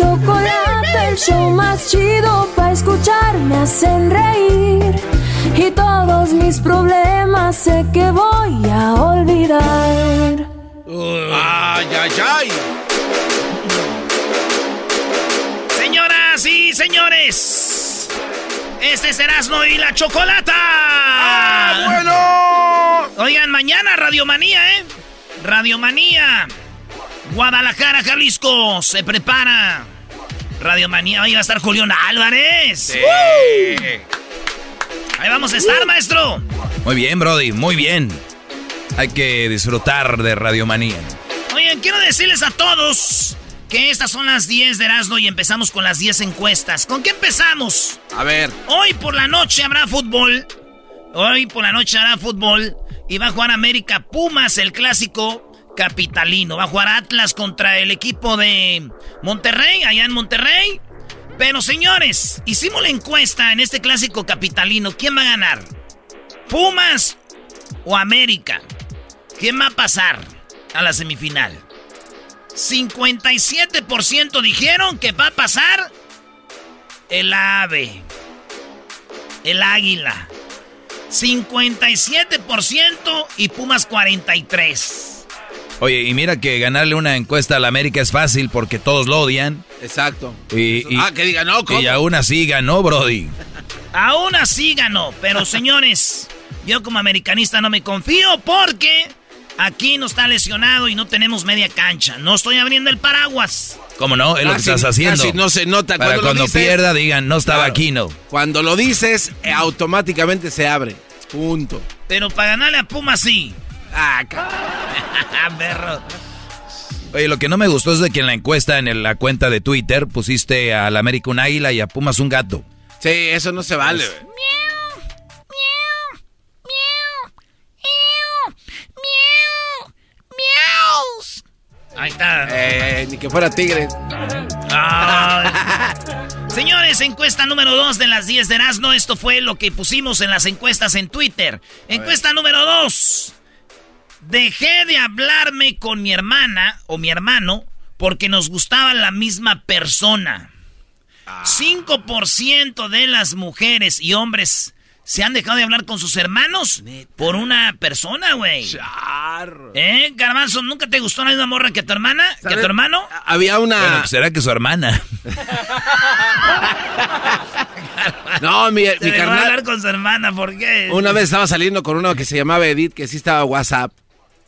chocolate, el show más chido para escuchar me hacen reír. Y todos mis problemas sé que voy a olvidar. ¡Ay, ay, ay! Señoras y señores, este es Erasmo y la Chocolata. ¡Ah, bueno! Oigan, mañana Radiomanía, ¿eh? Radiomanía. Guadalajara, Jalisco, se prepara. Radiomanía, ahí va a estar Julián Álvarez. Ahí vamos a estar, maestro. Muy bien, Brody, muy bien. Hay que disfrutar de Radiomanía. Oigan, quiero decirles a todos que estas son las 10 de Erasmo y empezamos con las 10 encuestas. ¿Con qué empezamos? A ver. Hoy por la noche habrá fútbol. Hoy por la noche habrá fútbol. Y va a jugar América Pumas, el clásico capitalino. Va a jugar Atlas contra el equipo de Monterrey, allá en Monterrey. Pero señores, hicimos la encuesta en este clásico capitalino. ¿Quién va a ganar? ¿Pumas o América? ¿Quién va a pasar a la semifinal? 57% dijeron que va a pasar el ave. El águila. 57% y Pumas 43%. Oye, y mira que ganarle una encuesta a la América es fácil porque todos lo odian. Exacto. Y, y- ah, que diga, no, ¿cómo? y aún así ganó, Brody. Aún así ganó, pero señores, yo como americanista no me confío porque aquí no está lesionado y no tenemos media cancha. No estoy abriendo el paraguas. ¿Cómo no? Es lo que estás haciendo. casi no se nota. Para Cuando lo cuando dices- pierda digan, no estaba Claro. aquí, no. Cuando lo dices, eh, automáticamente se abre. Punto. Pero para ganarle a Pumas sí. Ah, Perro. Oye, lo que no me gustó es de que en la encuesta, en la cuenta de Twitter, pusiste al América un águila y a Pumas un gato. Sí, eso no se vale. Pues, güey. Ahí está. Eh, ni que fuera tigre. Ay. Señores, encuesta número 2 de las 10 de Erasmo. Esto fue lo que pusimos en las encuestas en Twitter. Encuesta número 2. Dejé de hablarme con mi hermana o mi hermano porque nos gustaba la misma persona. 5% de las mujeres y hombres se han dejado de hablar con sus hermanos por una persona, güey. Charro. ¿Eh, Garbanzo? ¿Nunca te gustó la misma morra que tu hermana? ¿Que tu hermano? Había una. Bueno, pues será que su hermana. No, mi, Se mi dejó de hablar carnal. con su hermana, ¿por qué? Una vez estaba saliendo con uno que se llamaba Edith, que sí estaba WhatsApp.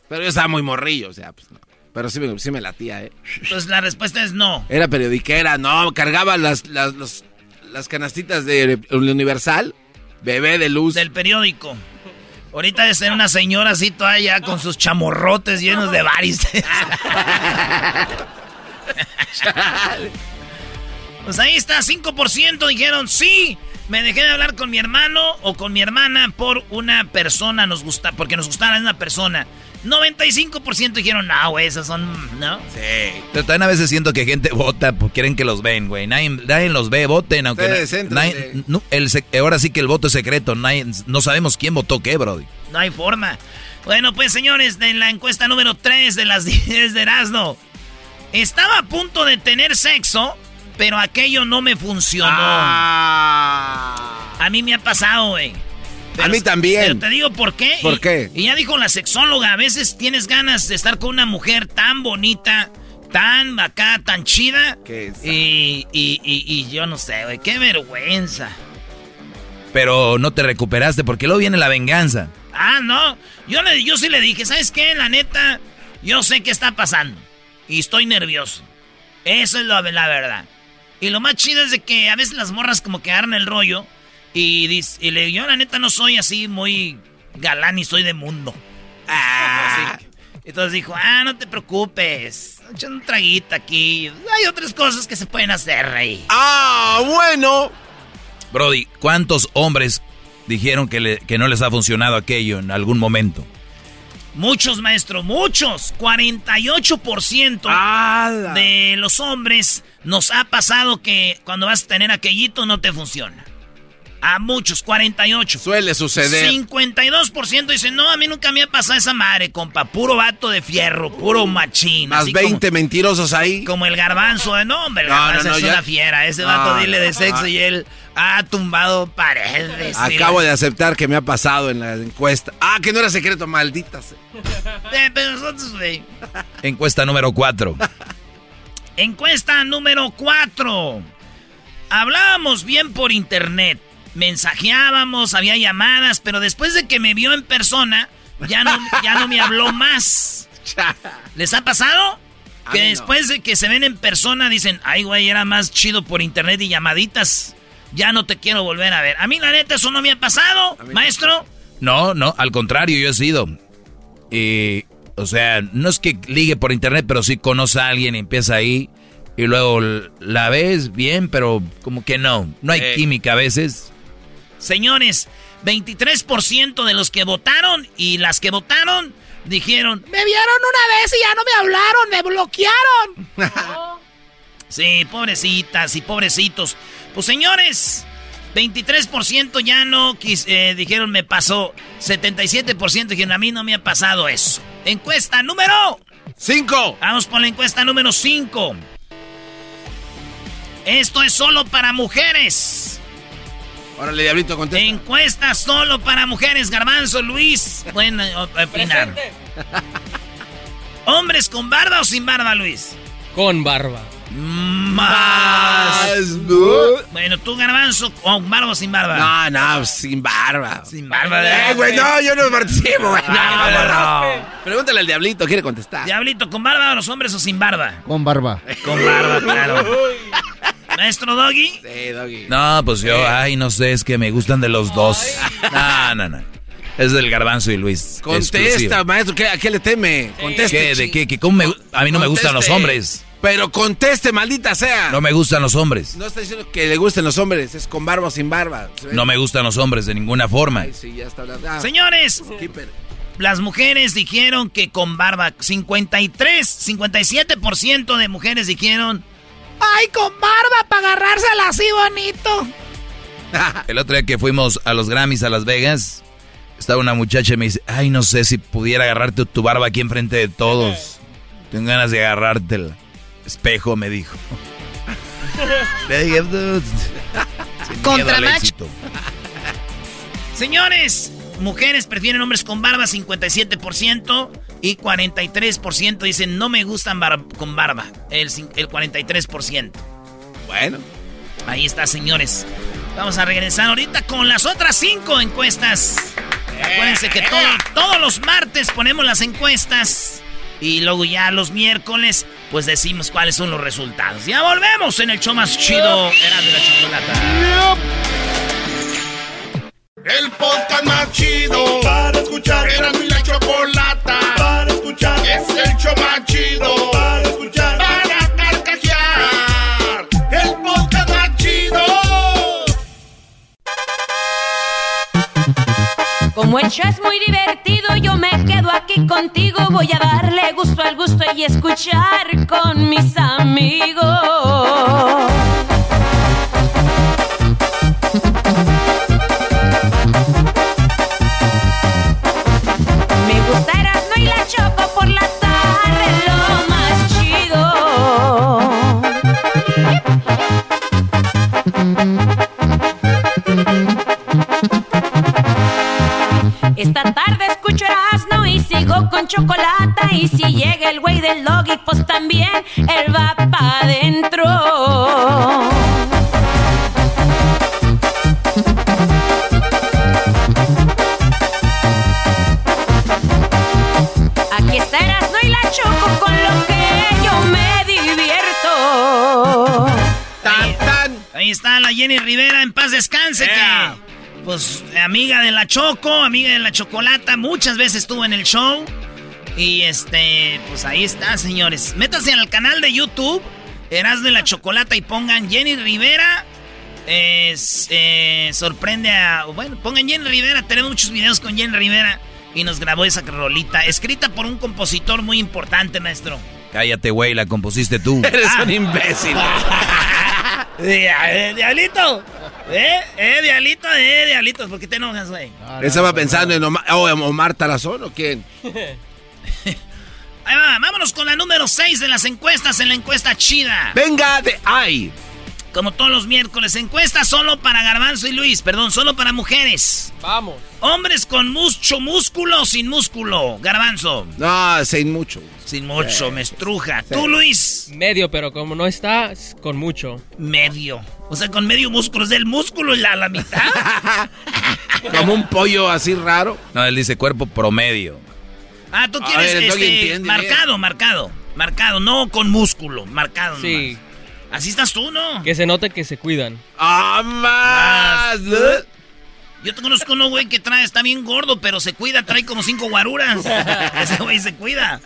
Pero yo estaba muy morrillo, o sea, pues no. Pero sí me, sí me latía, ¿eh? Entonces la respuesta es no. Era periodiquera, no, cargaba las, las, los- las canastitas de Universal, bebé de luz. Del periódico. Ahorita debe ser una señora así toda ya con sus chamorrotes llenos de varices. pues ahí está, 5% dijeron sí. Me dejé de hablar con mi hermano o con mi hermana por una persona, nos gusta, porque nos gustaba la misma persona. 95% dijeron, no, güey, esas son, ¿no? Sí. Pero también a veces siento que gente vota porque quieren que los ven, güey. Nadie, nadie, los ve, voten, aunque... nadie, no, el, ahora sí que el voto es secreto, nadie, no sabemos quién votó qué, Brody. No hay forma. Bueno, pues señores, en la encuesta número 3 de las 10 de Erasmo, estaba a punto de tener sexo, pero aquello no me funcionó. Ah. A mí me ha pasado, güey a mí también. Pero te digo por qué. ¿Por qué? Y ya dijo la sexóloga, a veces tienes ganas de estar con una mujer tan bonita, tan acá, tan chida. ¿Qué y, y, y, yo no sé, güey, qué vergüenza. Pero no te recuperaste porque luego viene la venganza. Ah, no. Yo, le, yo sí le dije, ¿sabes qué? La neta, yo sé qué está pasando. Y estoy nervioso. Eso es lo, la verdad. Y lo más chido es de que a veces las morras como que agarran el rollo y, dice, y le yo la neta no soy así muy galán y soy de mundo. Ah. Entonces dijo, ah, no te preocupes. Echando un traguito aquí. Hay otras cosas que se pueden hacer ahí. Ah, bueno. Brody, ¿cuántos hombres dijeron que, que no les ha funcionado aquello en algún momento? Muchos, maestro, muchos. 48% de los hombres nos ha pasado que cuando vas a tener aquellito no te funciona. A muchos, 48. Suele suceder. 52% dicen, no, a mí nunca me ha pasado esa madre, compa. Puro vato de fierro, puro machín. Más 20 mentirosos ahí. Como el garbanzo, de no, hombre, el garbanzo es una fiera. Ese vato dile de sexo y él ha tumbado paredes. Acabo de aceptar que me ha pasado en la encuesta. Ah, que no era secreto, maldita eh, pero nosotros, güey. Encuesta número 4. Encuesta número 4. Hablábamos bien por internet mensajeábamos, había llamadas, pero después de que me vio en persona, ya no, ya no me habló más. ¿Les ha pasado? Que después de que se ven en persona dicen, ay, güey, era más chido por internet y llamaditas. Ya no te quiero volver a ver. A mí, la neta, eso no me ha pasado, maestro. No, no, al contrario, yo he sido. Y, o sea, no es que ligue por internet, pero sí conoce a alguien y empieza ahí. Y luego la ves bien, pero como que no. No hay eh. química a veces. Señores, 23% de los que votaron y las que votaron dijeron, me vieron una vez y ya no me hablaron, me bloquearon. sí, pobrecitas y pobrecitos. Pues señores, 23% ya no eh, dijeron me pasó. 77% dijeron a mí no me ha pasado eso. Encuesta número 5. Vamos por la encuesta número 5. Esto es solo para mujeres. Órale, Diablito, contesta. Encuesta solo para mujeres, Garbanzo, Luis. Pueden eh, opinar. ¿Hombres con barba o sin barba, Luis? Con barba. Más. Bueno, tú, Garbanzo, con barba o sin barba. No, no, sin barba. Sin barba. Eh, güey, no, yo no participo, güey. No, no, no, Pregúntale al Diablito, quiere contestar. Diablito, ¿con barba o los hombres o sin barba? Con barba. Con barba, claro. ¿Maestro Doggy? Sí, Doggy. No, pues yo, ay, no sé, es que me gustan de los dos. No, no, no. Es del Garbanzo y Luis. Contesta, maestro, ¿qué, ¿a qué le teme? Conteste. ¿Qué? ¿De qué? ¿Cómo me, a mí no me gustan los hombres. Pero conteste, maldita sea. No me gustan los hombres. No está diciendo que le gusten los hombres, es con barba o sin barba. No me gustan los hombres de ninguna forma. Ay, sí, ya está hablando. Ah. Señores, las mujeres dijeron que con barba. 53, 57% de mujeres dijeron Ay, con barba para agarrársela así bonito. El otro día que fuimos a los Grammys a Las Vegas, estaba una muchacha y me dice, ay, no sé si pudiera agarrarte tu barba aquí enfrente de todos. Tengo ganas de agarrártela. Espejo, me dijo. Contra Señores, mujeres prefieren hombres con barba, 57%. Y 43% dicen no me gustan con barba. El, el 43%. Bueno. Ahí está, señores. Vamos a regresar ahorita con las otras cinco encuestas. Acuérdense que todos los martes ponemos las encuestas. Y luego ya los miércoles, pues decimos cuáles son los resultados. Ya volvemos en el show más chido. Era de la chocolata. El podcast más chido para escuchar. Era mi la chocolata show más chido para escuchar. Para carcajear. El podcast más chido. Como el show es muy divertido, yo me quedo aquí contigo. Voy a darle gusto al gusto y escuchar con mis amigos. Me gusta Erasmo y la Choco por la Con chocolate. Y si llega el güey del doggy, pues también él va pa' adentro. Aquí está Erasmo y la Choco con lo que yo me divierto. Ahí, ahí está la Jenny Rivera, en paz descanse, Yeah. que pues amiga de la Choco, amiga de la Chocolata, muchas veces estuvo en el show. Y este, pues ahí está, señores. Métanse al canal de YouTube, Erasmo y la Chocolata, y pongan Jenny Rivera. es, eh, sorprende a. Bueno, pongan Jenny Rivera. Tenemos muchos videos con Jenny Rivera. Y nos grabó esa rolita, escrita por un compositor muy importante, maestro. Cállate, güey, la compusiste tú. Eres un imbécil. Diablito. Eh, eh, diablito, eh, diablito. ¿Por qué te enojas, güey? Estaba pensando en Omar, oh, Omar Tarazón o quién. Ahí va, vámonos con la número 6 de las encuestas en la encuesta chida. Venga de ahí. Como todos los miércoles, encuesta solo para Garbanzo y Luis, perdón, solo para mujeres. Vamos. Hombres con mucho músculo o sin músculo, Garbanzo. No, sin mucho. Sin mucho, me estruja. Tú, Luis, Medio, pero como no está, es con mucho. medio. O sea, con medio músculo, es del músculo y la, la mitad. Como un pollo así raro. No, él dice cuerpo promedio. Ah, tú quieres ver, el este, entiende marcado, marcado. Marcado, no con músculo, marcado. Sí. nomás. Así estás tú, ¿no? Que se note que se cuidan. ¡Ah, más! Yo te conozco uno, güey, que trae, está bien gordo, pero se cuida, trae como cinco guaruras. Ese güey se cuida.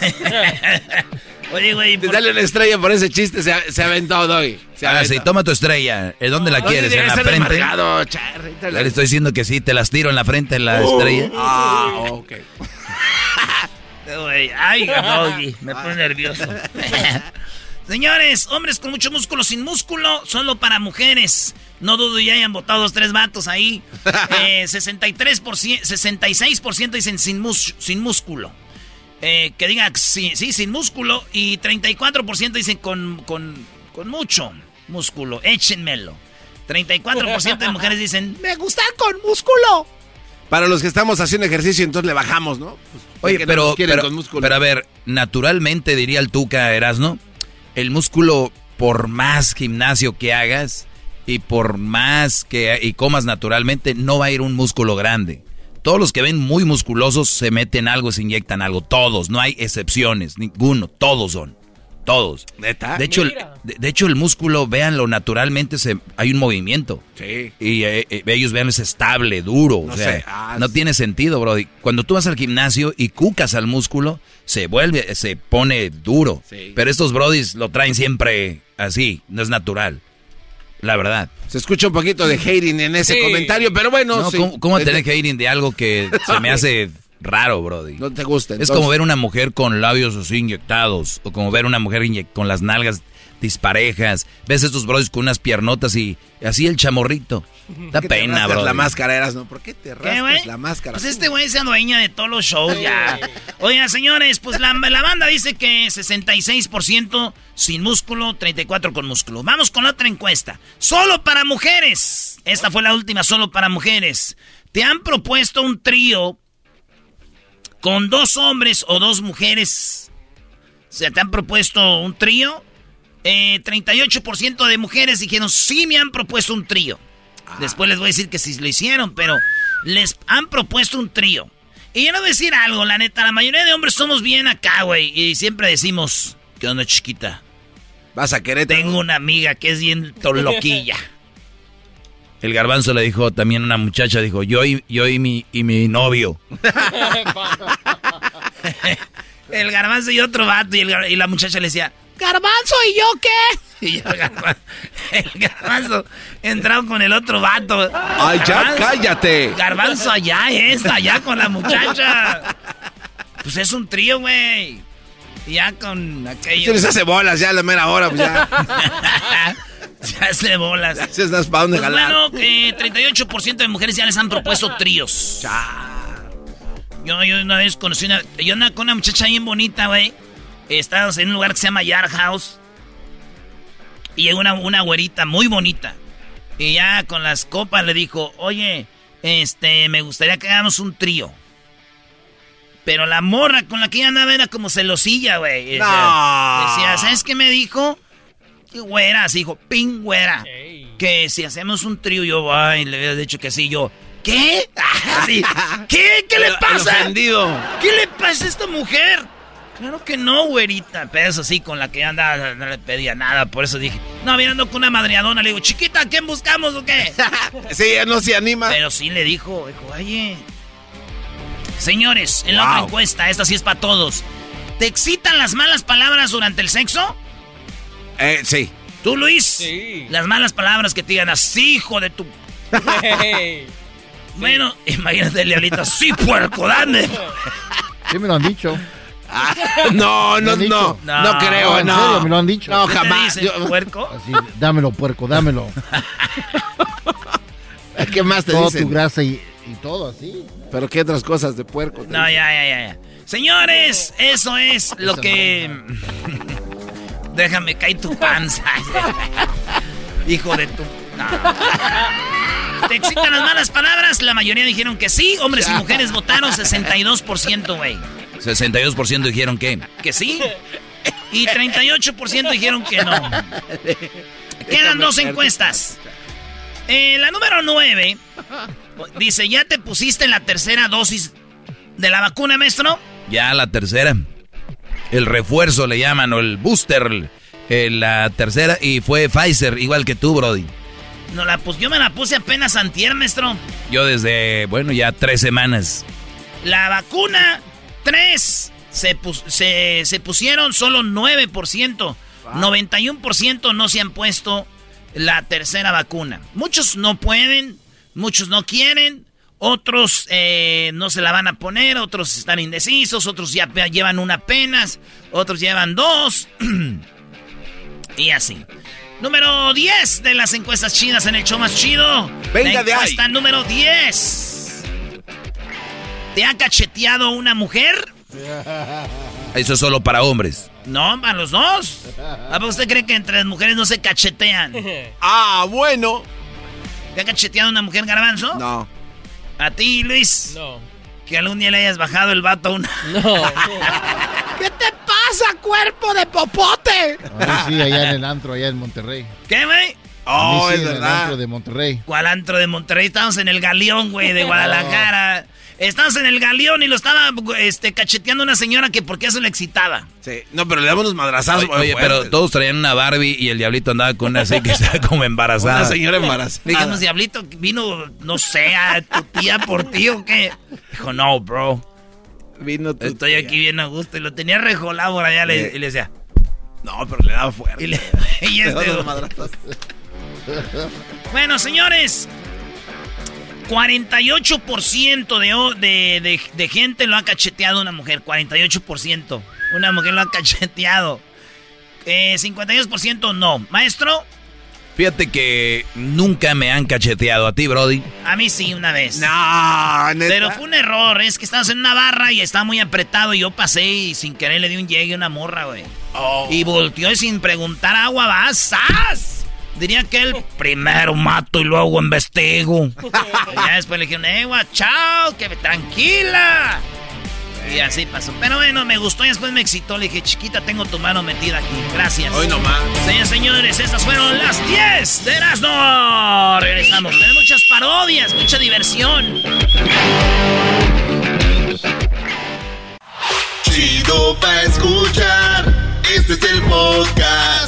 Oye, güey, Te ¿por- dale una estrella por ese chiste, se, se aventó, Doggy. Se Ah, aventó. sí, toma tu estrella. ¿En dónde la quieres? ¿En la frente? Ya dale. le estoy diciendo que sí, te las tiro en la frente en la estrella. Ah, ok. Güey, Ay, Doggy, me pone nervioso. Señores, hombres con mucho músculo, sin músculo, solo para mujeres. No dudo ya hayan votado dos, tres vatos ahí. Eh, 63%, 66% dicen sin, mus- sin músculo. Eh, que diga sí, sí, sin músculo. Y 34% dicen con, con, con mucho músculo. Échenmelo. 34% de mujeres dicen, me gusta con músculo. Para los que estamos haciendo ejercicio, entonces le bajamos, ¿no? Pues, Oye, no pero, nos quieren pero, con músculo. pero a ver, naturalmente diría el Tuca Erasno, el músculo, por más gimnasio que hagas y por más que y comas naturalmente, no va a ir un músculo grande. Todos los que ven muy musculosos se meten algo, se inyectan algo. Todos, no hay excepciones, ninguno. Todos son. Todos. De hecho, el, de, de hecho, el músculo, véanlo, naturalmente se, hay un movimiento. Sí. Y eh, eh, ellos vean es estable, duro. No o sea, sé, ah, no tiene sentido, bro. Cuando tú vas al gimnasio y cucas al músculo, se vuelve, se pone duro. Sí. Pero estos brodis lo traen siempre así, no es natural. La verdad. Se escucha un poquito de hating en ese Sí. comentario, pero bueno. No, sí. ¿Cómo, cómo tener hating de algo que se me hace raro, brody? No te gusta. Es como ver una mujer con labios así inyectados, o como ver una mujer con las nalgas disparejas. Ves estos brodis con unas piernotas y así el chamorrito. Da ¿Por qué pena, bro. La máscara eras, ¿no? ¿Por qué te ¿Qué, rascas güey? la máscara? Pues este güey se adueña de todos los shows ya. Oigan, señores, pues la, la banda dice que 66% sin músculo, 34% con músculo. Vamos con otra encuesta. Solo para mujeres. Esta fue la última, solo para mujeres. ¿Te han propuesto un trío con dos hombres o dos mujeres? O sea, ¿te han propuesto un trío? Eh, 38% de mujeres dijeron, sí me han propuesto un trío. Después les voy a decir que sí lo hicieron, pero les han propuesto un trío. Y yo no voy a decir algo, la neta, la mayoría de hombres somos bien acá, güey. Y siempre decimos, ¿qué onda, chiquita? Vas a querer. Tengo una amiga que es bien loquilla. El garbanzo le dijo también a una muchacha, dijo, yo y, yo y, mi, y mi novio. El garbanzo y otro vato, y, el y la muchacha le decía, ¿Garbanzo y yo qué? Y yo, el garbanzo, el garbanzo entraba con el otro vato. Ay, ya Garbanzo- cállate. Garbanzo allá es, allá con la muchacha. Pues es un trío, güey. Y ya con aquello. Se les hace bolas ya a la mera hora, pues ya. ya hace bolas. Se es para dónde Pues bueno, que 38% de mujeres ya les han propuesto tríos. Yo, yo una vez conocí una. Yo andaba con una muchacha bien bonita, güey. Estábamos en un lugar que se llama Yard House. Y llegó una, una güerita muy bonita. Y ya con las copas le dijo, oye, este, me gustaría que hagamos un trío. Pero la morra con la que ella andaba era como celosilla, güey. Decía, No. decía, ¿sabes qué me dijo? Güera, así dijo, ping, güera. Que si hacemos un trío, yo, ay, le había dicho que sí, yo, ¿qué? Así, ¿Qué? ¿Qué le El- el pasa? ofendido. ¿Qué le pasa a esta mujer? Claro que no, güerita. Pero eso sí, con la que andaba no le pedía nada. Por eso dije, no, viene ando con una madreadona. Le digo, chiquita, ¿a quién buscamos o qué? Sí, ya no se anima. Pero sí le dijo, dijo, oye. Señores, en la otra encuesta, esta sí es para todos. ¿Te excitan las malas palabras durante el sexo? Eh, sí. ¿Tú, Luis? Sí. Las malas palabras que te digan así, hijo de tu... Hey. Bueno, imagínate el diablito, sí, puerco, dame. Sí, me lo han dicho. No, no, no, no, No, creo, en no. serio, me lo han dicho. No, ¿Qué te jamás. dicen, puerco? Así, dámelo, puerco, dámelo. ¿Qué más te dicen? tu grasa y, y todo así. Pero qué otras cosas de puerco. No, dicen? ya, ya, ya, ya. Señores, eso es lo Eso que... Déjame caer tu panza. Hijo de tu... No. ¿Te excitan las malas palabras? La mayoría dijeron que sí. Hombres y mujeres votaron 62%, güey. 62% dijeron que. Que sí. Y 38% dijeron que no. Quedan dos encuestas. Eh, la número 9 dice, ¿ya te pusiste la tercera dosis de la vacuna, maestro? Ya la tercera. El refuerzo le llaman, o el booster. eh, la tercera, y fue Pfizer, igual que tú, Brody. No, la yo me la puse apenas antier, maestro. Yo desde, bueno, ya tres semanas. La vacuna 3 se, pus- se, se pusieron solo 9%. 91% no se han puesto la tercera vacuna. Muchos no pueden, muchos no quieren, otros eh, no se la van a poner, otros están indecisos, otros ya llevan una apenas, otros llevan dos. y así. Número 10 de las encuestas chidas en el show más chido. Venga de ahí. encuesta número 10. ¿Te ha cacheteado una mujer? Eso es solo para hombres. No, para los dos. ¿A poco usted cree que entre las mujeres no se cachetean? Ah, bueno. ¿Te ha cacheteado una mujer garbanzo? No. ¿A ti, Luis? No. Que algún día le hayas bajado el vato a una... No. ¿Qué te pasa, cuerpo de popote? A mí sí, allá en el antro, allá en Monterrey. ¿Qué, güey? Oh, sí, es en el verdad. antro de Monterrey. ¿Cuál antro de Monterrey? Estamos en el galeón, güey, de Guadalajara. Estamos en el galeón y lo estaba este, cacheteando una señora que por qué eso le excitaba. Sí. No, pero le damos unos madrazazos. Oye, oye, pero todos traían una Barbie y el diablito andaba con una así que estaba como embarazada. Una señora embarazada. Digamos, Diablito, vino, no sé, a tu tía por ti o qué. Dijo, no, bro. Vino tu Estoy tía. aquí bien a gusto. Y lo tenía rejolado por allá le- y le decía. No, pero le daba fuerte. Y le, y Le este- daba unos madrazos. Bueno, señores. 48% de, de, de, de gente lo ha cacheteado una mujer. 48%. Una mujer lo ha cacheteado. Eh, 52% no. Maestro, Fíjate que nunca me han cacheteado a ti, Brody. a mí sí, una vez. No, neta. Pero fue un error, es que estábamos en una barra y estaba muy apretado y yo pasé y sin querer le di un llegue a una morra, güey. Oh. Y volteó y sin preguntar agua, vas. Diría que él primero mato y luego investigo. y ya después le dijeron, eh, gua, chao, que tranquila. Y así pasó. Pero bueno, me gustó y después me excitó. Le dije, chiquita, tengo tu mano metida aquí. Gracias. Hoy nomás. Señores, señores, estas fueron las 10 de Erasmo. Regresamos. Tenemos muchas parodias, mucha diversión. Chido pa' escuchar. Este es el podcast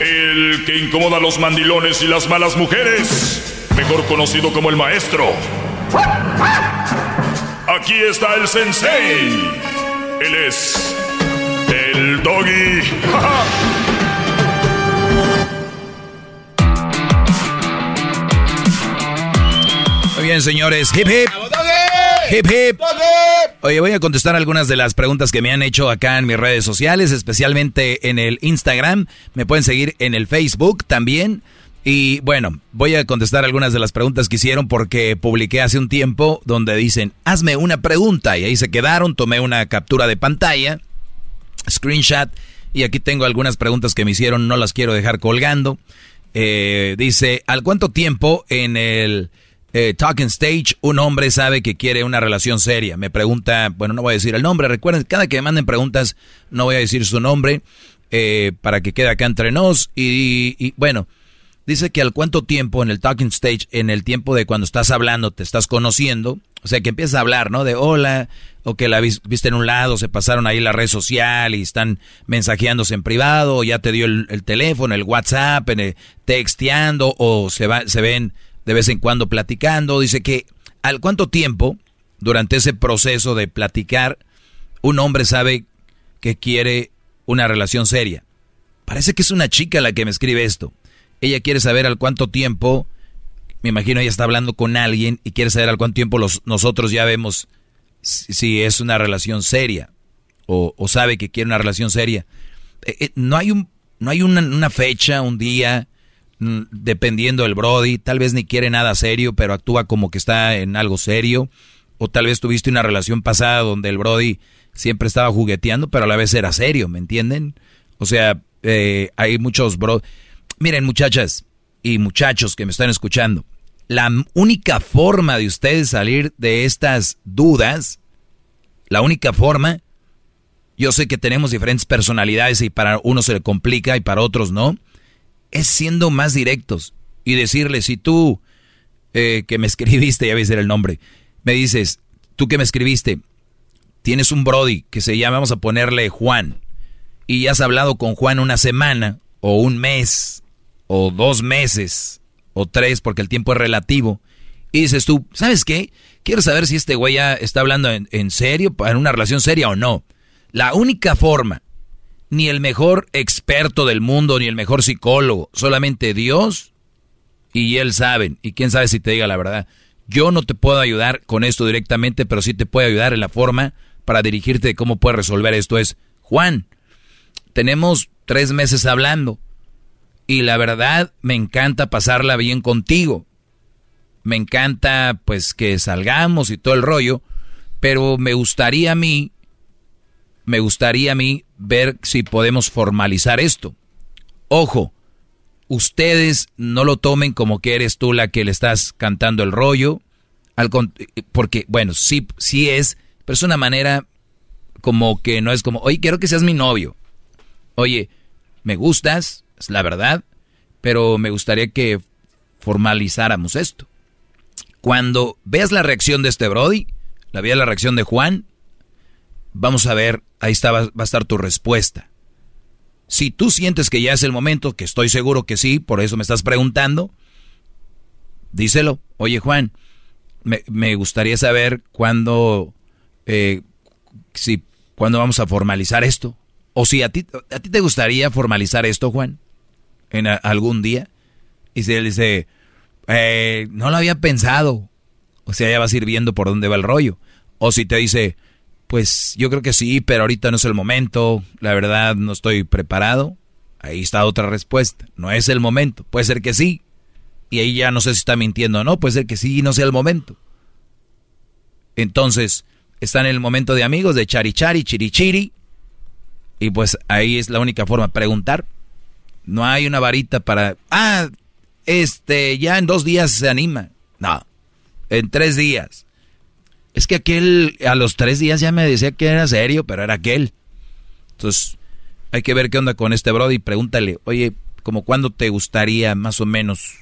El que incomoda a los mandilones y las malas mujeres, mejor conocido como el maestro. Aquí está el sensei. Él es el doggy. Muy bien, señores. Hip hip. Hip hip. Oye, voy a contestar algunas de las preguntas que me han hecho acá en mis redes sociales, especialmente en el Instagram. Me pueden seguir en el Facebook también. Y bueno, voy a contestar algunas de las preguntas que hicieron porque publiqué hace un tiempo donde dicen, hazme una pregunta. Y ahí se quedaron, tomé una captura de pantalla, screenshot, y aquí tengo algunas preguntas que me hicieron, no las quiero dejar colgando. Eh, dice, ¿al cuánto tiempo en el eh, Talking Stage, un hombre sabe que quiere una relación seria. Me pregunta, bueno, no voy a decir el nombre, recuerden, cada que me manden preguntas, no voy a decir su nombre, eh, para que quede acá entre nos. Y, y, bueno, dice que al cuánto tiempo en el Talking Stage, en el tiempo de cuando estás hablando, te estás conociendo, o sea, que empiezas a hablar, ¿no? De hola, o que la viste en un lado, se pasaron ahí la red social y están mensajeándose en privado, o ya te dio el, el teléfono, el WhatsApp, en el, texteando, o se, va, se ven de vez en cuando platicando. Dice que al cuánto tiempo, durante ese proceso de platicar, un hombre sabe que quiere una relación seria. Parece que es una chica la que me escribe esto. Ella quiere saber al cuánto tiempo, me imagino ella está hablando con alguien y quiere saber al cuánto tiempo nosotros ya vemos si, es una relación seria o, sabe que quiere una relación seria. Eh, eh, no hay, no hay una, fecha, un día, dependiendo del Brody, tal vez ni quiere nada serio, pero actúa como que está en algo serio, o tal vez tuviste una relación pasada donde el Brody siempre estaba jugueteando, pero a la vez era serio, ¿me entienden? O sea, eh, hay muchos bro. Miren, muchachas y muchachos que me están escuchando, la única forma de ustedes salir de estas dudas, la única forma, yo sé que tenemos diferentes personalidades y para unos se le complica y para otros no es siendo más directos y decirle, si tú eh, que me escribiste, ya ves el nombre, me dices, tú que me escribiste, tienes un Brody que se llama, vamos a ponerle Juan, y ya has hablado con Juan una semana, o un mes, o dos meses, o tres, porque el tiempo es relativo, y dices tú, ¿sabes qué? Quiero saber si este güey ya está hablando en, en serio, en una relación seria o no. La única forma ni el mejor experto del mundo, ni el mejor psicólogo, solamente Dios y Él saben. Y quién sabe si te diga la verdad. Yo no te puedo ayudar con esto directamente, pero sí te puedo ayudar en la forma para dirigirte de cómo puedes resolver esto. Es, Juan, tenemos tres meses hablando y la verdad me encanta pasarla bien contigo. Me encanta pues que salgamos y todo el rollo, pero me gustaría a mí me gustaría a mí ver si podemos formalizar esto. Ojo, ustedes no lo tomen como que eres tú la que le estás cantando el rollo, al, porque, bueno, sí, sí es, pero es una manera como que no es como, oye, quiero que seas mi novio. Oye, me gustas, es la verdad, pero me gustaría que formalizáramos esto. Cuando veas la reacción de este Brody, la veas la reacción de Juan, vamos a ver, ahí está, va, a estar tu respuesta. Si tú sientes que ya es el momento, que estoy seguro que sí, por eso me estás preguntando, díselo. Oye Juan, me, gustaría saber cuándo, eh, si, cuándo vamos a formalizar esto. O si a ti, a ti te gustaría formalizar esto, Juan, en algún día. Y si él dice, eh, no lo había pensado. O sea, ya vas a ir viendo por dónde va el rollo. O si te dice, pues yo creo que sí, pero ahorita no es el momento. La verdad, no estoy preparado. Ahí está otra respuesta. No es el momento. Puede ser que sí. Y ahí ya no sé si está mintiendo o no. Puede ser que sí y no sea el momento. Entonces, está en el momento de amigos, de chari chari, chiri chiri. Y pues ahí es la única forma. Preguntar. No hay una varita para... Ah, este, ya en dos días se anima. No, en tres días. Es que aquel, a los tres días ya me decía que era serio, pero era aquel. Entonces, hay que ver qué onda con este Brody. Pregúntale, oye, como cuándo te gustaría más o menos,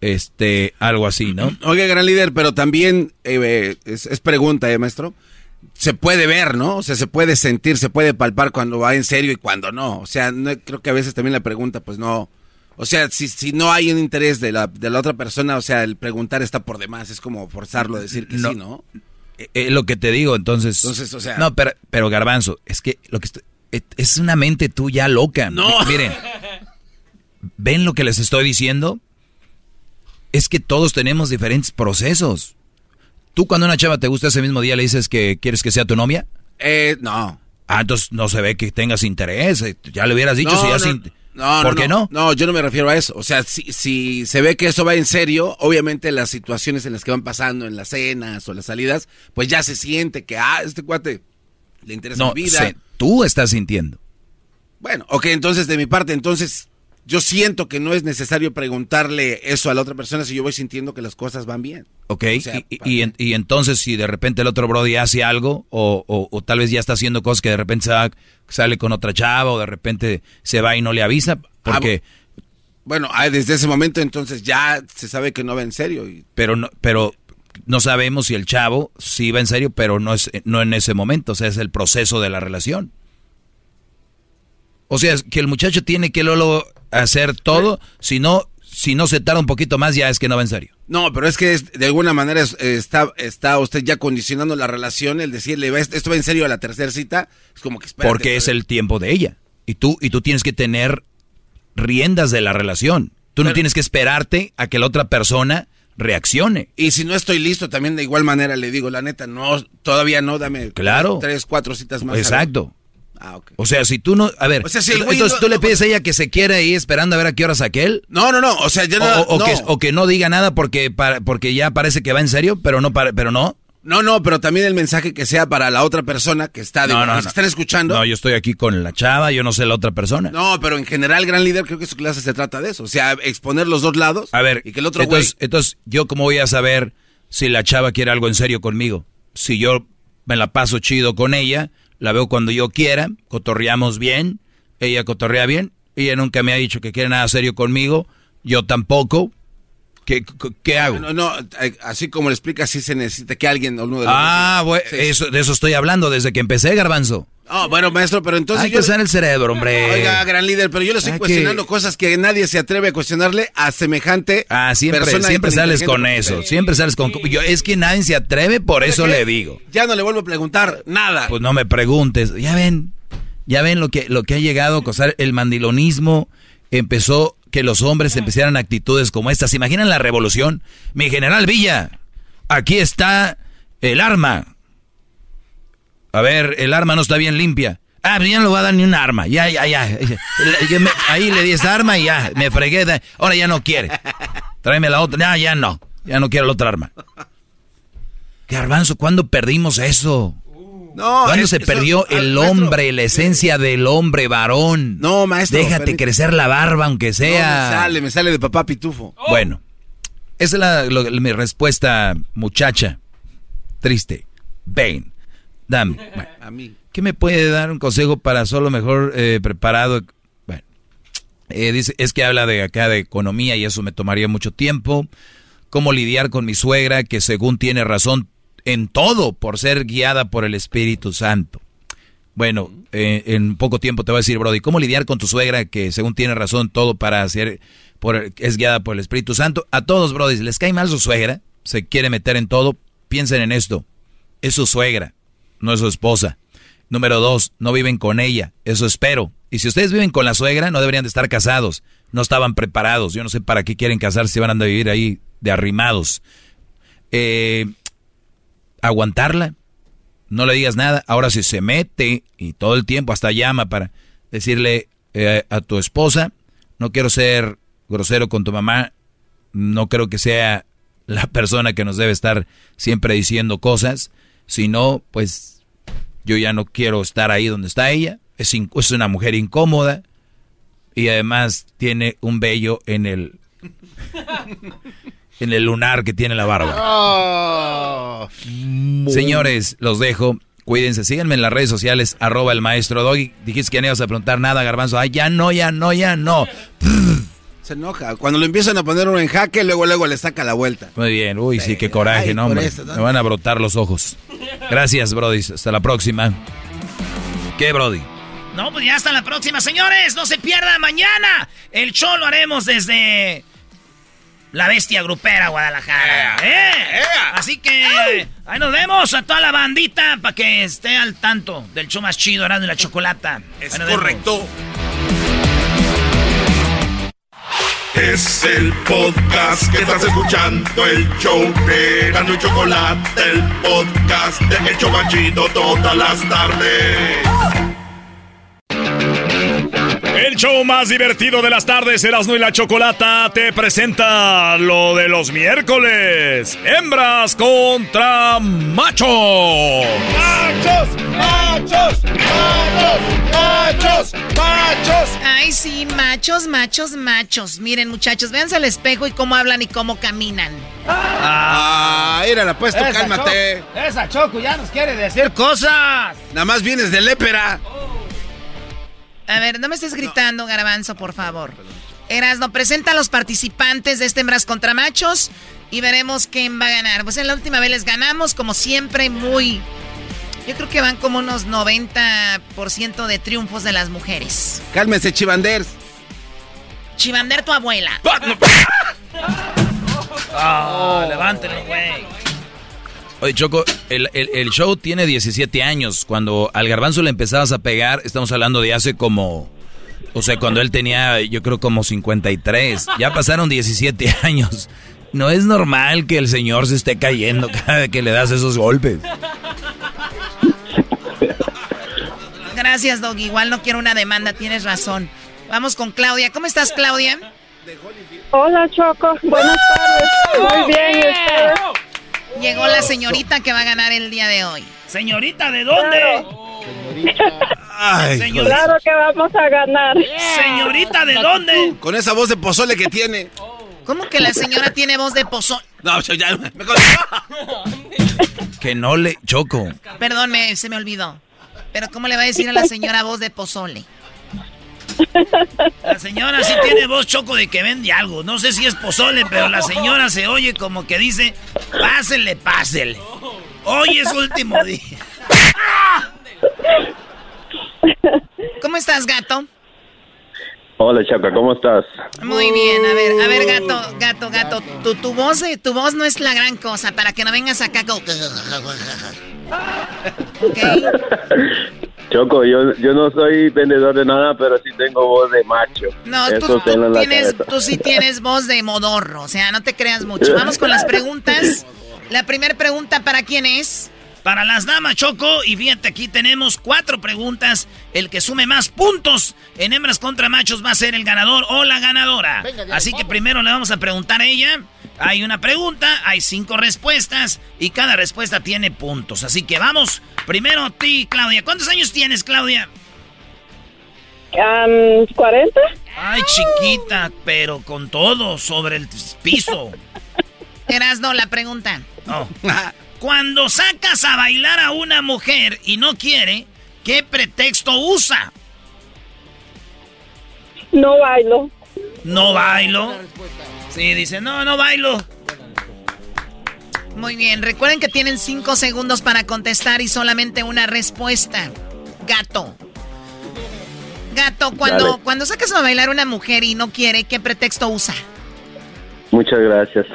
este, algo así, ¿no? Oiga, gran líder, pero también eh, eh, es, es pregunta, ¿eh, maestro? Se puede ver, ¿no? O sea, se puede sentir, se puede palpar cuando va en serio y cuando no. O sea, no- creo que a veces también la pregunta, pues no. O sea, si, si no hay un interés de la, de la otra persona, o sea, el preguntar está por demás. Es como forzarlo a decir que No. sí, ¿no? Eh, eh, lo que te digo, entonces. Entonces, o sea- No, pero, pero Garbanzo, es que lo que estoy- eh, es una mente tuya loca. No. Miren, ¿ven lo que les estoy diciendo? Es que todos tenemos diferentes procesos. Tú cuando una chava te gusta ese mismo día le dices que quieres que sea tu novia. Eh, no. Ah, entonces no se ve que tengas interés. Ya le hubieras dicho No, si ya no, no, ¿Por no, qué no? no? Yo no me refiero a eso. O sea, si, si se ve que eso va en serio, obviamente las situaciones en las que van pasando en las cenas o las salidas, pues ya se siente que, ah, este cuate le interesa No, mi vida. tú estás sintiendo. Bueno, ok, entonces de mi parte, entonces yo siento que no es necesario preguntarle eso a la otra persona si yo voy sintiendo que las cosas van bien. Ok, O sea, y, en- y entonces si de repente el otro Brody hace algo, o, o- o tal vez ya está haciendo cosas que de repente se va- sale con otra chava, o de repente se va y no le avisa, porque, Bueno, ah, desde ese momento entonces ya se sabe que no va en serio. Y, pero no, pero no sabemos si el chavo sí va en serio, pero no es, no en ese momento, o sea, es el proceso de la relación. O sea, es que el muchacho tiene que luego hacer todo, si no, si no se tarda un poquito más, ya es que no va en serio. no, pero es que es- de alguna manera es- está, está usted ya condicionando la relación, el decirle, "Va, esto va en serio a la tercera cita, es como que espérate, porque es el tiempo de ella. Y tú, y tú tienes que tener riendas de la relación. Tú no tienes que esperarte a que la otra persona reaccione. Y si no estoy listo, también de igual manera le digo, la neta, no, todavía no, dame Claro. tres, cuatro citas más. Exacto. Ah, ok. O sea, si tú no, a ver, O sea, si el güey entonces no- tú le pides a ella que se quiera ahí esperando a ver a qué hora saque él. No, no, no, o sea, O, no, o no. que, o que no diga nada porque, para- porque ya parece que va en serio, pero no, pero no. No, no, pero también el mensaje que sea para la otra persona que está, digo, No, no, los no. que están escuchando. No, yo estoy aquí con la chava, yo no sé la otra persona. No, pero en general, gran líder, creo que su clase se trata de eso. O sea, exponer los dos lados. A ver, Y que el otro güey. entonces, entonces, ¿yo cómo voy a saber si la chava quiere algo en serio conmigo? Si yo me la paso chido con ella, la veo cuando yo quiera, cotorreamos bien, ella cotorrea bien, ella nunca me ha dicho que quiere nada serio conmigo, yo tampoco. ¿Qué, qué- hago? No, no, eh, así como le explica, sí se necesita que alguien, uno de los Ah, bueno, Sí, eso, de eso estoy hablando desde que empecé, Garbanzo. No, bueno, maestro, pero entonces Hay que yo. usar el cerebro, hombre. Oiga, gran líder, pero yo le estoy que- cuestionando cosas que nadie se atreve a cuestionarle a semejante Ah, siempre, persona siempre sales con eso, siempre sales con... Yo, es que nadie se atreve, por ¿Sabe eso le digo. Ya no le vuelvo a preguntar nada. Pues no me preguntes. Ya ven, ya ven lo que, lo que ha llegado a causar el mandilonismo. Empezó que los hombres empezaran actitudes como estas. ¿Se imaginan la revolución? Mi general Villa, aquí está el arma. A ver, el arma no está bien limpia. Ah, pues ya no le voy a dar ni un arma. Ya, ya, ya. Yo me- ahí le di esa arma y ya, me fregué. de- Ahora ya no quiere. Tráeme la otra. Ya, ya no. Ya no quiero la otra arma. Garbanzo, ¿cuándo perdimos eso? No, ¿Cuándo es- se perdió el maestro, hombre, la esencia del hombre varón? No, maestro. Déjate permítame. crecer la barba, aunque No, sea. me sale, me sale de papá pitufo. Bueno, esa es la, lo- mi respuesta, muchacha. Triste. Ven, dame. Bueno, A mí. ¿Qué me puede dar un consejo para solo mejor eh, preparado? Eh, dice, es que habla de acá de economía y eso me tomaría mucho tiempo. Cómo lidiar con mi suegra que según tiene razón en todo por ser guiada por el Espíritu Santo. Bueno, eh, en poco tiempo te voy a decir, Brody, ¿cómo lidiar con tu suegra que según tiene razón todo para hacer, por, es guiada por el Espíritu Santo? A todos, Brody, les cae mal su suegra, se quiere meter en todo, piensen en esto, es su suegra, no es su esposa. Número dos, no viven con ella, eso espero. Y si ustedes viven con la suegra, no deberían de estar casados, no estaban preparados, yo no sé para qué quieren casarse si van a vivir ahí de arrimados. Eh, aguantarla, no le digas nada. Ahora si se mete y todo el tiempo hasta llama para decirle eh, a tu esposa, no quiero ser grosero con tu mamá, no creo que sea la persona que nos debe estar siempre diciendo cosas, sino pues yo ya no quiero estar ahí donde está ella, es, es una mujer incómoda y además tiene un vello en el en el lunar que tiene la barba. Oh. Señores, los dejo. Cuídense, síganme en las redes sociales, arroba el maestro Doggy. Dijiste que no ibas a preguntar nada, Garbanzo. Ay, ya no, ya no, ya no. Se enoja. Cuando lo empiezan a poner uno en jaque, luego luego le saca la vuelta. Muy bien, uy, sí, qué coraje, Ay, no, hombre. Me van a brotar los ojos. Gracias, Brody. Hasta la próxima. ¿Qué, Brody? No, pues ya hasta la próxima, señores. No se pierda mañana. El show lo haremos desde la bestia grupera Guadalajara. ¿eh? Así que ahí nos vemos a toda la bandita para que esté al tanto del show más chido, Erasmo y la Chocolata. Es correcto. Es el podcast que estás escuchando, el show de Erasmo y Chocolate, el podcast de El Chobachito todas las tardes. El show más divertido de las tardes, Erasmo y la Chocolata, te presenta lo de los miércoles. Hembras contra machos. ¡Machos! ¡Machos! ¡Machos! ¡Machos! ¡Machos! Ay, sí, machos, machos, machos. Miren, muchachos, véanse al espejo y cómo hablan y cómo caminan. Ah, mira, pues tú Esa cálmate. Choco- esa Choco ya nos quiere decir cosas. Nada más vienes de lépera. A ver, no me estés gritando, Garbanzo, por favor. Erasno, presenta a los participantes de este Hembras contra Machos y veremos quién va a ganar. Pues en la última vez les ganamos, como siempre, muy... Yo creo que van como unos 90% de triunfos de las mujeres. Cálmense, chivanders. Chivander tu abuela. Ah, levántelo, güey. Oye, Choco, el, el- el show tiene 17 años. Cuando al garbanzo le empezabas a pegar, estamos hablando de hace como... O sea, cuando él tenía, yo creo, como 53. Ya pasaron 17 años. No es normal que el señor se esté cayendo cada vez que le das esos golpes. Gracias, Dog. Igual no quiero una demanda, tienes razón. Vamos con Claudia. ¿Cómo estás, Claudia? Hola, Choco. Buenas tardes. Muy bien, ¿y ustedes? Llegó la señorita que va a ganar el día de hoy. Señorita, ¿de dónde? Ay, Señor- Claro que vamos a ganar. Señorita, ¿de dónde? Con esa voz de pozole que tiene. ¿Cómo que la señora tiene voz de pozón? No, yo ya me Que no le... Choco. Perdón, me- se me olvidó. Pero ¿cómo le va a decir a la señora voz de pozole? La señora sí tiene voz choco de que vende algo. No sé si es pozole, pero la señora se oye como que dice, pásele, pásele. Hoy es último día. ¿Cómo estás, gato? Hola, Chaca, ¿cómo estás? Muy bien, a ver, a ver, gato, gato, gato. Tu, tu voz, de- tu voz no es la gran cosa para que no vengas acá con... ¿Ok? Choco, yo, yo no soy vendedor de nada, pero sí tengo voz de macho. No, Eso tú, tú tienes, tú sí tienes voz de modorro, o sea, no te creas mucho. Vamos con las preguntas. La primera pregunta, ¿para quién es? Para las damas, Choco, y fíjate, aquí tenemos cuatro preguntas. El que sume más puntos en hembras contra machos va a ser el ganador o la ganadora. Así que primero le vamos a preguntar a ella. Hay una pregunta, hay cinco respuestas y cada respuesta tiene puntos. Así que vamos, primero a ti, Claudia. ¿Cuántos años tienes, Claudia? Am, ¿40? Ay, chiquita, pero con todo sobre el piso. Erasno, la pregunta. Oh. Cuando sacas a bailar a una mujer y no quiere, ¿qué pretexto usa? No bailo. No bailo. Sí, dice, no, no bailo. Muy bien, recuerden que tienen cinco segundos para contestar y solamente una respuesta. Gato. Gato, cuando, Dale. cuando sacas a bailar a una mujer y no quiere, ¿qué pretexto usa? Muchas gracias.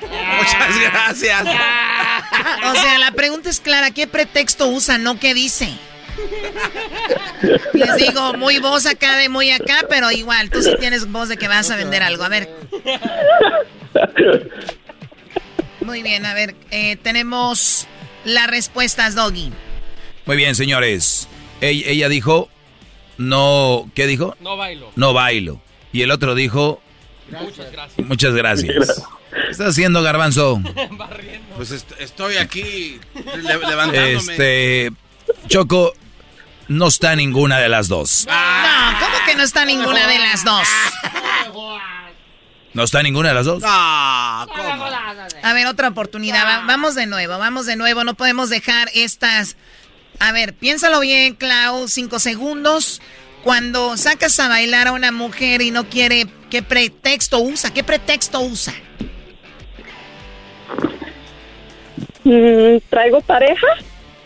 Muchas gracias. O sea, la pregunta es clara, ¿qué pretexto usa, no qué dice? Les digo, muy voz acá de muy acá, pero igual, tú sí tienes voz de que vas a vender algo. A ver. Muy bien, a ver, eh, tenemos las respuestas, Doggy. Muy bien, señores. Ella, ella dijo, no, ¿qué dijo? No bailo. No bailo. Y el otro dijo, Muchas gracias. muchas gracias. ¿Qué estás haciendo, garbanzo? Pues est- estoy aquí le- levantándome. Este, Choco, no está ninguna de las dos. No, ¿cómo que no está ninguna de las dos? ¿No está ninguna de las dos? A ver, otra oportunidad. Va- vamos de nuevo, vamos de nuevo. No podemos dejar estas. A ver, piénsalo bien, Clau. Cinco segundos. Cuando sacas a bailar a una mujer y no quiere, ¿qué pretexto usa? ¿Qué pretexto usa? Mm, ¿Traigo pareja?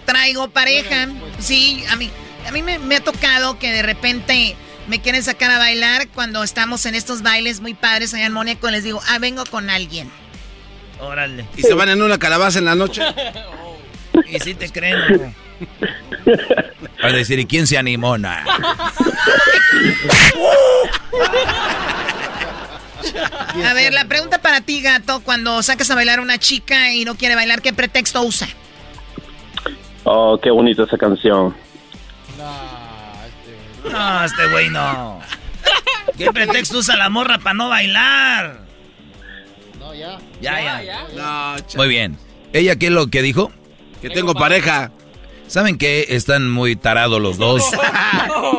Traigo pareja. Sí, a mí, a mí me, me ha tocado que de repente me quieren sacar a bailar cuando estamos en estos bailes muy padres allá en Mónaco. Les digo, ah, vengo con alguien. Órale. ¿Y se van en una calabaza en la noche? Y si te creen, loco. Para decir, ¿y quién se animó? Nah. A ver, la pregunta para ti, gato, cuando sacas a bailar a una chica y no quiere bailar, ¿qué pretexto usa? Oh, qué bonita esa canción. No, este güey no. ¿Qué pretexto usa la morra para no bailar? No, ya. Ya, ya. No, ch- Muy bien. ¿Ella qué es lo que dijo? que tengo pareja. ¿Saben qué? Están muy tarados los dos.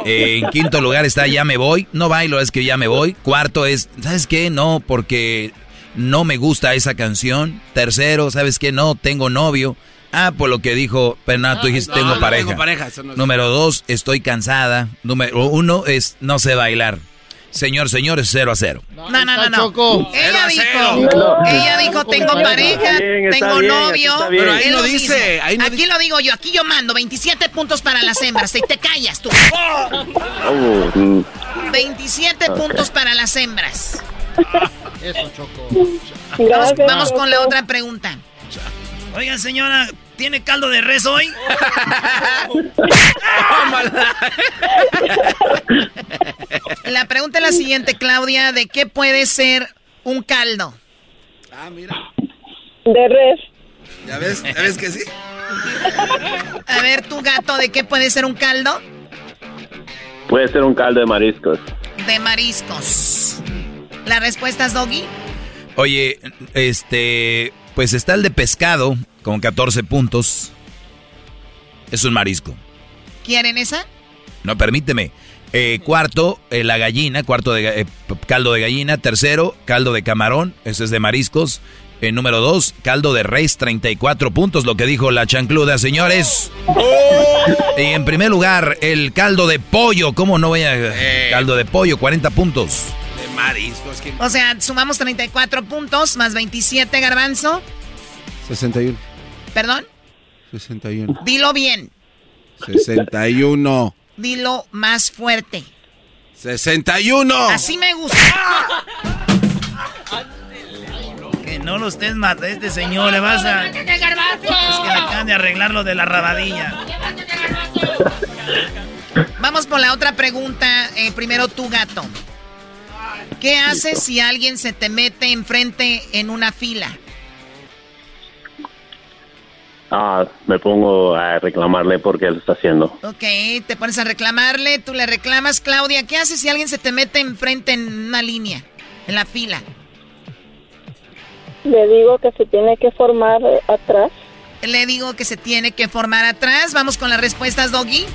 Eh, en quinto lugar está Ya me voy. No bailo, es que ya me voy. Cuarto es, ¿sabes qué? No, porque no me gusta esa canción. Tercero, ¿sabes qué? No, tengo novio. Ah, por lo que dijo, pero no, tú dijiste No, tengo no pareja. tengo pareja, eso no es- Número dos, estoy cansada. Número uno es no sé bailar. Señor, señores, cero a cero. No, no, no, no. Ella dijo, ella dijo, tengo pareja, bien, tengo bien, novio. Pero ahí es no lo dice, ahí no aquí dice. lo digo yo, aquí yo mando 27 puntos para las hembras. Y te callas tú. Oh, mm, 27 puntos para las hembras. Eso, Choco. Vamos, con la otra pregunta. Oigan, señora, ¿tiene caldo de res hoy? La pregunta es la siguiente, Claudia, ¿de qué puede ser un caldo? Ah, mira. De res. ¿Ya ves? ¿Ya ves que sí? A ver, tu gato, ¿de qué puede ser un caldo? puede ser un caldo de mariscos. De mariscos. ¿La respuesta es Doggy? Oye, este, pues está el de pescado con 14 puntos. Es un marisco. ¿Quieren esa? No, permíteme. Eh, cuarto, eh, la gallina, cuarto de eh, caldo de gallina. Tercero, caldo de camarón, ese es de mariscos. Eh, número dos, caldo de res, 34 puntos, lo que dijo la chancluda, señores. Y en primer lugar, el caldo de pollo, ¿cómo no voy a... Eh. Caldo de pollo, 40 puntos. Mariscos. ¿quién? O sea, sumamos 34 puntos más 27, garbanzo. 61. Perdón, 61. dilo bien. 61. Dilo más fuerte. 61. Así me gusta. Que no lo estés matando, este señor, le vas a... Es que le acaban de arreglar lo de la rabadilla. Vamos por la otra pregunta. Eh, primero tu gato. ¿Qué haces si alguien se te mete enfrente en una fila? Ah, me pongo a reclamarle porque lo está haciendo. Ok, te pones a reclamarle, tú le reclamas, Claudia. ¿Qué haces si alguien se te mete enfrente en una línea, en la fila? Le digo que se tiene que formar atrás. Le digo que se tiene que formar atrás. Vamos con las respuestas, Doggy.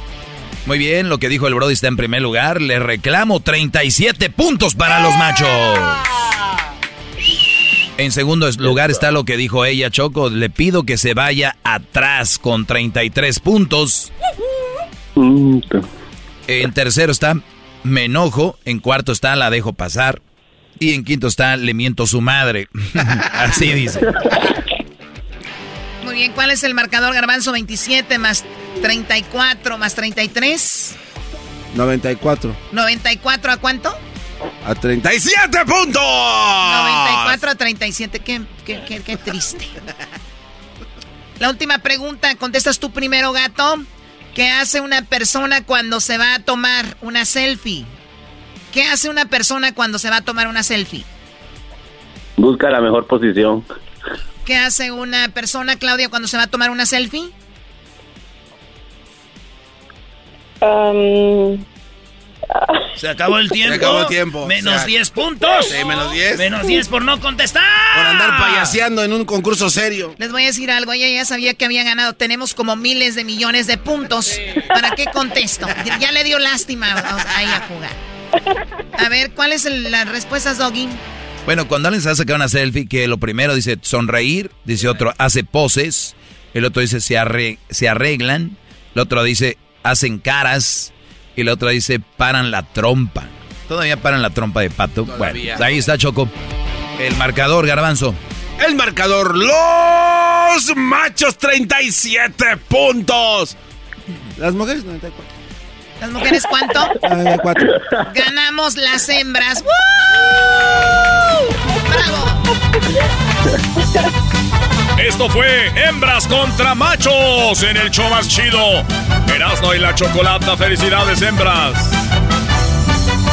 Muy bien, lo que dijo el Brody está en primer lugar. Le reclamo 37 puntos para los machos. En segundo lugar está lo que dijo ella, Choco. Le pido que se vaya atrás con 33 puntos. En tercero está, me enojo. En cuarto está, la dejo pasar. Y en quinto está, le miento su madre. Así dice. Muy bien, ¿cuál es el marcador Garbanzo? 27 más 34 más 33. 94. ¿94 a cuánto? A 37 puntos. 94 a 37. Qué, qué, qué, qué triste. La última pregunta, contestas tú primero, gato. ¿Qué hace una persona cuando se va a tomar una selfie? ¿Qué hace una persona cuando se va a tomar una selfie? Busca la mejor posición. ¿Qué hace una persona, Claudia, cuando se va a tomar una selfie? Um, Se acabó el tiempo. Se acabó el tiempo. Menos O sea, 10 puntos. Sí, menos 10. Menos 10 por no contestar. Por andar payaseando en un concurso serio. Les voy a decir algo, ella ya sabía que había ganado. Tenemos como miles de millones de puntos. ¿Para qué contesto? Ya le dio lástima ahí a jugar. A ver, ¿cuáles son las respuestas, Doggy? Bueno, cuando alguien se va a sacar una selfie, que lo primero dice sonreír, dice otro hace poses, el otro dice se, arre- se arreglan, el otro dice hacen caras y el otro dice paran la trompa. Todavía paran la trompa de pato. Todavía. Bueno, ahí está Choco. El marcador, garbanzo. El marcador, los machos 37 puntos. Las mujeres 94. ¿Las mujeres cuánto? 94. Ganamos las hembras. ¡Woo! ¡Bravo! Esto fue Hembras contra Machos en el show más chido. Erasmo y la Chocolata, felicidades hembras.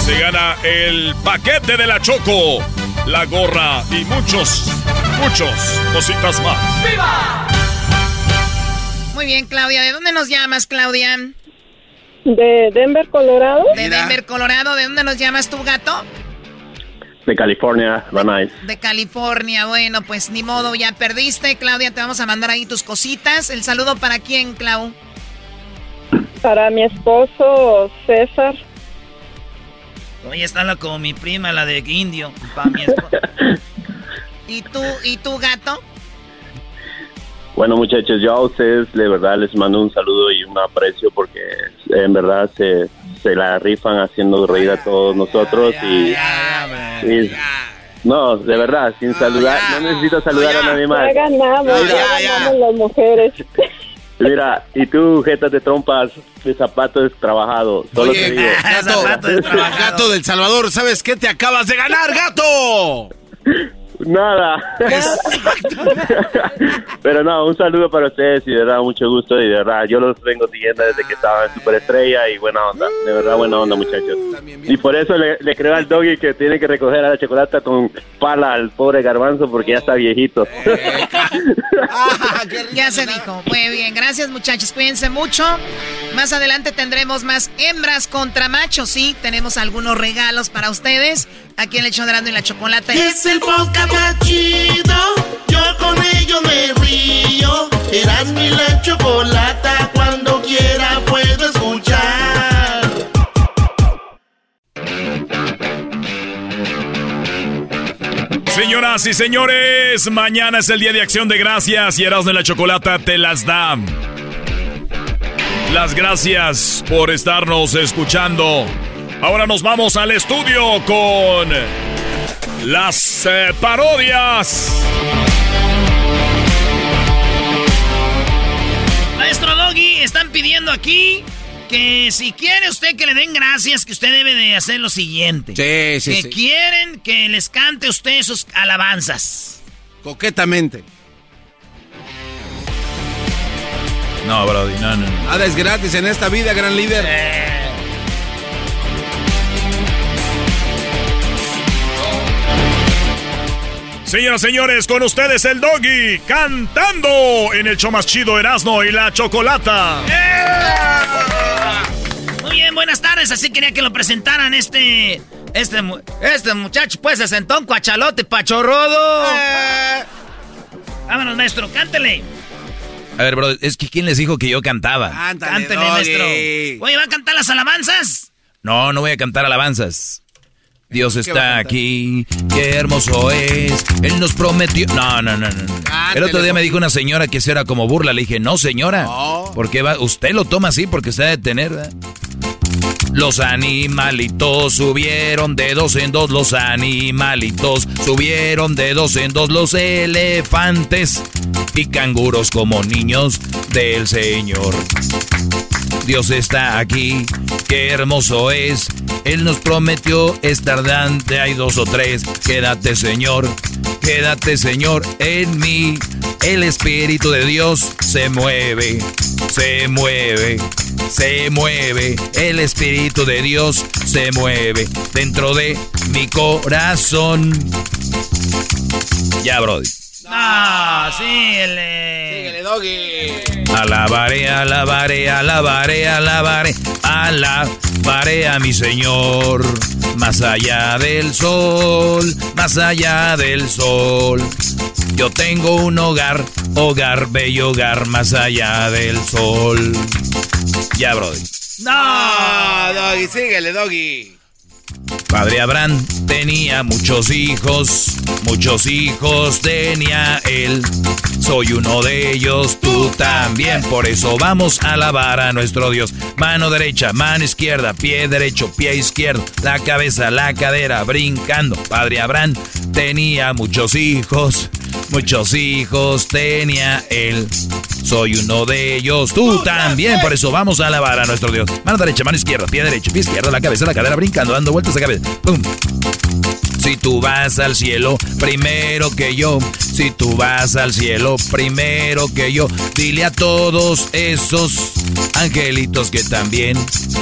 Se gana el paquete de la Choco, la gorra y muchos, muchos cositas más. Muy bien, Claudia. ¿De dónde nos llamas, Claudia? De Denver, Colorado. De Denver, Colorado. ¿De dónde nos llamas tú, gato? De California, Van Nuys. De California. Bueno, pues ni modo, ya perdiste. Claudia, te vamos a mandar ahí tus cositas. ¿El saludo para quién, Clau? Para mi esposo César. Oye, está la como mi prima, la de indio. Pa' mi esposa. ¿Y tú, y tú, gato? Bueno, muchachos, yo a ustedes de verdad les mando un saludo y un aprecio porque en verdad se, se la rifan haciendo reír a todos nosotros y, y- no, de verdad, sin saludar, no necesito saludar a nadie más. Ya ganamos, Mira, ya ganamos las mujeres. Mira, y tú, jetas de trompas, de zapatos trabajado, solo te digo. Gato, gato del Salvador, ¿sabes qué te acabas de ganar, gato? Nada. Pero no, un saludo para ustedes y de verdad mucho gusto y de verdad yo los vengo siguiendo desde que estaba en Superestrella y buena onda, de verdad buena onda muchachos. Y por eso le, le creo al doggy que tiene que recoger a la chocolata con pala al pobre garbanzo porque ya está viejito. Ya se dijo. Muy bien, gracias muchachos, cuídense mucho. Más adelante tendremos más hembras contra machos, sí, tenemos algunos regalos para ustedes. Aquí en el Erasmo y la Chocolata. Es el podcast más chido. Yo con ello me río. Eras mi la chocolata. Cuando quiera puedo escuchar. Señoras y señores, mañana es el Día de Acción de Gracias y Erasmo y la Chocolata te las da. Las gracias por estarnos escuchando. Ahora nos vamos al estudio con las eh, parodias. Maestro Doggy, están pidiendo aquí que si quiere usted que le den gracias, que usted debe de hacer lo siguiente. Sí, sí, que sí. quieren que les cante usted sus alabanzas. Coquetamente. No, Brody, no, no. Nada es gratis en esta vida, gran líder. Señoras y señores, con ustedes el Doggy cantando en el show más chido Erasmo y la Chocolata. Muy bien, buenas tardes. Así quería que lo presentaran este. Este, este muchacho, pues, se sentó un cuachalote pachorrodo. Vámonos, maestro, cántele. A ver, Brody, es que ¿quién les dijo que yo cantaba? Cántele, maestro. Oye, ¿va a cantar las alabanzas? No, no voy a cantar alabanzas. Dios ¿Qué va a está aquí, qué hermoso es. Él nos prometió. No, no, no, no. El otro día me dijo una señora que eso era como burla. Le dije, no, señora. ¿Por qué va? Usted lo toma así porque se ha de tener. ¿verdad? Los animalitos subieron de dos en dos, los animalitos subieron de dos en dos, los elefantes y canguros como niños del Señor. Dios está aquí, qué hermoso es. Él nos prometió estar dante, hay dos o tres. Quédate, Señor, quédate, Señor, en mí. El Espíritu de Dios se mueve, se mueve, se mueve. El Espíritu de Dios se mueve dentro de mi corazón. Ya, Brody. Ah, síguele. Síguele, doggy. Alabaré, alabaré, alabaré, alabaré, alabaré a mi Señor. Más allá del sol, más allá del sol. Yo tengo un hogar, hogar, bello hogar, más allá del sol. Ya, Brody. No, doggy, síguele, doggy. Padre Abraham tenía muchos hijos, muchos hijos tenía él. Soy uno de ellos, tú también. Por eso vamos a alabar a nuestro Dios. Mano derecha, mano izquierda, pie derecho, pie izquierdo, la cabeza, la cadera, brincando. Padre Abraham tenía muchos hijos, muchos hijos tenía él. Soy uno de ellos, tú también. Por eso vamos a alabar a nuestro Dios. Mano derecha, mano izquierda, pie derecho, pie izquierdo, la cabeza, la cadera, brincando, dando vueltas de cabeza. ¡Pum! Si tú vas al cielo primero que yo, si tú vas al cielo primero que yo, dile a todos esos angelitos que también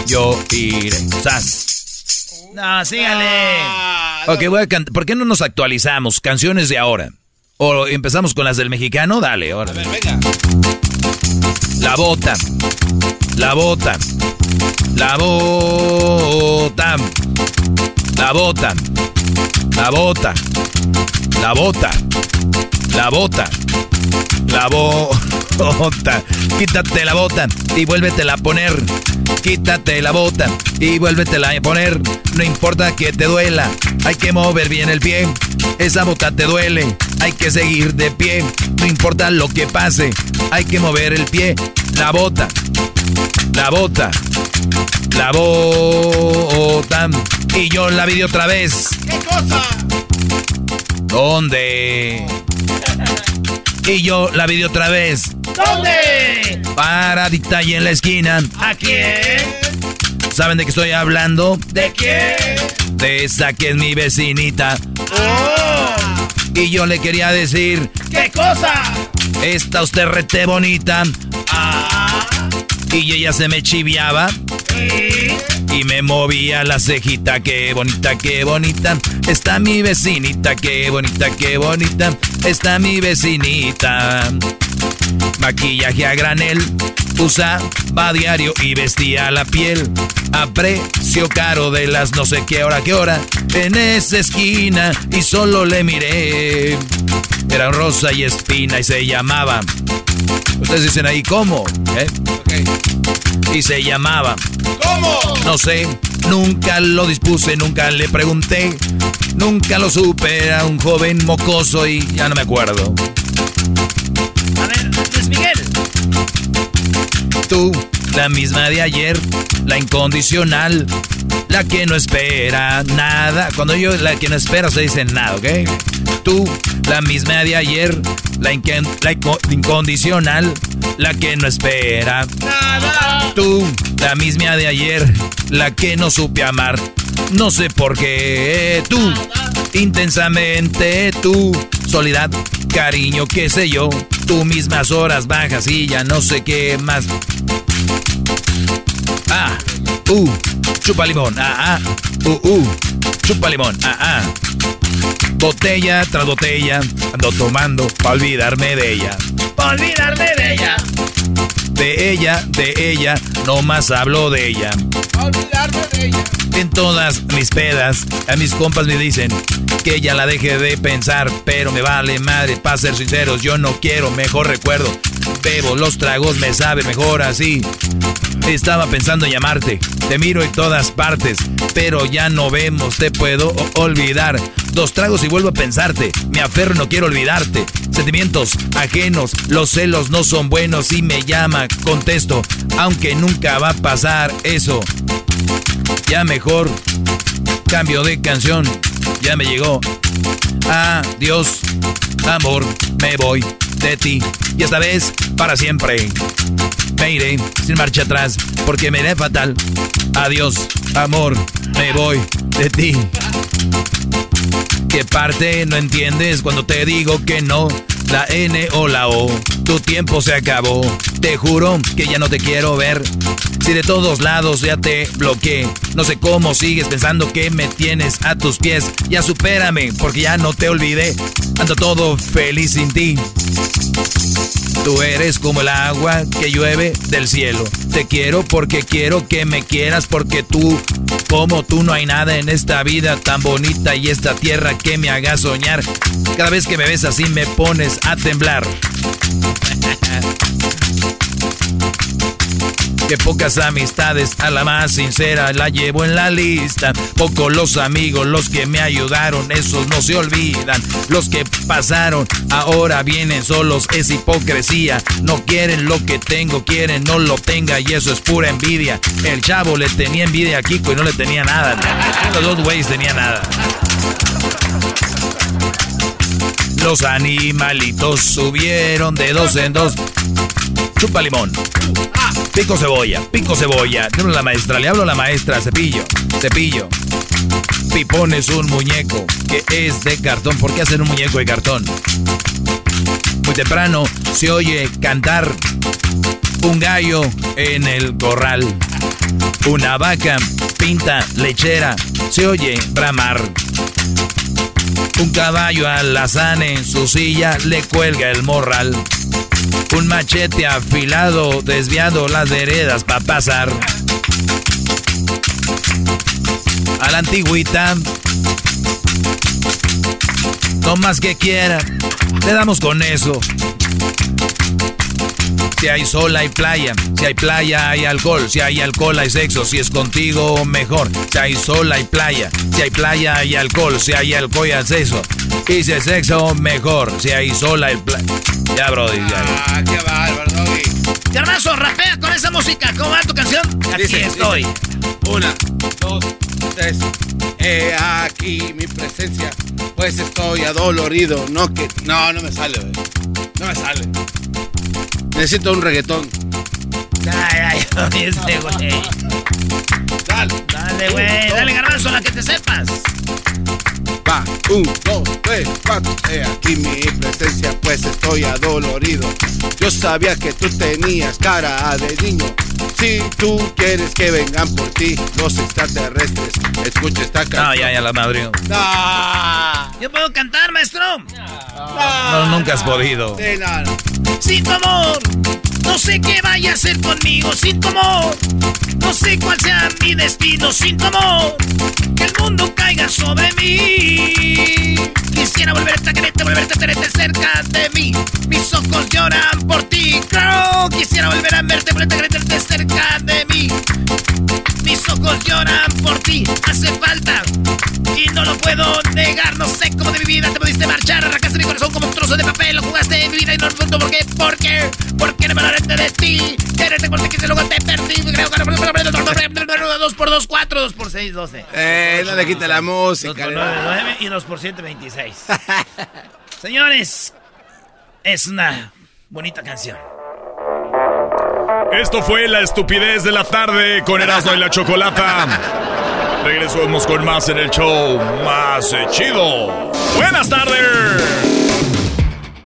yo iré. ¡Sas! No, sígale. Ok, voy a cantar. ¿Por qué no nos actualizamos? Canciones de ahora. ¿O empezamos con las del mexicano? Dale, ahora. venga. La bota. La bota. La bota. La bota. La bota. La bota. La bota. La bota. Quítate la bota y vuélvetela a poner. Quítate la bota y vuélvetela a poner. No importa que te duela, hay que mover bien el pie. Esa bota te duele, hay que seguir de pie. No importa lo que pase, hay que mover el pie. La bota, la bota, la bota. Y yo la vi de otra vez. ¿Qué cosa? ¿Dónde? Y yo la vi de otra vez. ¿Dónde? Paradita y en la esquina. ¿A quién? ¿Saben de qué estoy hablando? ¿De quién? De esa que es mi vecinita. ¡Oh! Y yo le quería decir, ¿Qué cosa? Está usted rete bonita. Ah. Y ella se me chiviaba y me movía la cejita. Qué bonita, qué bonita. Está mi vecinita, qué bonita, qué bonita. Está mi vecinita. Maquillaje a granel, usaba diario y vestía la piel a precio caro de las no sé qué hora, qué hora. En esa esquina y solo le miré. Era rosa y espina y se llamaba. Ustedes dicen ahí, ¿cómo? ¿Eh? Y se llamaba. ¿Cómo? No sé, nunca lo dispuse, nunca le pregunté, nunca lo supe, era un joven mocoso y ya no me acuerdo. planet Luis Miguel. Tú, la misma de ayer, la incondicional, la que no espera nada. Cuando yo la que no espera, se dice nada, ¿ok? Tú, la misma de ayer, la, incondicional, la que no espera Nada. Tú, la misma de ayer, la que no supe amar. No sé por qué tú, intensamente tú, soledad, cariño, qué sé yo, tú horas bajas y ya no sé qué más. Ah, uh, chupa limón, ah, ah, uh, uh, chupa limón, ah, ah. Botella tras botella, ando tomando pa' olvidarme de ella. Pa' olvidarme de ella. De ella, de ella, no más hablo de ella. Olvidarme de ella. En todas mis pedas, a mis compas me dicen que ya la deje de pensar, pero me vale madre, para ser sinceros, yo no quiero mejor recuerdo. Bebo los tragos, me sabe mejor así. Estaba pensando en llamarte, te miro en todas partes, pero ya no vemos, te puedo olvidar. Dos tragos y vuelvo a pensarte, me aferro, no quiero olvidarte. Sentimientos ajenos, los celos no son buenos y me llama, contesto, aunque nunca va a pasar eso. Ya mejor, cambio de canción, ya me llegó. Adiós, amor, me voy de ti. Y esta vez, para siempre. Me iré sin marcha atrás, porque me iré fatal. Adiós, amor, me voy de ti. ¿Qué parte no entiendes cuando te digo que no? La N o la O, tu tiempo se acabó. Te juro que ya no te quiero ver. Si de todos lados ya te bloqueé, no sé cómo sigues pensando que me tienes a tus pies. Ya supérame, porque ya no te olvidé. Ando todo feliz sin ti. Tú eres como el agua que llueve del cielo. Te quiero porque quiero que me quieras, porque tú, como tú, no hay nada en esta vida tan bonita y esta tierra que me haga soñar. Cada vez que me ves así me pones a temblar. Que pocas amistades, a la más sincera la llevo en la lista. Pocos los amigos, los que me ayudaron, esos no se olvidan. Los que pasaron, ahora vienen solos, es hipocresía. No quieren lo que tengo, quieren no lo tenga y eso es pura envidia. El chavo le tenía envidia a Kiko y no le tenía nada. Los dos güeyes tenían nada. Los animalitos subieron de dos en dos. Chupa limón. Pico cebolla, pico cebolla. Le la maestra, le hablo a la maestra. Cepillo, cepillo. Pipón es un muñeco que es de cartón. ¿Por qué hacen un muñeco de cartón? Muy temprano se oye cantar un gallo en el corral. Una vaca pinta lechera se oye bramar. Un caballo alazán en su silla le cuelga el morral. Un machete afilado desviado las veredas para pasar. A la antigüita, no más que quiera, le damos con eso. Si hay sol hay playa, si hay playa hay alcohol, si hay alcohol hay sexo, si es contigo mejor. Si hay sol hay playa, si hay playa hay alcohol, si hay alcohol hay sexo. Y si es sexo mejor, si hay sol hay playa. Ya, brody, ya. Ah, qué bárbaro, Doggy. Garbanzo, rapea con esa música. ¿Cómo va tu canción? Aquí Dice, estoy. dice, Una, dos, tres. He aquí mi presencia, pues estoy adolorido. No que. No, no me sale, güey. No me sale. Necesito un reggaetón. Ay, ay, este güey. Dale. Dale, güey. Dale, garbanzo, la que te sepas. Va, un, dos, tres, cuatro. He aquí mi presencia, pues estoy adolorido. Yo sabía que tú tenías cara de niño. Si tú quieres que vengan por ti los extraterrestres, escucha esta canción. No, ya, ya la madre. ¿Yo puedo cantar, maestro? No, nunca has podido. De nada. Sin tu amor, no sé qué vaya a hacer conmigo. Sin tu amor, no sé cuál sea mi destino. Sin tu amor, que el mundo caiga sobre mí. Quisiera volverte a quererte, volverte a tenerte cerca de mí. Mis ojos lloran por ti, claro. Quisiera volver a verte, volverte a quererte cerca de mí. Mis ojos lloran por ti, hace falta y no lo puedo negar. No sé cómo de mi vida te pudiste marchar, arrancaste mi corazón como un trozo de papel, lo jugaste en mi vida y no entiendo por qué, por qué, por qué no me enamoré de ti. Quererte porque quise luego te perdí. Creo que dos por dos, cuatro, dos por seis, doce. Eh, no le quita la música. Y dos por siete, veintiséis. Señores, es una bonita canción. Esto fue la estupidez de la tarde con Erasmo y la Chocolata. Regresamos con más en el show más eh, chido. Buenas tardes.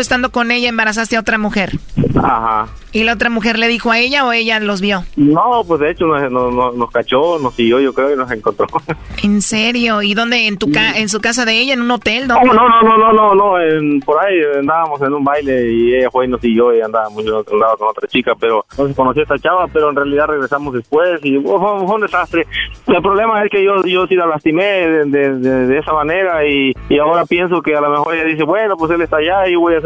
estando con ella embarazaste a otra mujer. Ajá. ¿Y la otra mujer le dijo a ella o ella los vio? No, pues de hecho nos, nos, nos cachó, nos siguió, yo creo, y nos encontró. ¿En serio? ¿Y dónde? ¿En tu ca en su casa de ella? ¿En un hotel? No, no, no, no, no, no, no, en, por ahí andábamos en un baile y ella fue y nos siguió y andábamos, yo andaba con otra chica, pero no se conoció a esta chava, pero en realidad regresamos después y fue, un desastre. El problema es que yo, yo sí la lastimé de, de, de, esa manera y, y, ahora pienso que a lo mejor ella dice, bueno, pues él está allá y voy a hacer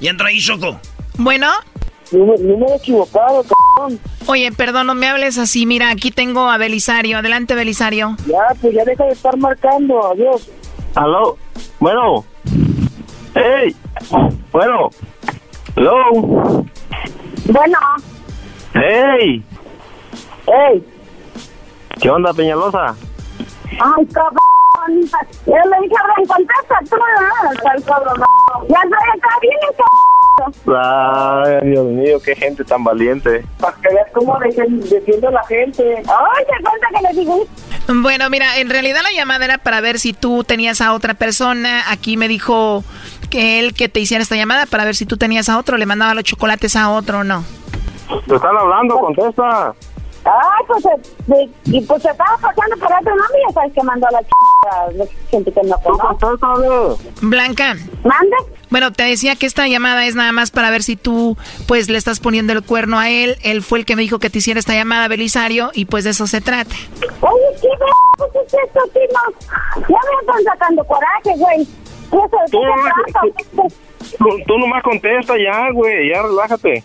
Y entra ahí, Choco. Bueno. Número equivocado, cabrón. Oye, perdón, no me hables así. Mira, aquí tengo a Belisario. Adelante, Belisario. Ya, pues ya deja de estar marcando. Adiós. Aló. Bueno. Hey. Bueno. Hello. Bueno. Hey. Hey. ¿Qué onda, Peñalosa? Ay, cabrón. Yo le dije, ven, contesta tú, el cabrón. Ya estoy acá, viene. Ay, Dios mío, qué gente tan valiente. Para que veas cómo defiende la gente. Ay, te cuenta que le digo. Bueno, mira, en realidad la llamada era para ver si tú tenías a otra persona. Aquí me dijo que él que te hiciera esta llamada para ver si tú tenías a otro, le mandaba los chocolates a otro o no. Te están hablando, contesta. Ay, pues, eh, y pues se estaba pasando por otro nombre y ya sabes que mandó a la ch... gente que no conoce. Blanca. ¿Mande? Bueno, te decía que esta llamada es nada más para ver si tú, pues, le estás poniendo el cuerno a él. Él fue el que me dijo que te hiciera esta llamada, Belisario, y pues de eso se trata. Oye, ¿qué pues es esto, Tino? Ya me están sacando coraje, güey. Eso, ¿de qué se trata? Tú, tú nomás contesta ya, güey, ya relájate.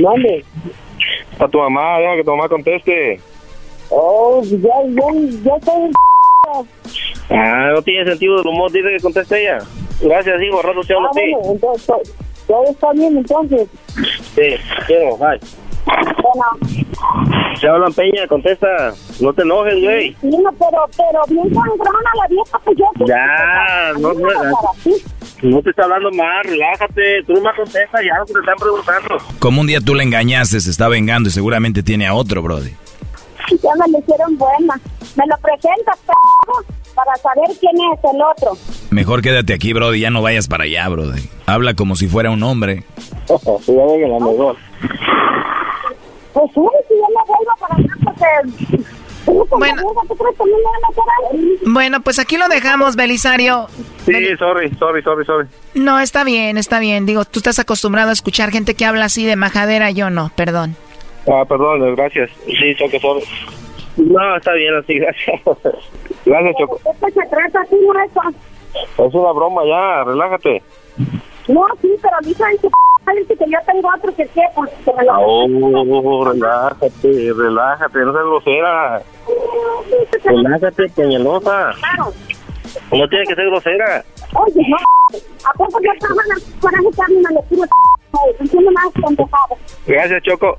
¿Dónde? A tu mamá, deja que tu mamá conteste. Oh, ya, ya, ya estoy... Ah, no tiene sentido del humor, dice que conteste ella. Gracias, hijo, rato te hablo Ah, bueno, entonces, to- todo está bien, entonces. Sí, quiero, bye. Bueno, Se hablan Peña, contesta. No te enojes, güey. sí, no, pero, pero bien sangrona la vieja, pues yo... Ya, no, A me. No te está hablando mal, relájate. Tú nomás contesta ya lo que te están preguntando. Como un día tú le engañaste, se está vengando y seguramente tiene a otro, Brody. Ya me lo hicieron buena. Me lo presentas, p***, para saber quién es el otro. Mejor quédate aquí, Brody, ya no vayas para allá, Brody. Habla como si fuera un hombre. Sí, ya venga la mejor. Pues sí, si yo me vuelvo para acá, porque... Bueno. Bueno, pues aquí lo dejamos, Belisario. Sí, sorry, sorry, sorry, sorry. No, está bien, está bien. Digo, tú estás acostumbrado a escuchar gente que habla así de majadera, yo no, perdón. Ah, perdón, gracias. Sí, Choco, sorry. No, está bien así, gracias. Gracias, Choco. Es una broma ya, relájate. No, sí, pero dicen que que yo tengo otro que pues que me lo... Oh, relájate, relájate, no seas grosera. Relájate, peñalosa. Claro. No tiene que ser grosera. Oye, no, ¿a poco ya estaban a coraje que a mí me lo quiero Entiendo más contestado. Gracias, Choco.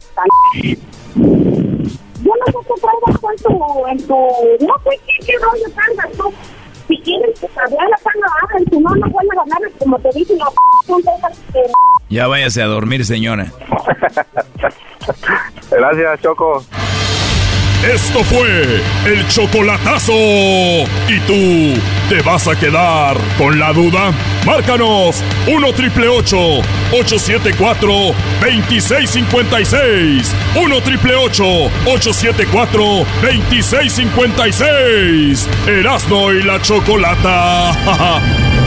Yo no sé qué traigas en tu, en tu... No sé qué, qué rollo traigas tú. Si quieres, pues hablar la pana, hablan. Si no, no vuelven a ganar. Como te dije, no, son de esas que... Ya váyase a dormir, señora. Gracias, Choco. Esto fue el chocolatazo. ¿Y tú te vas a quedar con la duda? Márcanos 1 triple 874 2656. 1 triple 874 2656. Erasno y la chocolata.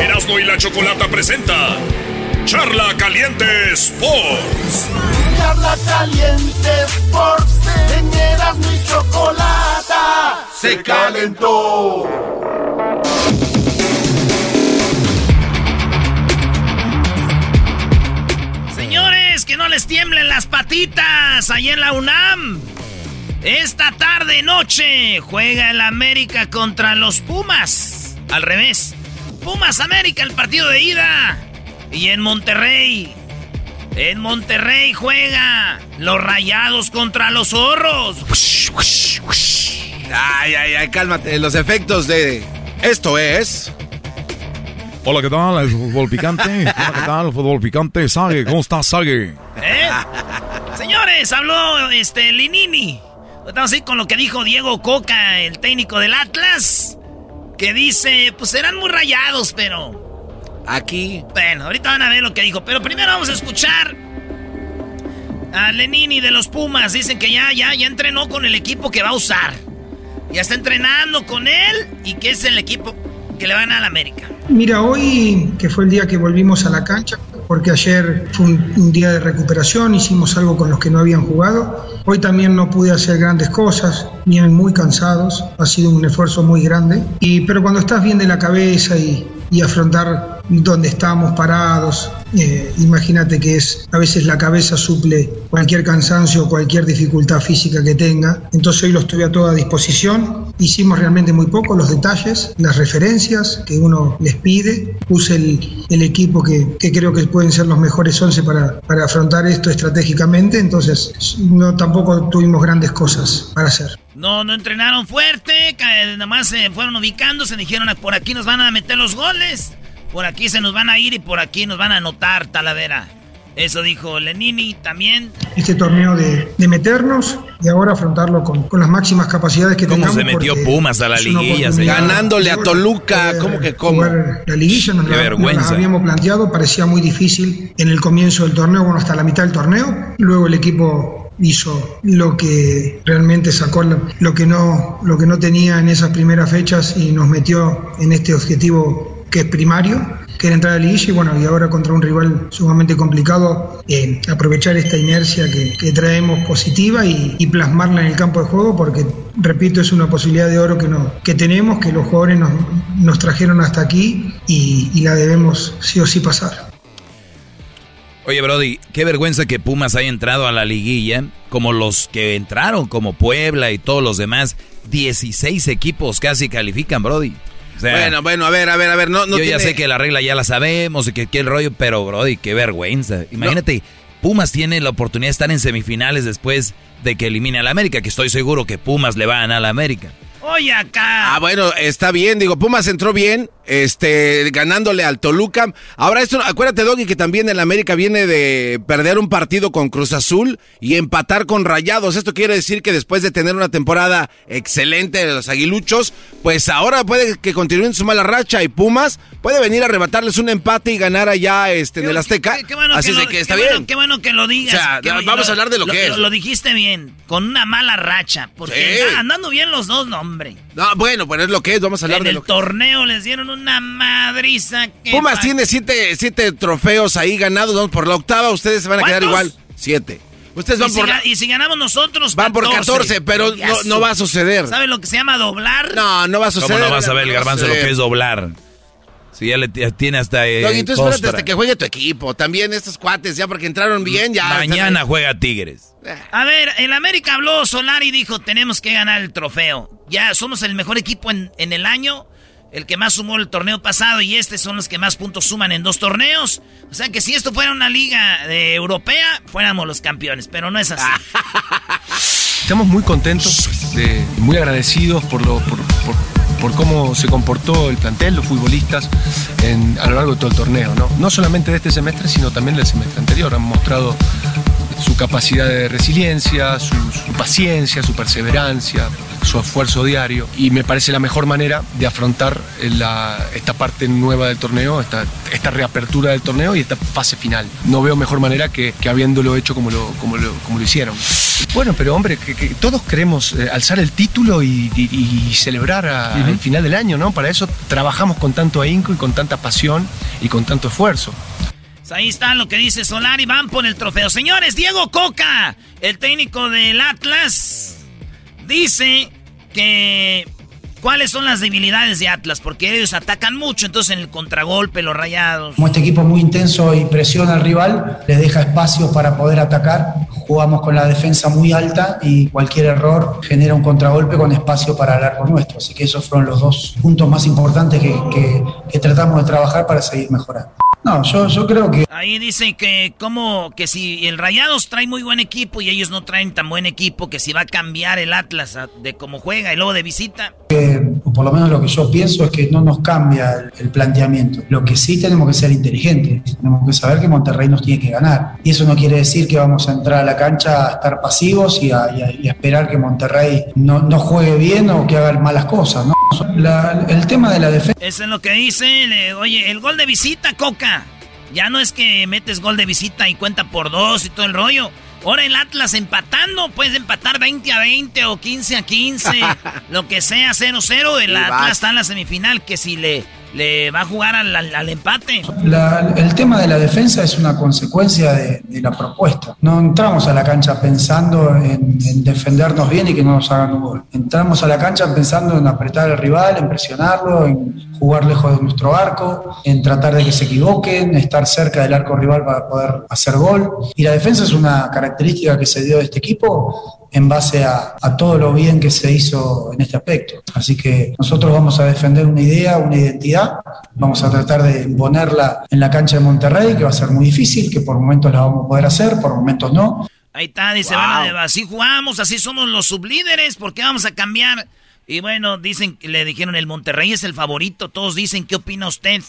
Erasmo y la Chocolata presenta Charla Caliente Sports. Charla Caliente Sports. En Erasmo y Chocolata. Se calentó. Señores, que no les tiemblen las patitas ahí en la UNAM. Esta tarde noche juega el América contra los Pumas. Al revés. Pumas América, el partido de ida. Y en Monterrey. En Monterrey juega los rayados contra los zorros. Ay, ay, ay, cálmate. Los efectos de esto es. Hola, ¿qué tal? Es fútbol picante. Hola, ¿qué tal? Fútbol picante. Sague, ¿cómo estás, Sague? ¿Eh? Señores, habló este Linini. Estamos ahí con lo que dijo Diego Coca, el técnico del Atlas. Que dice, pues serán muy rayados, pero. Aquí. Bueno, ahorita van a ver lo que dijo. Pero primero vamos a escuchar a Lenini de los Pumas. Dicen que ya, ya, ya entrenó con el equipo que va a usar. Ya está entrenando con él y que es el equipo que le van a la América. Mira, hoy que fue el día que volvimos a la cancha, porque ayer fue un, día de recuperación, hicimos algo con los que no habían jugado. Hoy también no pude hacer grandes cosas, vienen muy cansados, ha sido un esfuerzo muy grande. Y, pero cuando estás bien de la cabeza y, y afrontar donde estamos parados, eh, imagínate que es a veces la cabeza suple cualquier cansancio, cualquier dificultad física que tenga. Entonces hoy lo estoy a toda disposición. Hicimos realmente muy poco los detalles, las referencias que uno les pide. Puse el, el equipo que, que, creo que pueden ser los mejores 11 para, para afrontar esto estratégicamente. Entonces no tampoco tuvimos grandes cosas para hacer. No, no entrenaron fuerte, nada más se fueron ubicando, se dijeron por aquí nos van a meter los goles, por aquí se nos van a ir y por aquí nos van a anotar, Talavera. Eso dijo Lenini también. Este torneo de, de meternos y ahora afrontarlo con, con, las máximas capacidades que ¿Cómo tengamos. se metió Pumas a la liguilla? Ganándole a Toluca, ¿cómo que cómo? La liguilla nos Qué la, vergüenza. nos la habíamos planteado, parecía muy difícil en el comienzo del torneo, bueno, hasta la mitad del torneo. Luego el equipo hizo lo que realmente sacó lo que no lo que no tenía en esas primeras fechas y nos metió en este objetivo que es primario que era entrar a la liguilla y bueno y ahora contra un rival sumamente complicado eh, aprovechar esta inercia que, que traemos positiva y, y, plasmarla en el campo de juego porque repito es una posibilidad de oro que no que tenemos que los jugadores nos, nos trajeron hasta aquí y, y la debemos sí o sí pasar Oye, Brody, qué vergüenza que Pumas haya entrado a la liguilla, como los que entraron, como Puebla y todos los demás. 16 equipos casi califican, Brody. O sea, bueno, bueno, a ver, a ver, a ver. No, no yo tiene... ya sé que la regla ya la sabemos y que el rollo, pero, Brody, qué vergüenza. Imagínate, no. Pumas tiene la oportunidad de estar en semifinales después de que elimine a la América, que estoy seguro que Pumas le va a ganar a la América. Oye, acá. Ah, bueno, está bien. Digo, Pumas entró bien, este, ganándole al Toluca. Ahora, esto, acuérdate, Doggy, que también el América viene de perder un partido con Cruz Azul y empatar con Rayados. Esto quiere decir que después de tener una temporada excelente de los aguiluchos, pues ahora puede que continúen su mala racha y Pumas puede venir a arrebatarles un empate y ganar allá este, en el Azteca. Qué, qué bueno Así que que está bien. Bueno, qué bueno que lo digas. O sea, vamos lo, a hablar de lo, lo que es. Lo, dijiste bien, con una mala racha. Porque Sí. andando bien los dos, no, hombre. No, bueno, pues es lo que es, vamos a hablar En de el lo que torneo les dieron una madriza. que Pumas pa- tiene siete, siete trofeos ahí ganados, vamos por la octava, ustedes se van a quedar igual. Siete. Ustedes y, van si, por la- y si ganamos nosotros, Van por 14, pero no, va a suceder. ¿Sabe lo que se llama doblar? No, no va a suceder. ¿Cómo no vas a ver el garbanzo lo que es doblar? Si ya le tiene hasta. Eh, Doggy, tú espérate hasta que juegue tu equipo. También estos cuates, ya porque entraron bien, ya. Mañana juega Tigres. A ver, el América habló Solari y dijo, tenemos que ganar el trofeo. Ya somos el mejor equipo en, en el año, el que más sumó el torneo pasado y este son los que más puntos suman en dos torneos. O sea que si esto fuera una liga eh, europea, fuéramos los campeones, pero no es así. Estamos muy contentos, de- muy agradecidos por, lo, por, por- por cómo se comportó el plantel, los futbolistas en- a lo largo de todo el torneo. ¿no? no solamente de este semestre, sino también del semestre anterior. Han mostrado su capacidad de resiliencia, su, su paciencia, su perseverancia, su esfuerzo diario y me parece la mejor manera de afrontar la- esta parte nueva del torneo, esta, esta reapertura del torneo y esta fase final. No veo mejor manera que, que habiéndolo hecho como lo, como lo, como lo hicieron. Bueno, pero hombre, que, que todos queremos eh, alzar el título y, y- y celebrar a- Ujú. al final del año, ¿no? Para eso trabajamos con tanto ahínco y con tanta pasión y con tanto esfuerzo. Pues ahí está lo que dice Solari. Van por el trofeo. Señores, Diego Coca, el técnico del Atlas, dice que. ¿Cuáles son las debilidades de Atlas? Porque ellos atacan mucho, entonces en el contragolpe, los rayados. Como este equipo es muy intenso y presiona al rival, les deja espacios para poder atacar. Jugamos con la defensa muy alta y cualquier error genera un contragolpe con espacio para el arco nuestro. Así que esos fueron los dos puntos más importantes que, tratamos de trabajar para seguir mejorando. No, yo, yo creo que Ahí dice que como que si el Rayados trae muy buen equipo y ellos no traen tan buen equipo, que si va a cambiar el Atlas a- de cómo juega y luego de visita. o por lo menos lo que yo pienso es que no nos cambia el, el planteamiento. Lo que sí tenemos que ser inteligentes, tenemos que saber que Monterrey nos tiene que ganar. Y eso no quiere decir que vamos a entrar a la cancha a estar pasivos y a, y a- y a esperar que Monterrey no, no juegue bien o que haga malas cosas. ¿no? La- el tema de la defensa... Eso es lo que dice. le- oye, el gol de visita, Coca. Ya no es que metes gol de visita y cuenta por dos y todo el rollo. Ahora el Atlas empatando, puedes empatar 20 a 20 o 15 a 15, lo que sea, 0-0. El Y vas. Atlas está en la semifinal, que si le, le va a jugar al, al- al empate. La- el tema de la defensa es una consecuencia de, de la propuesta. No entramos a la cancha pensando en, en defendernos bien y que no nos hagan un gol. Entramos a la cancha pensando en apretar al rival, en presionarlo, en jugar lejos de nuestro arco, en tratar de que se equivoquen, estar cerca del arco rival para poder hacer gol. Y la defensa es una característica que se dio de este equipo en base a, a todo lo bien que se hizo en este aspecto. Así que nosotros vamos a defender una idea, una identidad, vamos a tratar de imponerla en la cancha de Monterrey, que va a ser muy difícil, que por momentos la vamos a poder hacer, por momentos no. Ahí está, dice, bueno, así jugamos, así somos los sublíderes, ¿por qué vamos a cambiar? Y bueno, dicen, le dijeron, el Monterrey es el favorito, todos dicen, ¿qué opina usted?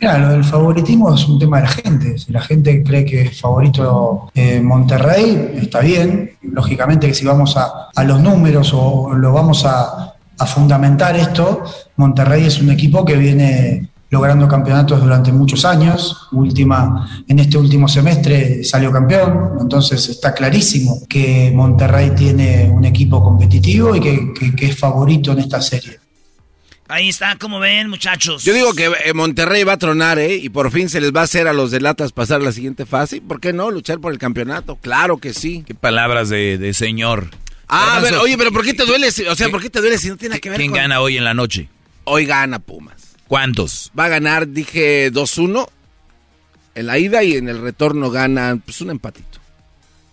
Mira, lo del favoritismo es un tema de la gente. Si la gente cree que es favorito eh, Monterrey, está bien. Lógicamente que si vamos a, los números o lo vamos a, fundamentar esto, Monterrey es un equipo que viene logrando campeonatos durante muchos años. Última, en este último semestre salió campeón, entonces está clarísimo que Monterrey tiene un equipo competitivo y que es favorito en esta serie. Ahí está, como ven, muchachos. Yo digo que eh, Monterrey va a tronar, ¿eh? Y por fin se les va a hacer a los de latas pasar la siguiente fase. ¿Y ¿Por qué no? Luchar por el campeonato. Claro que sí. Qué palabras de, de señor. Ah, a ver, oye, pero ¿por qué te duele? si- O sea, ¿por qué te duele si no tiene nada que ver ¿Quién con- gana hoy en la noche? Hoy gana Pumas. ¿Cuántos? Va a ganar, dije, 2-1 en la ida y en el retorno gana, pues, un empatito.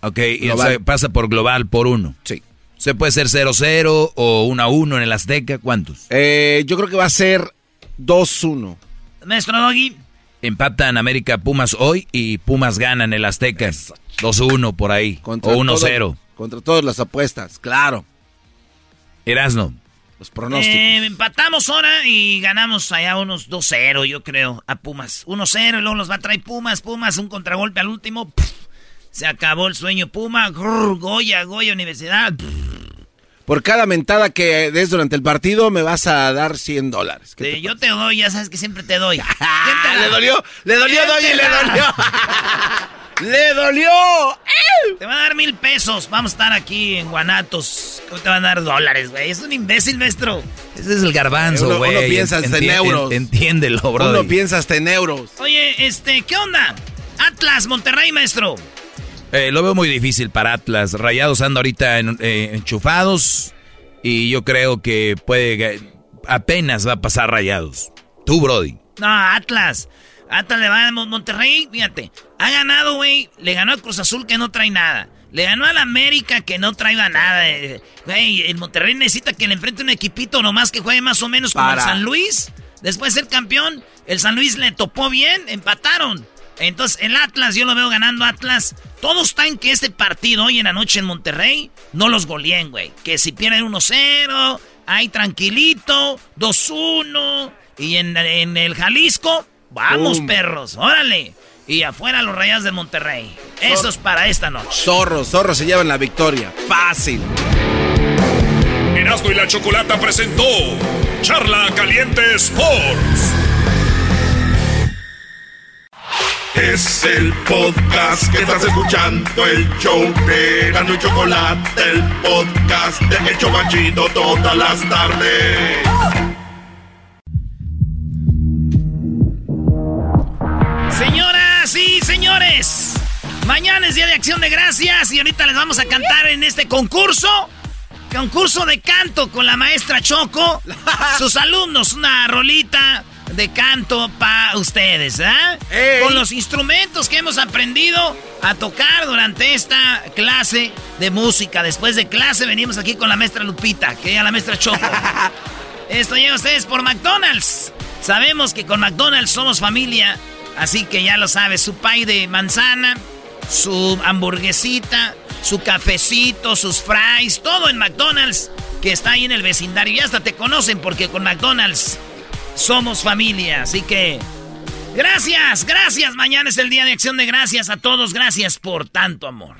Ok, y Global. se pasa por global por uno. Sí. ¿Se puede ser 0-0 o 1-1 en el Azteca? ¿Cuántos? Eh, yo creo que va a ser 2-1. Maestro Doggy. Empatan América Pumas hoy y Pumas ganan el Azteca. 2-1 por ahí. Contra o 1-0. todo- Contra todas las apuestas, claro. Erasno. Los pronósticos. Eh, empatamos ahora y ganamos allá unos 2-0, yo creo, a Pumas. 1-0 y luego los va a traer Pumas, Pumas, un contragolpe al último. pff, se acabó el sueño Puma. grrr, Goya, Goya Universidad. Por cada mentada que des durante el partido me vas a dar 100 dólares. ¿Qué Eh, yo te doy, ya sabes que siempre te doy. le dolió, le dolió, Doggy, le dolió. ¡Le dolió! Te van a dar mil pesos. Vamos a estar aquí en Guanatos. ¿Cómo te van a dar dólares, güey? Es un imbécil, maestro. Ese es el garbanzo, Uno- güey. uno piensa hasta en euros. en- Entiéndelo, bro. Uno piensa hasta en euros. Oye, este, ¿qué onda? Atlas, Monterrey, maestro. Eh, lo veo muy difícil para Atlas. Rayados anda ahorita en- eh, enchufados y yo creo que puede apenas va a pasar Rayados. Tú, Brody. No, Atlas. Atlas le va a Mon- Monterrey, fíjate. Ha ganado, güey. Le ganó a Cruz Azul que no trae nada. Le ganó al América que no traiga nada. Güey, el Monterrey necesita que le enfrente un equipito nomás que juegue más o menos como Para. el San Luis. Después de ser campeón, el San Luis le topó bien, empataron. Entonces, el Atlas, yo lo veo ganando Atlas. Todos están que este partido hoy en la noche en Monterrey no los goleen, güey. Que si pierden 1-0, ahí tranquilito, 2-1. Y en, en el Jalisco, vamos, perros, órale. Y afuera los Rayados de Monterrey. Eso es para esta noche. Zorros, zorros se llevan la victoria. Fácil. Erasmo y la Chocolata presentó Charla Caliente Sports. Es el podcast que estás escuchando, el show de Gano y Chocolate, el podcast de El Chobachito todas las tardes. Señoras y señores, mañana es Día de Acción de Gracias y ahorita les vamos a cantar en este concurso. Concurso de canto con la maestra Choco. Sus alumnos, una rolita de canto para ustedes, ¿ah? Con los instrumentos que hemos aprendido a tocar durante esta clase de música. Después de clase venimos aquí con la maestra Lupita, que es la maestra Choco. Esto llega a ustedes por McDonald's. Sabemos que con McDonald's somos familia, así que ya lo sabes, su pay de manzana, su hamburguesita, su cafecito, sus fries, todo en McDonald's que está ahí en el vecindario. Y hasta te conocen porque con McDonald's somos familia. Así que gracias, gracias. Mañana es el día de acción de gracias a todos. Gracias por tanto amor.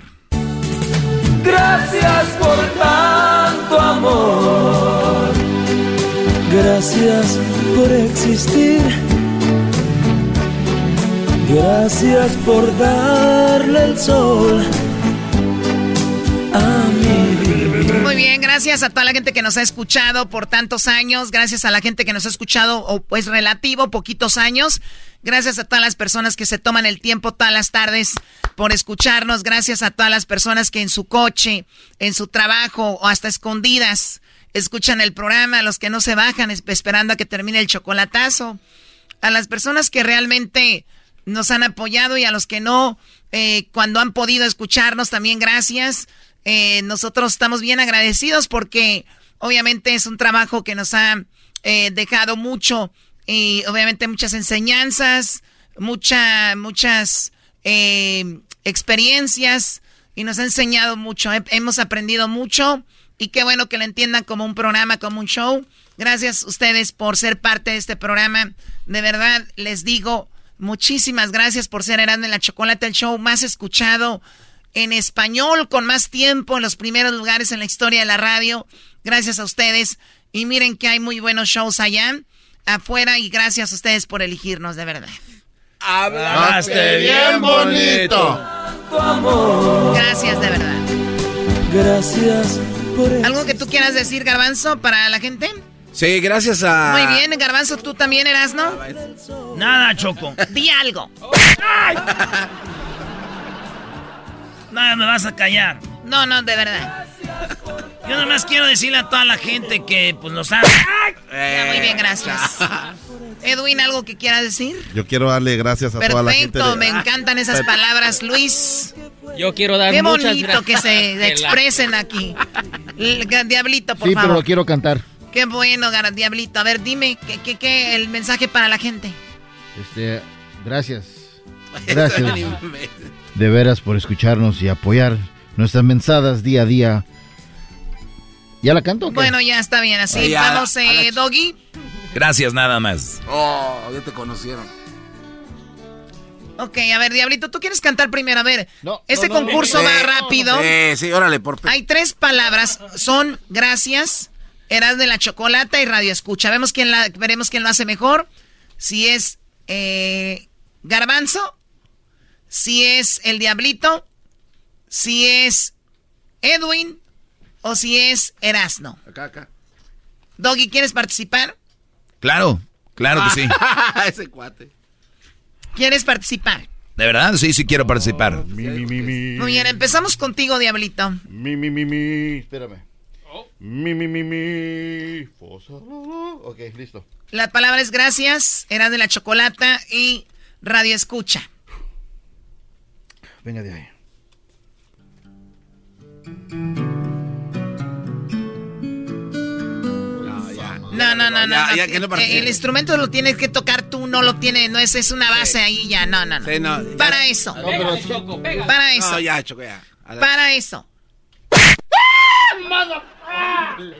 Gracias por tanto amor. Gracias por existir. Gracias por darle el sol a mi bien, gracias a toda la gente que nos ha escuchado por tantos años, gracias a la gente que nos ha escuchado, o pues relativo, poquitos años, gracias a todas las personas que se toman el tiempo todas las tardes por escucharnos, gracias a todas las personas que en su coche, en su trabajo o hasta escondidas escuchan el programa, a los que no se bajan esperando a que termine el chocolatazo, a las personas que realmente nos han apoyado y a los que no, eh, cuando han podido escucharnos también gracias. Eh, nosotros estamos bien agradecidos porque obviamente es un trabajo que nos ha eh, dejado mucho y obviamente muchas enseñanzas, mucha, muchas eh, experiencias y nos ha enseñado mucho. hemos aprendido mucho y qué bueno que lo entiendan como un programa, como un show. Gracias a ustedes por ser parte de este programa. De verdad les digo muchísimas gracias por ser Erasmo en la Chocolate, el show más escuchado en español con más tiempo en los primeros lugares en la historia de la radio. Gracias a ustedes. Y miren que hay muy buenos shows allá afuera y gracias a ustedes por elegirnos, de verdad. Hablaste bien bonito. Gracias, de verdad. Gracias por ¿Algo que tú quieras decir, Garbanzo, para la gente? Sí, gracias a. Muy bien, Garbanzo, tú también eras, ¿no? Nada, Choco. Di algo. Nada, me vas a callar. No, no, de verdad. Yo nada más quiero decirle a toda la gente que pues nos ha... Ya, muy bien, gracias. Edwin, ¿algo que quiera decir? Yo quiero darle gracias a toda la gente. Perfecto, de- me encantan esas palabras, Luis. Yo quiero dar Qué muchas bonito que se expresen aquí. Diablito, por Sí, favor. pero lo quiero cantar. Qué bueno, Diablito. A ver, dime, ¿qué, qué, qué el mensaje para la gente? Este, gracias. Gracias. De veras por escucharnos y apoyar nuestras mensadas día a día. ¿Ya la canto? Bueno, ya está bien así. Vamos, eh, Doggy. Gracias, nada más. Oh, ya te conocieron. Ok, a ver, Diablito, ¿tú quieres cantar primero? A ver, este no, no, concurso no, va no, rápido. Sí, sí, órale, por... Hay tres palabras, son gracias, eras de la chocolata y radio escucha. Vemos quién la, veremos quién lo hace mejor. Si es eh, garbanzo, si es el diablito, si es Edwin o si es Erasno. Acá, acá. Doggy, ¿quieres participar? Claro, claro que sí. Ese cuate. ¿Quieres participar? ¿De verdad? Sí, sí quiero participar. Mi, mi, mi, mi. Muy bien, empezamos contigo, diablito. Mi, mi, mi, mi. Espérame. Mi, mi, mi, mi. Fosa. Ok, listo. La palabra es gracias, eras de la chocolata y radio escucha. Venga de ahí. No, no, no, no. Ya, no. ya que no participe. el instrumento lo tienes que tocar tú, no lo tiene, no es, es una base ahí ya, no, no, no. Sí, no, ya. Para eso. Para eso. No, ya, Choco, ya. Para eso.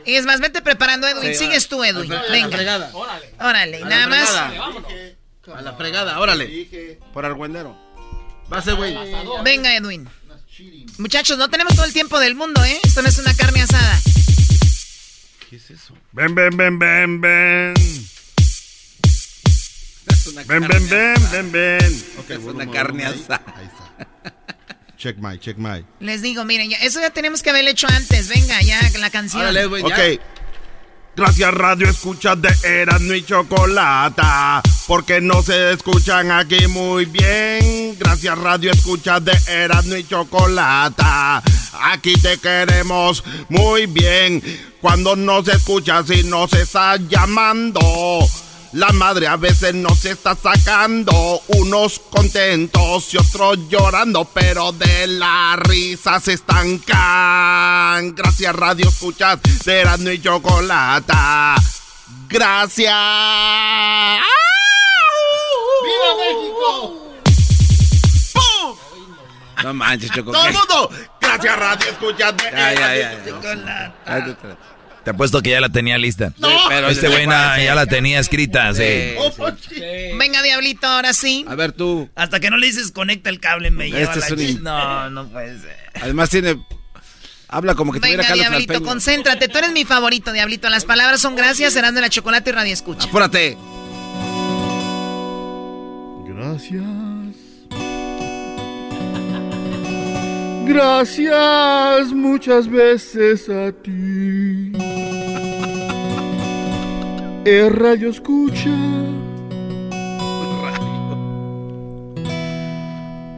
Y es más, vete preparando, Edwin. Sí, Sigues tú, Edwin. a la Venga. fregada. Órale, A la nada más. A la fregada, órale. Por argüendero. Va a ser, güey. Venga, Edwin. Muchachos, no tenemos todo el tiempo del mundo, ¿eh? Esto no es una carne asada. ¿Qué es eso? Ven, ven, ven, ven, ven. Ven, ven, ven, ven, ven. Es una carne ahí. asada. Ahí está. Check my, check my. Les digo, miren, ya, eso ya tenemos que haberlo hecho antes. Venga, ya, la canción. Ok. Gracias Radio Escuchas de Erasmo y Chocolata, porque no se escuchan aquí muy bien. Gracias Radio Escuchas de Erasmo y Chocolata, aquí te queremos muy bien. Cuando no se escucha si no se está llamando. La madre a veces nos está sacando, unos contentos y otros llorando, pero de la risa se estancan. Gracias Radio Escuchas de Erasmo y Chocolata. Gracias. ¡Viva México! No manches, Choco. ¡Todo el mundo! Gracias Radio Escuchas de Ya, ya, ya, Te- apuesto que ya la tenía lista. No. pero este güey ya la tenía escrita, sí. Venga, Diablito, ahora sí. A ver tú. Hasta que no le dices conecta el cable, me lleva Este la es un No, no puede ser. Además tiene... Habla como que tuviera Venga, Carlos Diablito, concéntrate. Tú eres mi favorito, Diablito. Las palabras son gracias, serán de la chocolate y radio escucha. Apúrate. Gracias. Gracias muchas veces a ti. Es Radio Escucha.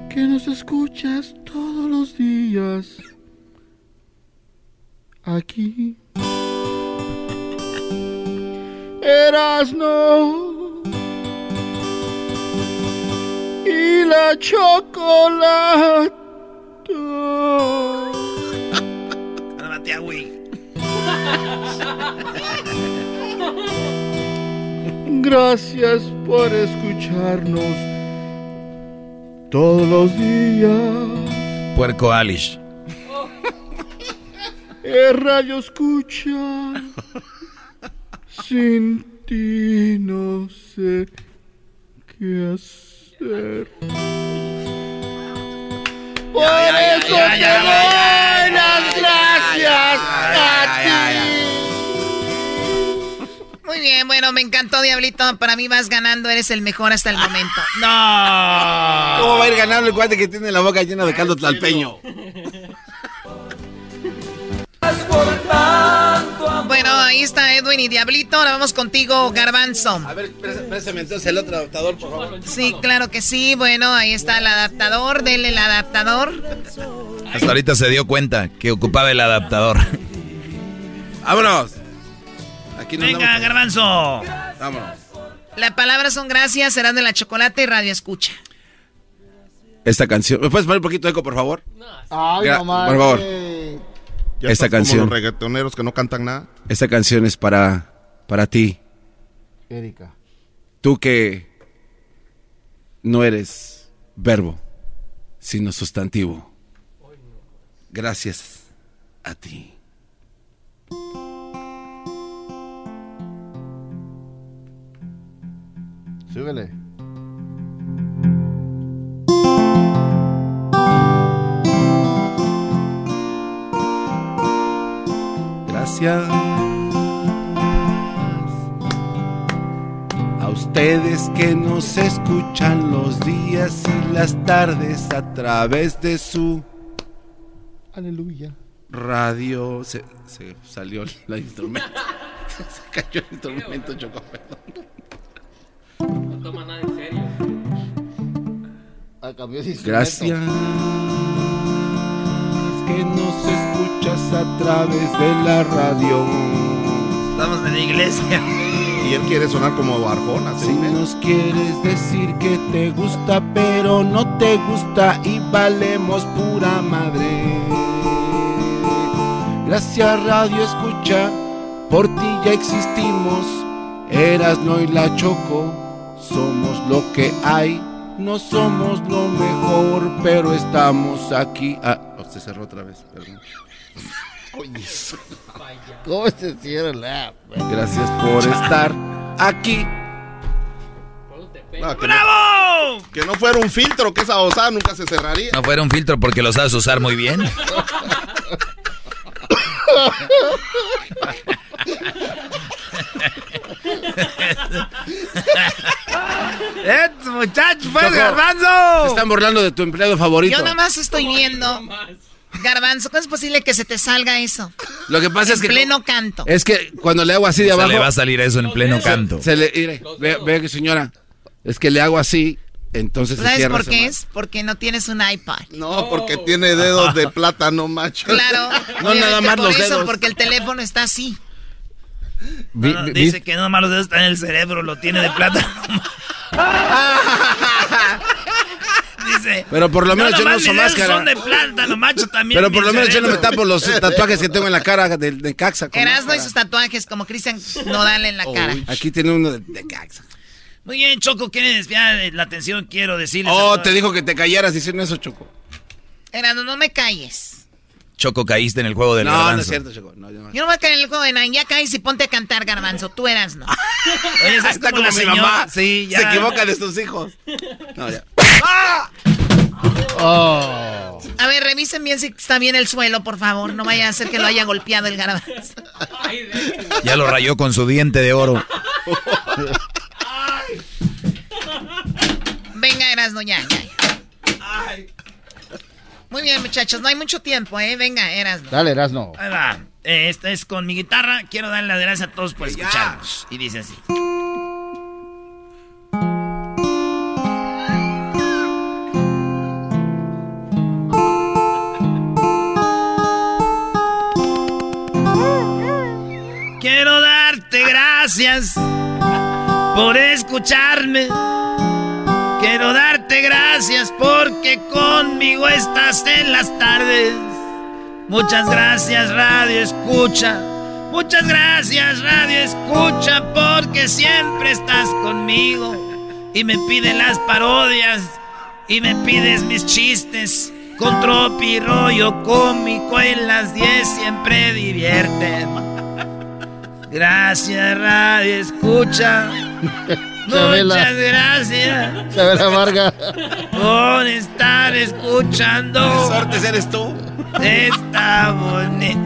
Que nos escuchas todos los días. Aquí. Erasno y la chocolate. Cálmate, güey. Gracias por escucharnos todos los días. Puerco Alish. Es Radio Escucha. Sin ti no sé qué hacer. Por eso te doy las gracias a ti. Muy bien, bueno, me encantó, Diablito. Para mí vas ganando, eres el mejor hasta el momento. No. ¿Cómo va a ir ganando el cuate que tiene la boca llena de caldo tlalpeño? Bueno, ahí está Edwin y Diablito. Ahora vamos contigo, Garbanzo. A ver, préstame entonces el otro adaptador, por favor. Sí, claro que sí. Bueno, ahí está el adaptador. Dele el adaptador. Hasta ahorita se dio cuenta que ocupaba el adaptador. ¡Vámonos! Aquí nos Venga, Garbanzo. Vámonos. Las palabras son gracias, serán de la chocolate y radio escucha. Esta canción. ¿Me puedes poner un poquito de eco, por favor? Ay, Gra- no mames. por favor. Ya Esta estás como canción. los reggaetoneros que no cantan nada. Esta canción es para, para ti. Erika. Tú que no eres verbo, sino sustantivo. Gracias a ti. Súbele. Gracias a ustedes que nos escuchan los días y las tardes a través de su Aleluya. radio. Se, se salió el instrumento. se cayó el instrumento, Choco. perdón. Ah, cambió de. Gracias que nos escuchas a través de la radio. Estamos en la iglesia. Y él quiere sonar como Arjona, Si ¿sí? nos quieres decir que te gusta, pero no te gusta y valemos pura madre. Gracias Radio Escucha, por ti ya existimos. Eras no y la Choco, somos lo que hay. No somos lo mejor, pero estamos aquí. Ah, oh, se cerró otra vez, perdón. Oye, ¿Cómo se cierra la app? Gracias por estar aquí. Que ¡Bravo! No, que no fuera un filtro, que esa osada nunca se cerraría. No fuera un filtro porque lo sabes usar muy bien. ¡Eh, muchachos, pues, garbanzo! Se están burlando de tu empleado favorito. Yo nomás estoy viendo. Garbanzo, ¿cómo es posible que se te salga eso? Lo que pasa En es que. pleno canto. Es que cuando le hago así de Se abajo. le va a salir eso en pleno canto. Se le, mire, ve, ve que señora, es que le hago así, entonces ¿Sabes por qué es? Porque no tienes un iPad. No, porque tiene dedos de plátano, macho. Claro. No, nada más por los eso, dedos. porque el teléfono está así. No, no, dice que no malos dedos está en el cerebro, lo tiene de plata. dice. Pero por lo menos yo no uso máscara. son de plátano, macho, también. Pero por lo menos yo no me tapo los tatuajes que tengo en la cara de, de Caxa. Erasmo y sus tatuajes como Cristian Nodal en la cara. Aquí tiene uno de, de Caxa. Muy bien, Choco, ¿quiere desviar la atención? Quiero decirles. Oh, te dijo que te callaras diciendo eso, Choco. Erasmo, no me calles. Choco, caíste en el juego del No, no garbanzo. es cierto, Choco. No, yo no. Yo no voy a caer en el juego de nada. Ya caes y ponte a cantar, Garbanzo. Tú eras, ¿no? Oye, es Está como como la mi mamá. Sí, ya. Se equivoca de sus hijos. No, ya. Oh. A ver, revisen bien si está bien el suelo, por favor. No vaya a ser que lo haya golpeado el Garbanzo. Ya lo rayó con su diente de oro. Venga, Erasmo, ya, ya. ya. Muy bien, muchachos. No hay mucho tiempo, ¿eh? Venga, Erasmo. Dale, Erasno. Ahí va. Eh, Esta es con mi guitarra. Quiero darle las gracias a todos por escucharnos. Y dice así. Quiero darte gracias por escucharme. Quiero darte gracias porque conmigo estás en las tardes. Muchas gracias, Radio Escucha. Muchas gracias, Radio Escucha, porque siempre estás conmigo. Y me piden las parodias. Y me pides mis chistes. Con tropi rollo cómico en las 10 siempre divierten. Gracias, Radio Escucha. Chabela. Muchas gracias Chabela Vargas. por estar escuchando. Sortes eres tú. Está bonito.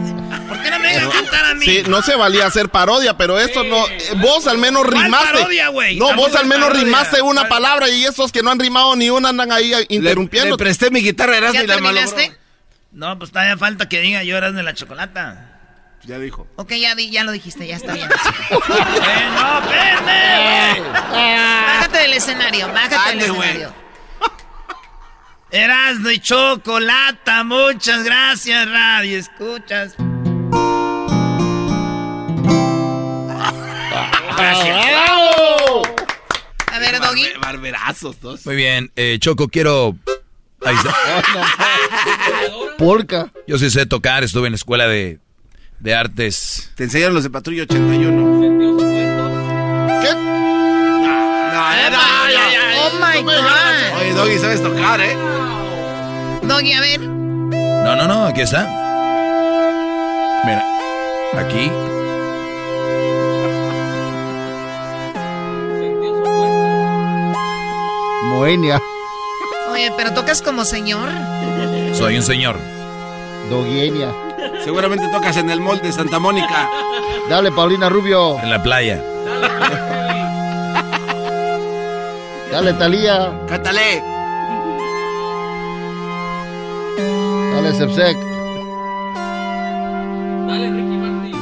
¿Por qué no me dejan cantar a mí? Sí, no se valía hacer parodia, pero esto no. eh, Vos al menos ¿Cuál rimaste. parodia, güey? No, vos al menos parodia. rimaste una ¿Cuál? palabra y esos que no han rimado ni una andan ahí interrumpiendo. Le presté mi guitarra Erasmo ¿Ya y la terminaste? malogró. No, pues todavía falta que diga yo eras de la chocolata. Ya dijo. Ok, ya, di- ya lo dijiste, ya está bien. Bájate del escenario, bájate del Ande, escenario. Erasno y chocolata, muchas gracias, radio. Escuchas. Gracias. A ver, Doggy. Barberazos, dos. Muy bien, eh, Choco, quiero... Ahí está. Polka. Yo sí sé tocar, estuve en la escuela de, de artes. Te enseñaron los de Patrulla 81. ¿Qué? No, no, ya, ya. Oh my God. Oye, Doggy, sabes tocar, ¿eh? Doggy, a ver. No, no, no, aquí está. Mira, aquí. Moenia. Oye, pero tocas como señor. Soy un señor. Doguienia. Seguramente tocas en el mall de Santa Mónica. Dale, Paulina Rubio. En la playa. Dale, Talía. Cátale. Dale, Sepsec. Dale, Ricky Martin.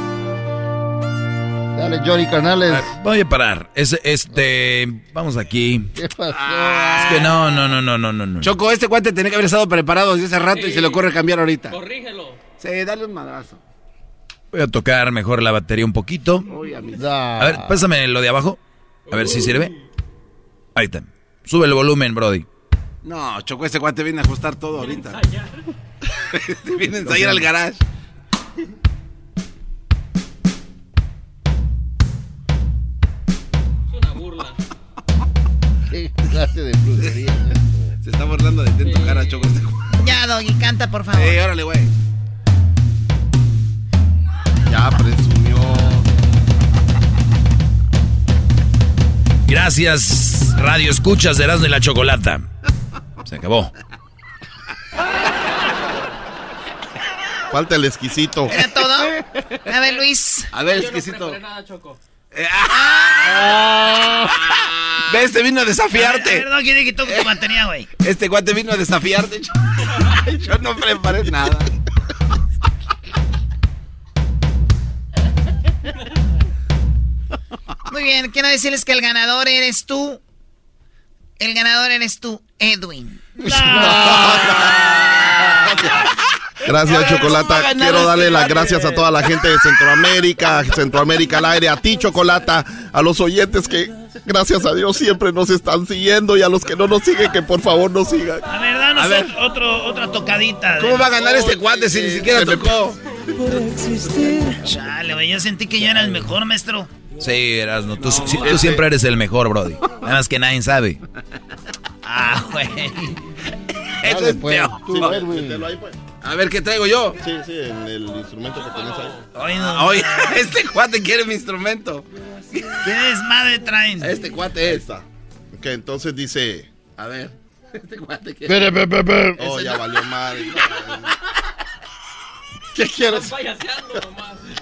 Dale, Johnny Canales. Voy a parar. Es, este, vamos aquí. ¿Qué pasó? Es que no, no, no, no, no, no. no. Choco, este cuate tenía que haber estado preparado desde hace rato y se le ocurre cambiar ahorita. Corrígelo. Sí, dale un madrazo. Voy a tocar mejor la batería un poquito. Uy, a mí. A ver, pásame lo de abajo. A ver si sirve. Ahí está. Sube el volumen, Brody. No, Choco, este cuate viene a ajustar todo ahorita. viene a ensayar al garage. Es una burla. ¿Qué clase de brujería? Se está burlando de ti en tu cara, Choco. Este cuate. Ya, Doggy, canta, por favor. Sí, órale, güey. Ya presumió. Gracias, Radio Escuchas de Erasmo y la Chocolata. Se acabó. Falta el exquisito. ¿Era todo? A ver, Luis. A ver, exquisito. Eh, ¿Ves? Te vino a desafiarte. A ver, no, ¿quién quitó tu batería, güey? Este guante vino a desafiarte. Yo no preparé nada. Muy bien, quiero decirles que el ganador eres tú. El ganador eres tú, Edwin. Gracias, Chocolata. Quiero darle las gracias a toda la gente de Centroamérica, Centroamérica al aire, a ti, Chocolata, a los oyentes que, gracias a Dios, siempre nos están siguiendo y a los que no nos siguen, que por favor nos sigan. A ver, danos A ver. ot- otro, otra tocadita. ¿Cómo va a ganar este guante si ni siquiera tocó? Chale, yo sentí que yo era el mejor, maestro. Sí, Erasmo, tú, sí- tú siempre eres el mejor, Brody. Nada más que nadie sabe. Ah, güey. Eso es peor. Sí, pues, mételo ahí, pues. A ver, ¿qué traigo yo? Sí, sí, en el instrumento que tienes ahí. Hoy no. Ah, Oye, este cuate quiere mi instrumento. ¿Qué desmadre traen? Este cuate es. Ok, entonces dice... A ver. Este cuate quiere. Espere, espere, espere. Oh, ya no. valió madre. ¿Qué quieres?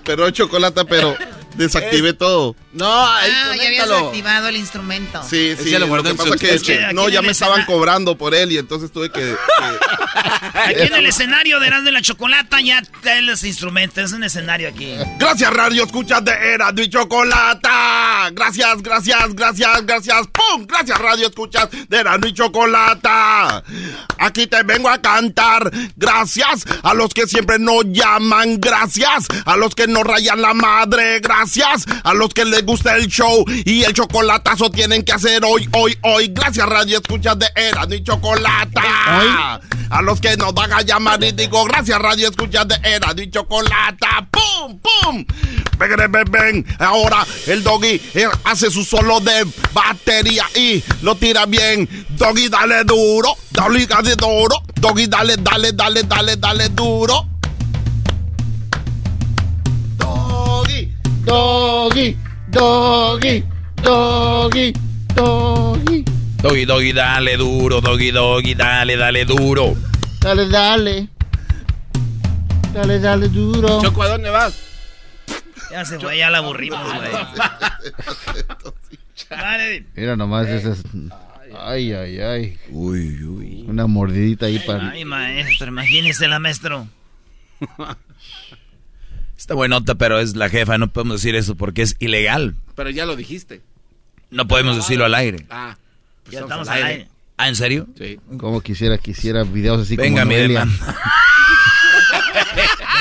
Pero chocolate, pero desactivé todo. No, Ah, ya habías instrumentalo. activado el instrumento. Sí, sí, ya lo lo, que en pasa es que, no, ya me estaban cobrando por él y entonces tuve que... Aquí en el escenario de Erasmo y la Chocolata ya traen los instrumentos. Es un escenario aquí. Gracias, Radio Escuchas de Erasmo y Chocolata. Gracias, gracias, gracias, gracias. ¡Pum! Gracias, Radio Escuchas de Erasmo y Chocolata. Aquí te vengo a cantar. Gracias a los que siempre nos llaman. Gracias a los que nos rayan la madre. Gracias a los que les gusta el show y el chocolatazo tienen que hacer hoy, hoy, hoy. Gracias, Radio Escuchas de Erasmo y Chocolata. A los que nos van a llamar y digo gracias, Radio Escuchas de Erasmo y Chocolata. ¡Pum, pum! Ven, ven, ven, ven. Ahora el doggy eh, hace su solo de batería y lo tira bien. Doggy, dale duro. Doggy, dale duro. Doggy, dale, dale, dale, dale, dale duro. Doggy, doggy, doggy, doggy, doggy. Doggy, doggy, dale duro, doggy, doggy, dale, dale duro. Dale, dale. Dale, dale duro. Choco, ¿a dónde vas? Ya se fue, ya la aburrimos, güey. Vale. Mira nomás esas. Ay, ay, ay. Uy, uy. Una mordidita ahí para. Ay, maestro, imagínese la maestro. Está buenota, pero es la jefa, no podemos decir eso porque es ilegal. Pero ya lo dijiste. No podemos decirlo al aire. Ah, Ya estamos al aire. ¿Ah, en serio? Sí. Como quisiera, quisiera videos así Venga como mi Noelia. demanda.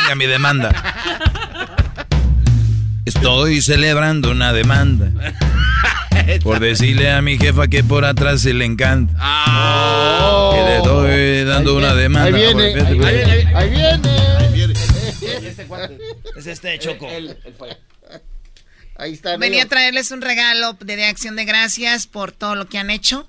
Venga mi demanda. Estoy celebrando una demanda. Por decirle a mi jefa que por atrás se le encanta. Ah. Que le estoy dando una demanda. Ahí viene, ahí viene, ahí viene. Es este Choco. Ahí está. Venía a traerles un regalo de acción de gracias por todo lo que han hecho.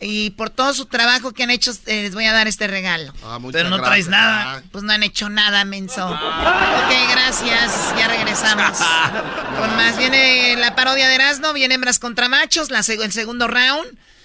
Y por todo su trabajo que han hecho, eh, les voy a dar este regalo. Ah, Pero no traes gracias. nada. Pues no han hecho nada, menso. Ok, gracias. Ya regresamos. Con más viene la parodia de Erasmo, viene hembras contra machos, la seg- el segundo round.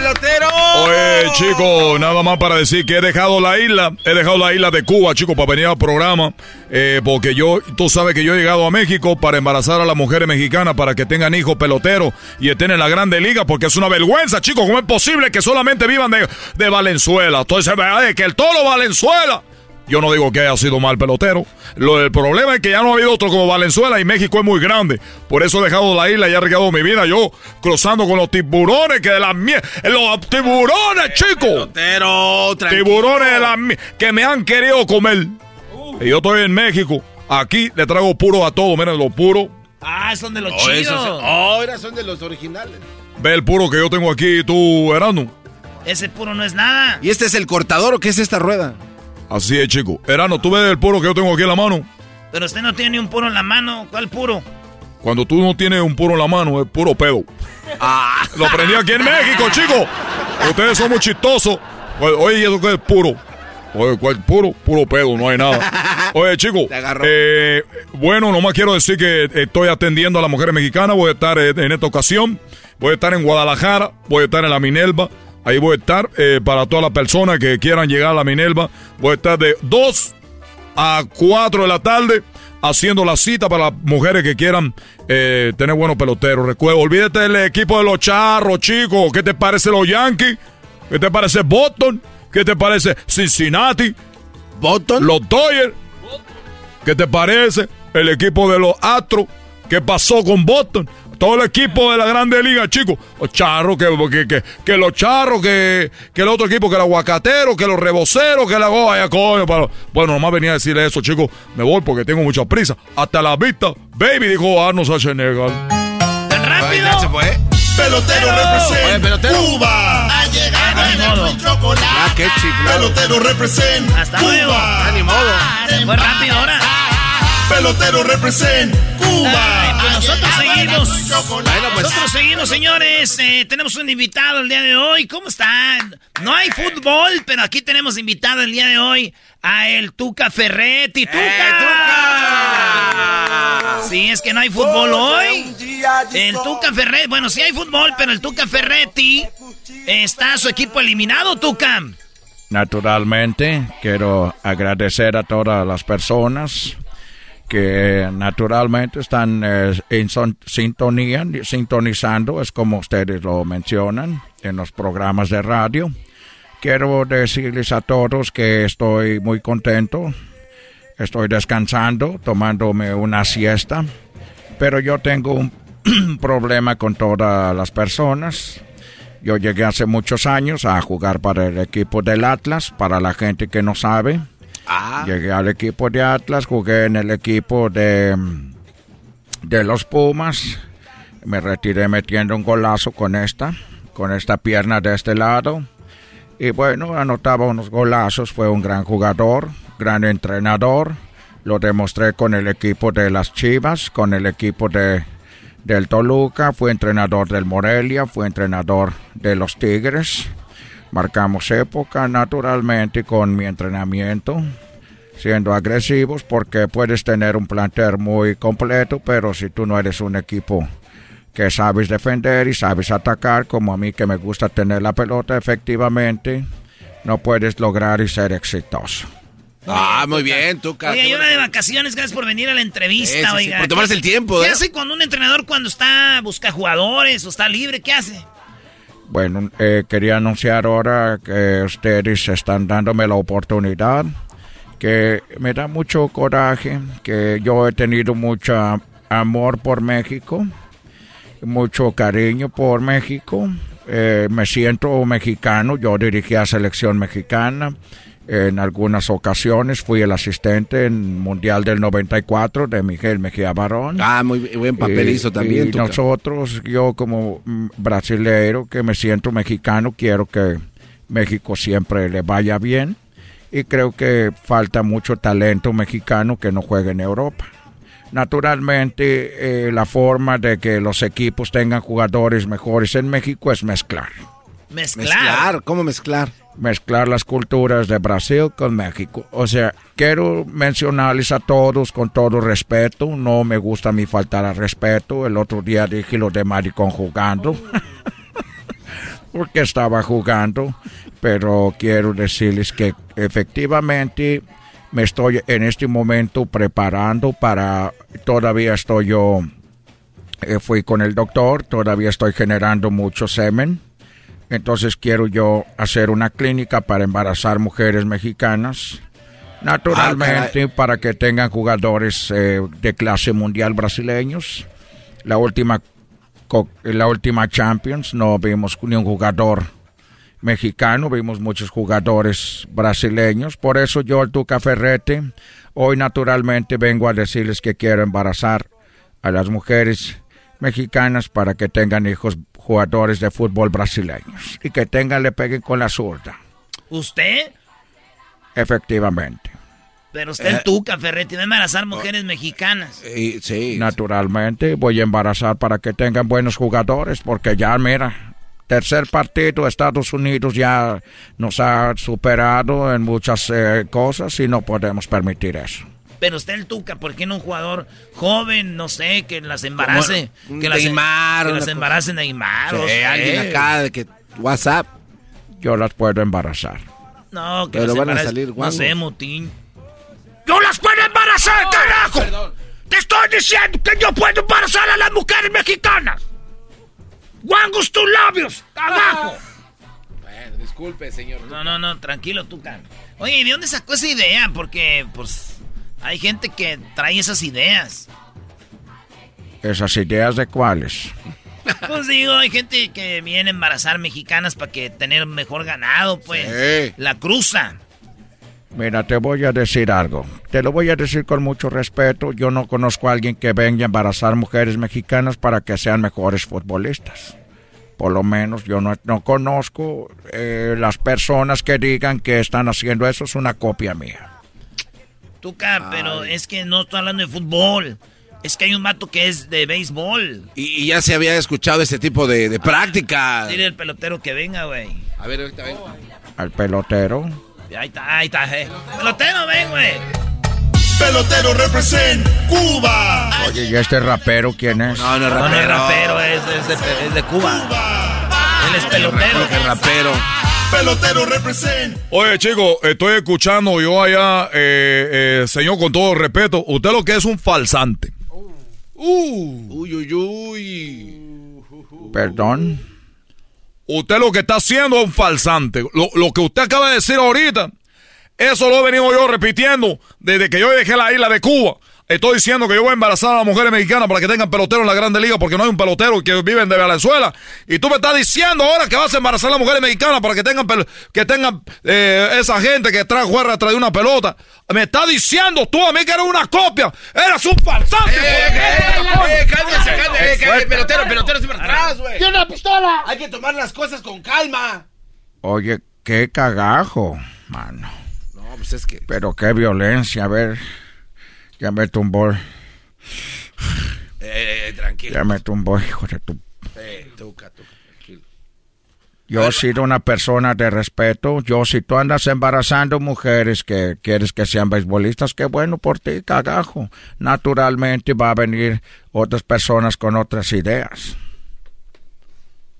¡Eh, pelotero! Oye, chico, nada más para decir que he dejado la isla, he dejado la isla de Cuba, chico, para venir al programa, eh, porque yo, tú sabes que yo he llegado a México para embarazar a las mujeres mexicanas para que tengan hijos peloteros y estén en la Grande Liga, porque es una vergüenza, chico, ¿cómo es posible que solamente vivan de, de Valenzuela? Entonces, ¿verdad? que el toro Valenzuela. Yo no digo que haya sido mal pelotero. Lo, el problema es que ya no ha habido otro como Valenzuela y México es muy grande. Por eso he dejado la isla y he arriesgado mi vida. Yo cruzando con los tiburones que de las mie- Los tiburones, chicos. Pelotero, tranquilo. Tiburones de las mie- que me han querido comer. Y yo estoy en México. Aquí le traigo puro a todo. Miren, lo puro. Ah, son de los Oh, chidos. ahora son de los originales. Ve el puro que yo tengo aquí, tú, Erano. Ese puro no es nada. ¿Y este es el cortador o qué es esta rueda? Así es, chico. Erano, tú ves el puro que yo tengo aquí en la mano. Pero usted no tiene ni un puro en la mano. ¿Cuál puro? Cuando tú no tienes un puro en la mano, es puro pedo. Ah. Lo aprendí aquí en México, chicos. Ustedes son muy chistosos. Oye, Oye, ¿y eso qué es puro? Oye, ¿cuál puro? Puro pedo, no hay nada. Oye, chicos. eh, bueno, nomás quiero decir que estoy atendiendo a las mujeres mexicanas. Voy a estar en esta ocasión. Voy a estar en Guadalajara. Voy a estar en la Minerva. Ahí voy a estar eh, para todas las personas que quieran llegar a la Minerva. Voy a estar de 2 a 4 de la tarde haciendo la cita para las mujeres que quieran eh, tener buenos peloteros. Recuerda, olvídate del equipo de los charros, chicos. ¿Qué te parece los Yankees? ¿Qué te parece Boston? ¿Qué te parece Cincinnati? ¿Boston? Los Dodgers. ¿Qué te parece el equipo de los Astros? ¿Qué pasó con Boston? Todo el equipo de la Grande Liga, chicos. Los charros, que, que, que, que los charros, que, que el otro equipo, que el aguacatero, que los reboceros, que la goya, coño. para- Bueno, nomás venía a decirle eso, chicos. Me voy porque tengo mucha prisa. Hasta la vista, baby, dijo Arnold Schwarzenegger. ¡Tan rápido! Se fue. Pelotero Oye, represent pelotero. Cuba. Ha llegado el chocolate. Ah, qué chiflado. Pelotero represent Hasta luego. Cuba. Ah, ni modo. Se fue rápido ahora. Pelotero represent Cuba. Ay, pues nosotros seguimos. Bueno, pues. Nosotros seguimos, señores. Eh, tenemos un invitado el día de hoy. ¿Cómo están? No hay fútbol, pero aquí tenemos invitado el día de hoy a el Tuca Ferretti. ¡Tuca! Sí, es que no hay fútbol hoy. El Tuca Ferretti, bueno, sí hay fútbol, pero el Tuca Ferretti está su equipo eliminado, Tuca. Naturalmente, quiero agradecer a todas las personas que naturalmente están eh, en son- sintonía, sintonizando, es como ustedes lo mencionan en los programas de radio. Quiero decirles a todos que estoy muy contento, estoy descansando, tomándome una siesta, pero yo tengo un problema con todas las personas. Yo llegué hace muchos años a jugar para el equipo del Atlas, para la gente que no sabe. Llegué al equipo de Atlas, jugué en el equipo de, de los Pumas. Me retiré metiendo un golazo con esta, con esta pierna de este lado. Y bueno, anotaba unos golazos, fue un gran jugador, gran entrenador. Lo demostré con el equipo de las Chivas, con el equipo de, del Toluca, fue entrenador del Morelia, fue entrenador de los Tigres. Marcamos época naturalmente con mi entrenamiento, siendo agresivos porque puedes tener un plantel muy completo, pero si tú no eres un equipo que sabes defender y sabes atacar, como a mí que me gusta tener la pelota efectivamente, no puedes lograr y ser exitoso. Ah, muy bien. Oye, Qué hay bueno. una de vacaciones, gracias por venir a la entrevista, Sí, sí, sí, oiga. por tomarse el tiempo, ¿Qué ¿eh? hace con un entrenador cuando está, busca jugadores o está libre? ¿Qué hace? Bueno, eh, quería anunciar ahora que ustedes están dándome la oportunidad que me da mucho coraje, que yo he tenido mucho amor por México, mucho cariño por México. Eh, me siento mexicano, yo dirigí a selección mexicana. En algunas ocasiones fui el asistente en Mundial del 94 de Miguel Mejía Barón. Ah, muy buen papel Y- hizo también. Y nosotros, yo como brasileiro que me siento mexicano, quiero que México siempre le vaya bien. Y creo que falta mucho talento mexicano que no juegue en Europa. Naturalmente, eh, la forma de que los equipos tengan jugadores mejores en México es mezclar. Mezclar. ¿Cómo mezclar? Mezclar las culturas de Brasil con México. O sea, quiero mencionarles a todos con todo respeto. No me gusta a mí faltar al respeto. El otro día dije lo de maricón jugando. Porque estaba jugando. Pero quiero decirles que efectivamente me estoy en este momento preparando para... Todavía estoy yo... eh, fui con el doctor. Todavía estoy generando mucho semen. Entonces quiero yo hacer una clínica para embarazar mujeres mexicanas. Naturalmente, para que tengan jugadores eh, de clase mundial brasileños. La última, la última Champions no vimos ni un jugador mexicano, vimos muchos jugadores brasileños. Por eso yo, el Tuca Ferrete, hoy naturalmente vengo a decirles que quiero embarazar a las mujeres mexicanas para que tengan hijos jugadores de fútbol brasileños y que tengan, le peguen con la zurda. ¿Usted? Efectivamente. Pero usted el Tuca, Ferretti, va a embarazar mujeres mexicanas. sí. Naturalmente voy a embarazar para que tengan buenos jugadores porque ya, mira, tercer partido, Estados Unidos ya nos ha superado en muchas eh, cosas y no podemos permitir eso. Pero usted el Tuca, ¿por qué no un jugador joven, no sé, que las embarace? Como que las, Neymar, que las embarace Neymar. o Sí, sea, alguien eh. acá de que WhatsApp. Yo las puedo embarazar. No, que Pero las van a salir No guangos. sé, Mutín. ¡Yo las puedo embarazar, carajo! Te estoy diciendo que yo puedo embarazar a las mujeres mexicanas. ¡Guangos tus labios! ¡Abajo! Bueno, disculpe, señor. No, no, no, tranquilo, Tuca. Oye, ¿y de dónde sacó esa idea? Porque, pues, hay gente que trae esas ideas. ¿Esas ideas de cuáles? Pues digo, hay gente que viene a embarazar mexicanas para que tener mejor ganado, pues. La cruza. Mira, te voy a decir algo. Te lo voy a decir con mucho respeto. Yo no conozco a alguien que venga a embarazar mujeres mexicanas para que sean mejores futbolistas. Por lo menos yo no, no conozco eh, las personas que digan que están haciendo eso. Es una copia mía. Tuca, pero es que no estoy hablando de fútbol. Es que hay un vato que es de béisbol. Y, y ya se había escuchado ese tipo de, de práctica. Dile al pelotero que venga, güey. A ver, ahorita ven. Al pelotero. Ahí está, ahí está, eh. Pelotero, ven, güey. Pelotero represent Cuba. Oye, ¿y este rapero quién es? No, no es No, no es rapero. rapero, es, es de, es de Cuba. Él es pelotero. Rapero. Pelotero represent. Oye, chicos, estoy escuchando yo allá, eh, eh, señor, con todo respeto, usted lo que es un falsante. Uy, uy, uy. Perdón. Usted lo que está haciendo es un falsante. Lo, lo que usted acaba de decir ahorita, eso lo he venido yo repitiendo desde que yo dejé la isla de Cuba. Estoy diciendo que yo voy a embarazar a las mujeres mexicanas para que tengan pelotero en la Grande Liga porque no hay un pelotero que viven de Venezuela. Y tú me estás diciendo ahora que vas a embarazar a las mujeres mexicanas para que tengan que tengan eh, esa gente que trae juega trae una pelota. Me estás diciendo tú a mí que eres una copia. Eres un falsante. Eh, cálmese, cálmese, cálmese, pelotero, pelotero, siempre atrás, güey. ¡Tiene una pistola! Hay que tomar las cosas con calma. Oye, qué cagajo, mano. No, pues es que. Pero qué violencia, a ver. Ya me tumbó. Eh, eh, tranquilo. Ya me tumbó, hijo de tu... Eh, tuca, tuca, tranquilo. Yo he sido una persona de respeto. Yo, si tú andas embarazando mujeres que quieres que sean beisbolistas, qué bueno por ti, cagajo. Naturalmente va a venir otras personas con otras ideas.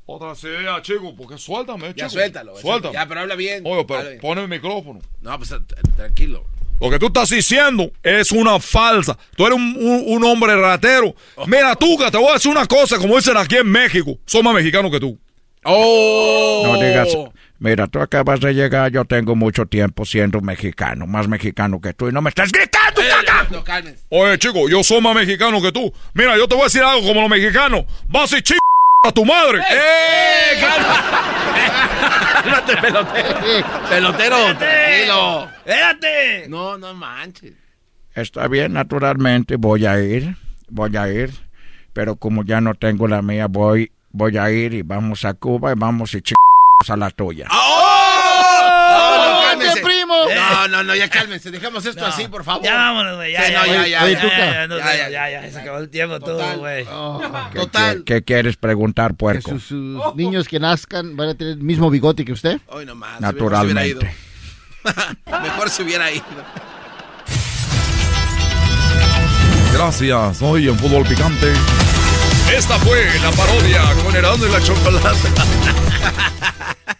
Otra idea, chico, porque suéltame, Ya chico. suéltalo. güey, Suéltame. Ya, pero habla bien. Oye, pero pone el micrófono. No, pues t- tranquilo. Lo que tú estás diciendo es una falsa. Tú eres un, un- un hombre ratero. Mira, tú, que te voy a decir una cosa, como dicen aquí en México. Soy más mexicano que tú. ¡Oh! No digas, Mira, tú acabas de llegar, yo tengo mucho tiempo siendo mexicano, más mexicano que tú, y no me estás gritando, caca. Oye, chico, yo soy más mexicano que tú. Mira, yo te voy a decir algo como los mexicanos. Vas y ch... a tu madre. ¡Eh! ¡Cálmate, pelotero! Pelotero, tranquilo. ¡Espérate! No, no manches. Está bien, naturalmente voy a ir, voy a ir, pero como ya no tengo la mía, voy, voy a ir y vamos a Cuba y vamos y ch... a la tuya. ¡Oh! No, no, no, ya cálmense. Dejemos esto así, por favor. Ya vámonos, güey. Ya, ya, ya, ya, ya, ya, ya, ya, ya, Se acabó el tiempo todo, güey. Oh. Total. ¿Qué, quieres preguntar, puerco? sus, sus oh. niños que nazcan van a tener el mismo bigote que usted. Hoy nomás. Naturalmente. Mejor se hubiera ido. Gracias, hoy en Fútbol Picante. Esta fue la parodia con Herando y la Chocolata.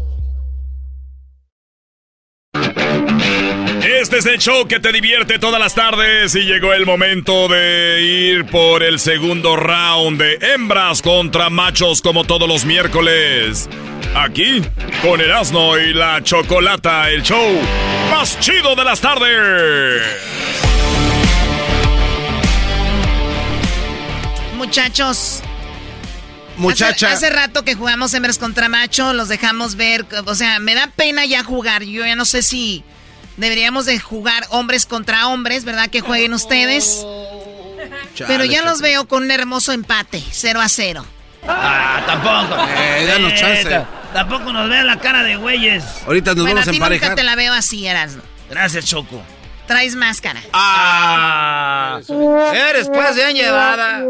Este es el show que te divierte todas las tardes y llegó el momento de ir por el segundo round de hembras contra machos como todos los miércoles. Aquí, con Erasmo y la Chocolata, el show más chido de las tardes. Muchachos. Muchacha. Hace, hace rato que jugamos hembras contra macho, los dejamos ver. O sea, me da pena ya jugar. Yo ya no sé si deberíamos de jugar hombres contra hombres, ¿verdad? Que jueguen ustedes. Pero ya los veo con un hermoso empate, 0 a 0. Ah, tampoco. Eh, danos chance. ta- Tampoco nos vean la cara de güeyes. Ahorita nos bueno, vamos a a ti nunca emparejar. te la veo así, Erasmo. Gracias, Choco. Traes máscara. Ah, eres pues bien llevada.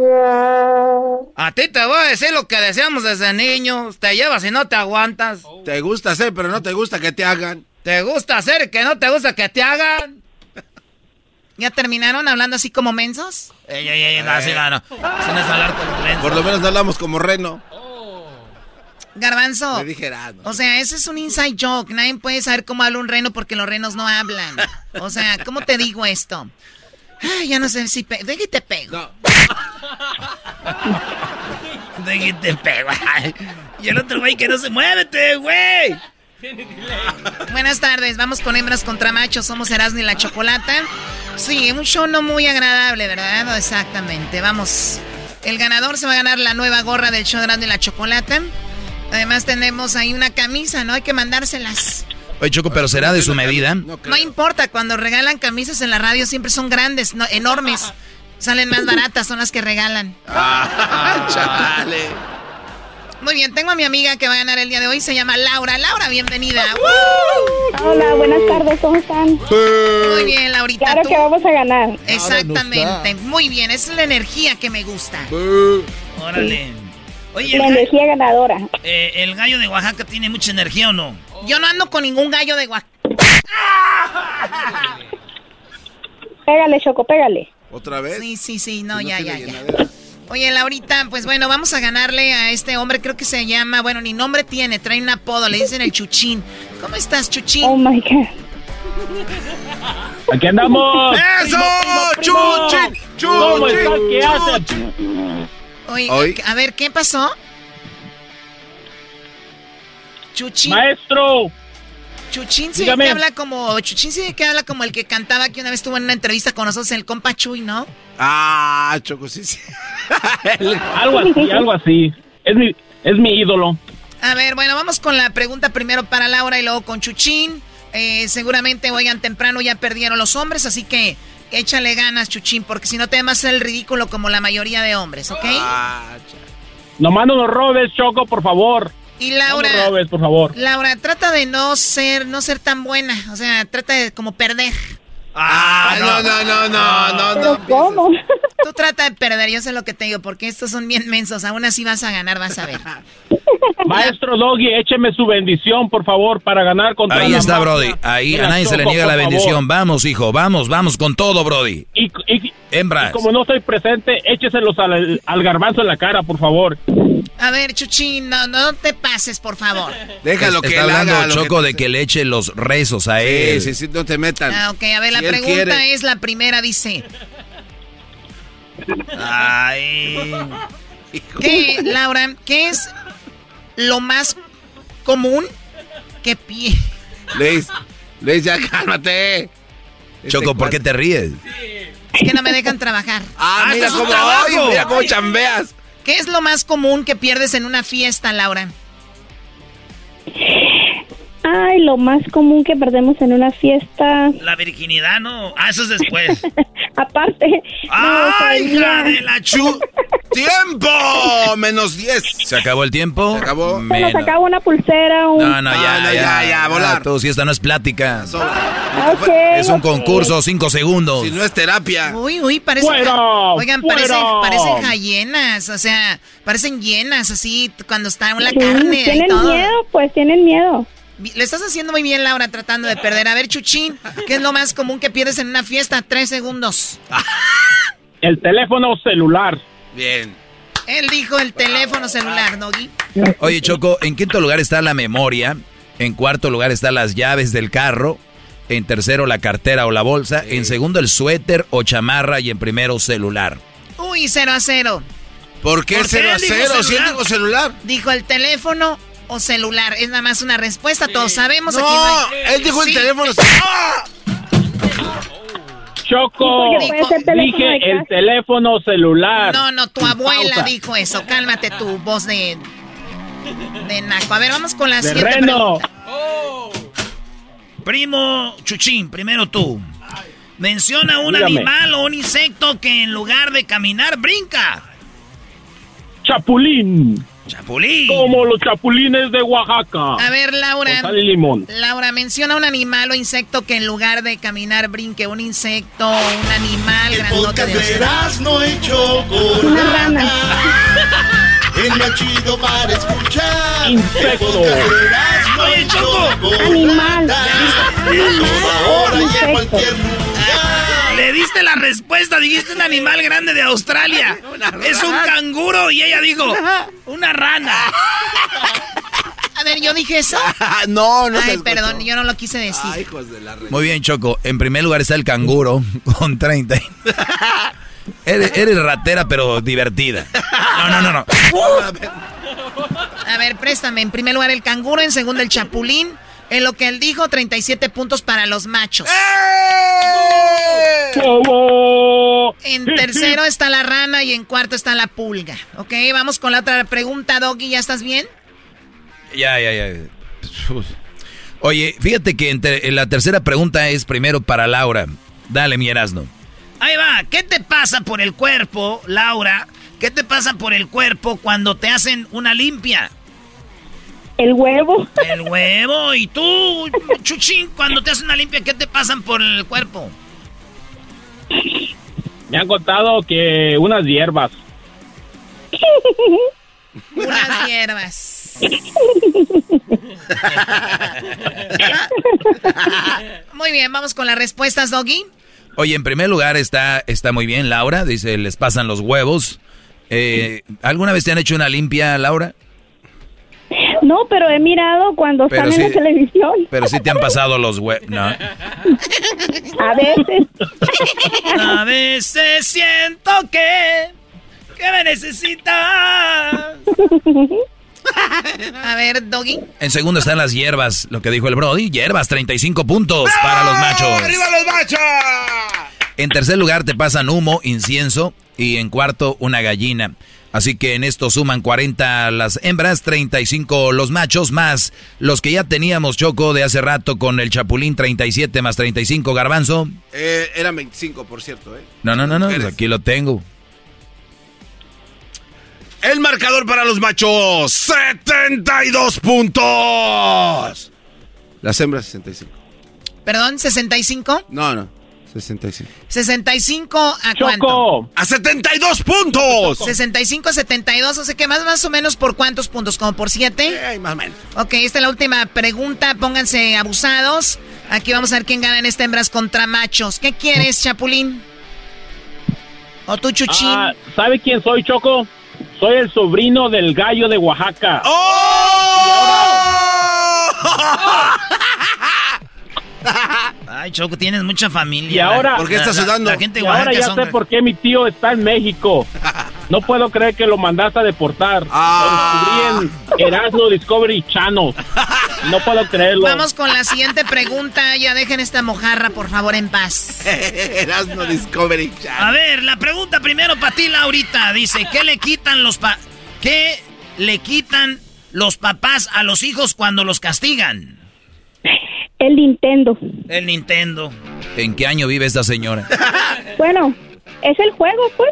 A ti te voy a decir lo que deseamos desde niños. Te llevas y no te aguantas. Te gusta hacer, pero no te gusta que te hagan. Te gusta hacer que no te gusta que te hagan. ¿Ya terminaron hablando así como mensos? Ey, ey, ey, no, así no, no. Así no es hablar como menso. Por lo menos no hablamos como reno. Garbanzo. Le dije Erasmo. O sea, ese es un inside joke. Nadie puede saber cómo habla un reno porque los renos no hablan. O sea, ¿cómo te digo esto? Ay, ya no sé si... Pe Deja y te pego. Deja y te pego. Y el otro güey que no se muévete, güey. Buenas tardes, vamos con hembras contra machos. Somos Erasmo y la Chocolata. Sí, un show no muy agradable, ¿verdad? Exactamente. Vamos. El ganador se va a ganar la nueva gorra del show de Erasmo y la Chocolata. Además tenemos ahí una camisa, ¿no? Hay que mandárselas. Oye, Choco, pero será de su medida. No importa, cuando regalan camisas en la radio siempre son grandes, no- enormes. Salen más baratas, son las que regalan. Ah, chale. Muy bien, tengo a mi amiga que va a ganar el día de hoy, se llama Laura. Laura, bienvenida. Hola, buenas tardes, ¿cómo están? Muy bien, Laurita. Claro ¿tú? que vamos a ganar. Exactamente, muy bien, esa es la energía que me gusta. Órale. Oye, La energía ganadora. eh, ¿el gallo de Oaxaca tiene mucha energía o no? Yo no ando con ningún gallo de guac. Pégale, Choco, pégale. ¿Otra vez? Sí, sí, sí, no, Si no ya, ya, ya. Oye, Laurita, pues bueno, vamos a ganarle a este hombre, creo que se llama, bueno, ni nombre tiene, trae un apodo, le dicen el Chuchín. ¿Cómo estás, Chuchín? Oh my God. Aquí andamos. ¡Eso! Primo, primo. ¡Chuchín! ¿Cómo ¡Chuchín! están? ¿Qué hacen? Oye, Hoy- a ver, ¿qué pasó? Chuchín. Maestro. Chuchín sí Dígame. que habla como, Chuchín sí que habla como el que cantaba que una vez estuvo en una entrevista con nosotros, el compa Chuy, ¿no? Ah, Choco, sí, sí. Algo así, algo así. Es mi, es mi ídolo. A ver, bueno, vamos con la pregunta primero para Laura y luego con Chuchín. Eh, seguramente, oigan, temprano ya perdieron los hombres, así que échale ganas, Chuchín, porque si no te vas a hacer el ridículo como la mayoría de hombres, ¿ok? Ah. Nomás no nos robes, Choco, por favor. Y Laura. No me robes, por favor. Laura, trata de no ser, no ser tan buena. O sea, trata de como perder. Ah, no, no, no, no, no, no. ¿Pero cómo? Tú trata de perder, yo sé lo que te digo, porque estos son bien mensos. Aún así vas a ganar, vas a ver. Maestro Doggy, écheme su bendición, por favor, para ganar contra Ahí la está, mafia Brody. Ahí a nadie se le niega la favor. bendición. Vamos, hijo, vamos, vamos con todo, Brody. Y, y- Hembras. y como no estoy presente, écheselos al, al garbanzo en la cara, por favor. A ver, Chuchín, no, no te pases, por favor. Déjalo Está que él hablando haga Choco que- de que le eche los rezos a Sí, él. sí, sí, no te metan. Ah, ok, a ver, la Si pregunta quiere. es la primera, dice. Ay. ¿Qué, Laura, qué es lo más común que pie? Luis, Luis, ya cálmate. Choco, ¿por qué te ríes? Es que no me dejan trabajar. Ah, mira este es un cómo, trabajo. ay, mira cómo chambeas. ¿Qué es lo más común que pierdes en una fiesta, Laura? Ay, lo más común que perdemos en una fiesta. La virginidad, no. Ah, eso es después. Aparte. ¡Ay, no, hija de la chu! ¡Tiempo! Menos 10. ¿Se acabó el tiempo? Se acabó. Se nos Menos. acaba una pulsera, un... No, no, ya, Ah, no, ya, ya, ya, volar. Ah, tú, si esta no es plática. Ok, Es un ok. concurso, cinco segundos. Si no es terapia. Uy, uy, parece. ¡Fuera! Oigan, ¡Fuera! parecen, parecen hienas, o sea, parecen llenas así cuando está en la Sí, carne y tienen todo. miedo, pues tienen miedo. Le estás haciendo muy bien, Laura, tratando de perder. A ver, Chuchín, ¿qué es lo más común que pierdes en una fiesta? Tres segundos. El teléfono celular. Bien. Él dijo el teléfono celular, Doggy. Oye, Choco, en quinto lugar está la memoria. En cuarto lugar están las llaves del carro. En tercero, la cartera o la bolsa. En segundo, el suéter o chamarra. Y en primero, celular. Uy, cero a cero. ¿Por qué ¿Por qué 0 a 0? Si él dijo celular. Dijo el teléfono o celular. Es nada más una respuesta. Todos sabemos aquí. No, hay- él dijo el teléfono. ¡Ah! Choco, dije el teléfono celular. No, no, tu abuela Pausa. dijo eso. Cálmate tu voz de. de naco. A ver, vamos con la De siguiente reno. pregunta. Primo Chuchín, primero tú. Menciona un Dígame. animal o un insecto que en lugar de caminar brinca. Chapulín. Chapulín. Como los chapulines de Oaxaca. A ver, Con Laura. sal y limón. Laura, menciona un animal o insecto que en lugar de caminar brinque. Un insecto, un animal grandote y Chocolata. Una rana. El más chido para escuchar. Insecto. Oye, Choco. Animal. A toda hora y en cualquier lugar. Diste la respuesta, dijiste un animal grande de Australia. Es un canguro y ella dijo una rana. A ver, yo dije eso. no, no Ay, perdón, yo no lo quise decir. Ay, hijos de la Muy bien, Choco. En primer lugar está el canguro con 30. eres, eres ratera, pero divertida. No, no, no, no. A ver, préstame. En primer lugar el canguro, en segundo el chapulín. En lo que él dijo, 37 puntos para los machos. ¡Bobo! En tercero está la rana y en cuarto está la pulga. Ok, vamos con la otra pregunta, Doggy. ¿Ya estás bien? Ya, ya, ya. Oye, fíjate que entre- la tercera pregunta es primero para Laura. Dale, mi Erasno. Ahí va, ¿qué te pasa por el cuerpo, Laura? ¿Qué te pasa por el cuerpo cuando te hacen una limpia? El huevo. El huevo. ¿Y tú, Chuchín, cuando te hacen una limpia, qué te pasan por el cuerpo? Me han contado que unas hierbas. Unas hierbas. Muy bien, vamos con las respuestas, Doggy. Oye, en primer lugar está, está muy bien, Laura. Dice, les pasan los huevos. Eh, ¿Alguna vez te han hecho una limpia, Laura? No, pero he mirado cuando Pero sale en sí. la televisión. Pero sí te han pasado los huevos. No. A veces. A veces siento que, que me necesitas. A ver, Doggy. En segundo están las hierbas, lo que dijo el Brody. Hierbas, 35 puntos para los machos. ¡Arriba los machos! En tercer lugar te pasan humo, incienso. Y en cuarto, una gallina. Así que en esto suman 40 las hembras, 35 los machos, más los que ya teníamos Choco de hace rato con el Chapulín, 37 más 35 garbanzo. Eh, eran 25, por cierto, ¿eh? No, no, no, no, aquí lo tengo. El marcador para los machos, 72 puntos. Las hembras, 65. Perdón, 65. No, no, 65. 65 a cuánto? Choco. A 72 puntos. 65 a 72, o sea que más, más o menos por cuántos puntos, como por 7. más o menos. Ok, esta es la última pregunta, pónganse abusados. Aquí vamos a ver quién gana en esta hembras contra machos. ¿Qué quieres, Chapulín? ¿O tú, Chuchín? Ah, ¿Sabe quién soy, Choco? Soy el sobrino del gallo de Oaxaca. Ay, Choco, tienes mucha familia. Y ahora, ¿Por qué estás sudando? la- La gente y ahora ya son- sé por qué mi tío está en México. No puedo creer que lo mandaste a deportar. Ah. Lo descubrí en Erasmo Discovery Channel. No puedo creerlo. Vamos con la siguiente pregunta. Ya dejen esta mojarra, por favor, en paz. Erasmo Discovery A ver, la pregunta primero para ti, Laurita. Dice, ¿qué le quitan los pa qué le quitan los papás a los hijos cuando los castigan? El Nintendo. El Nintendo. ¿En qué año vive esta señora? Bueno, es el juego, pues.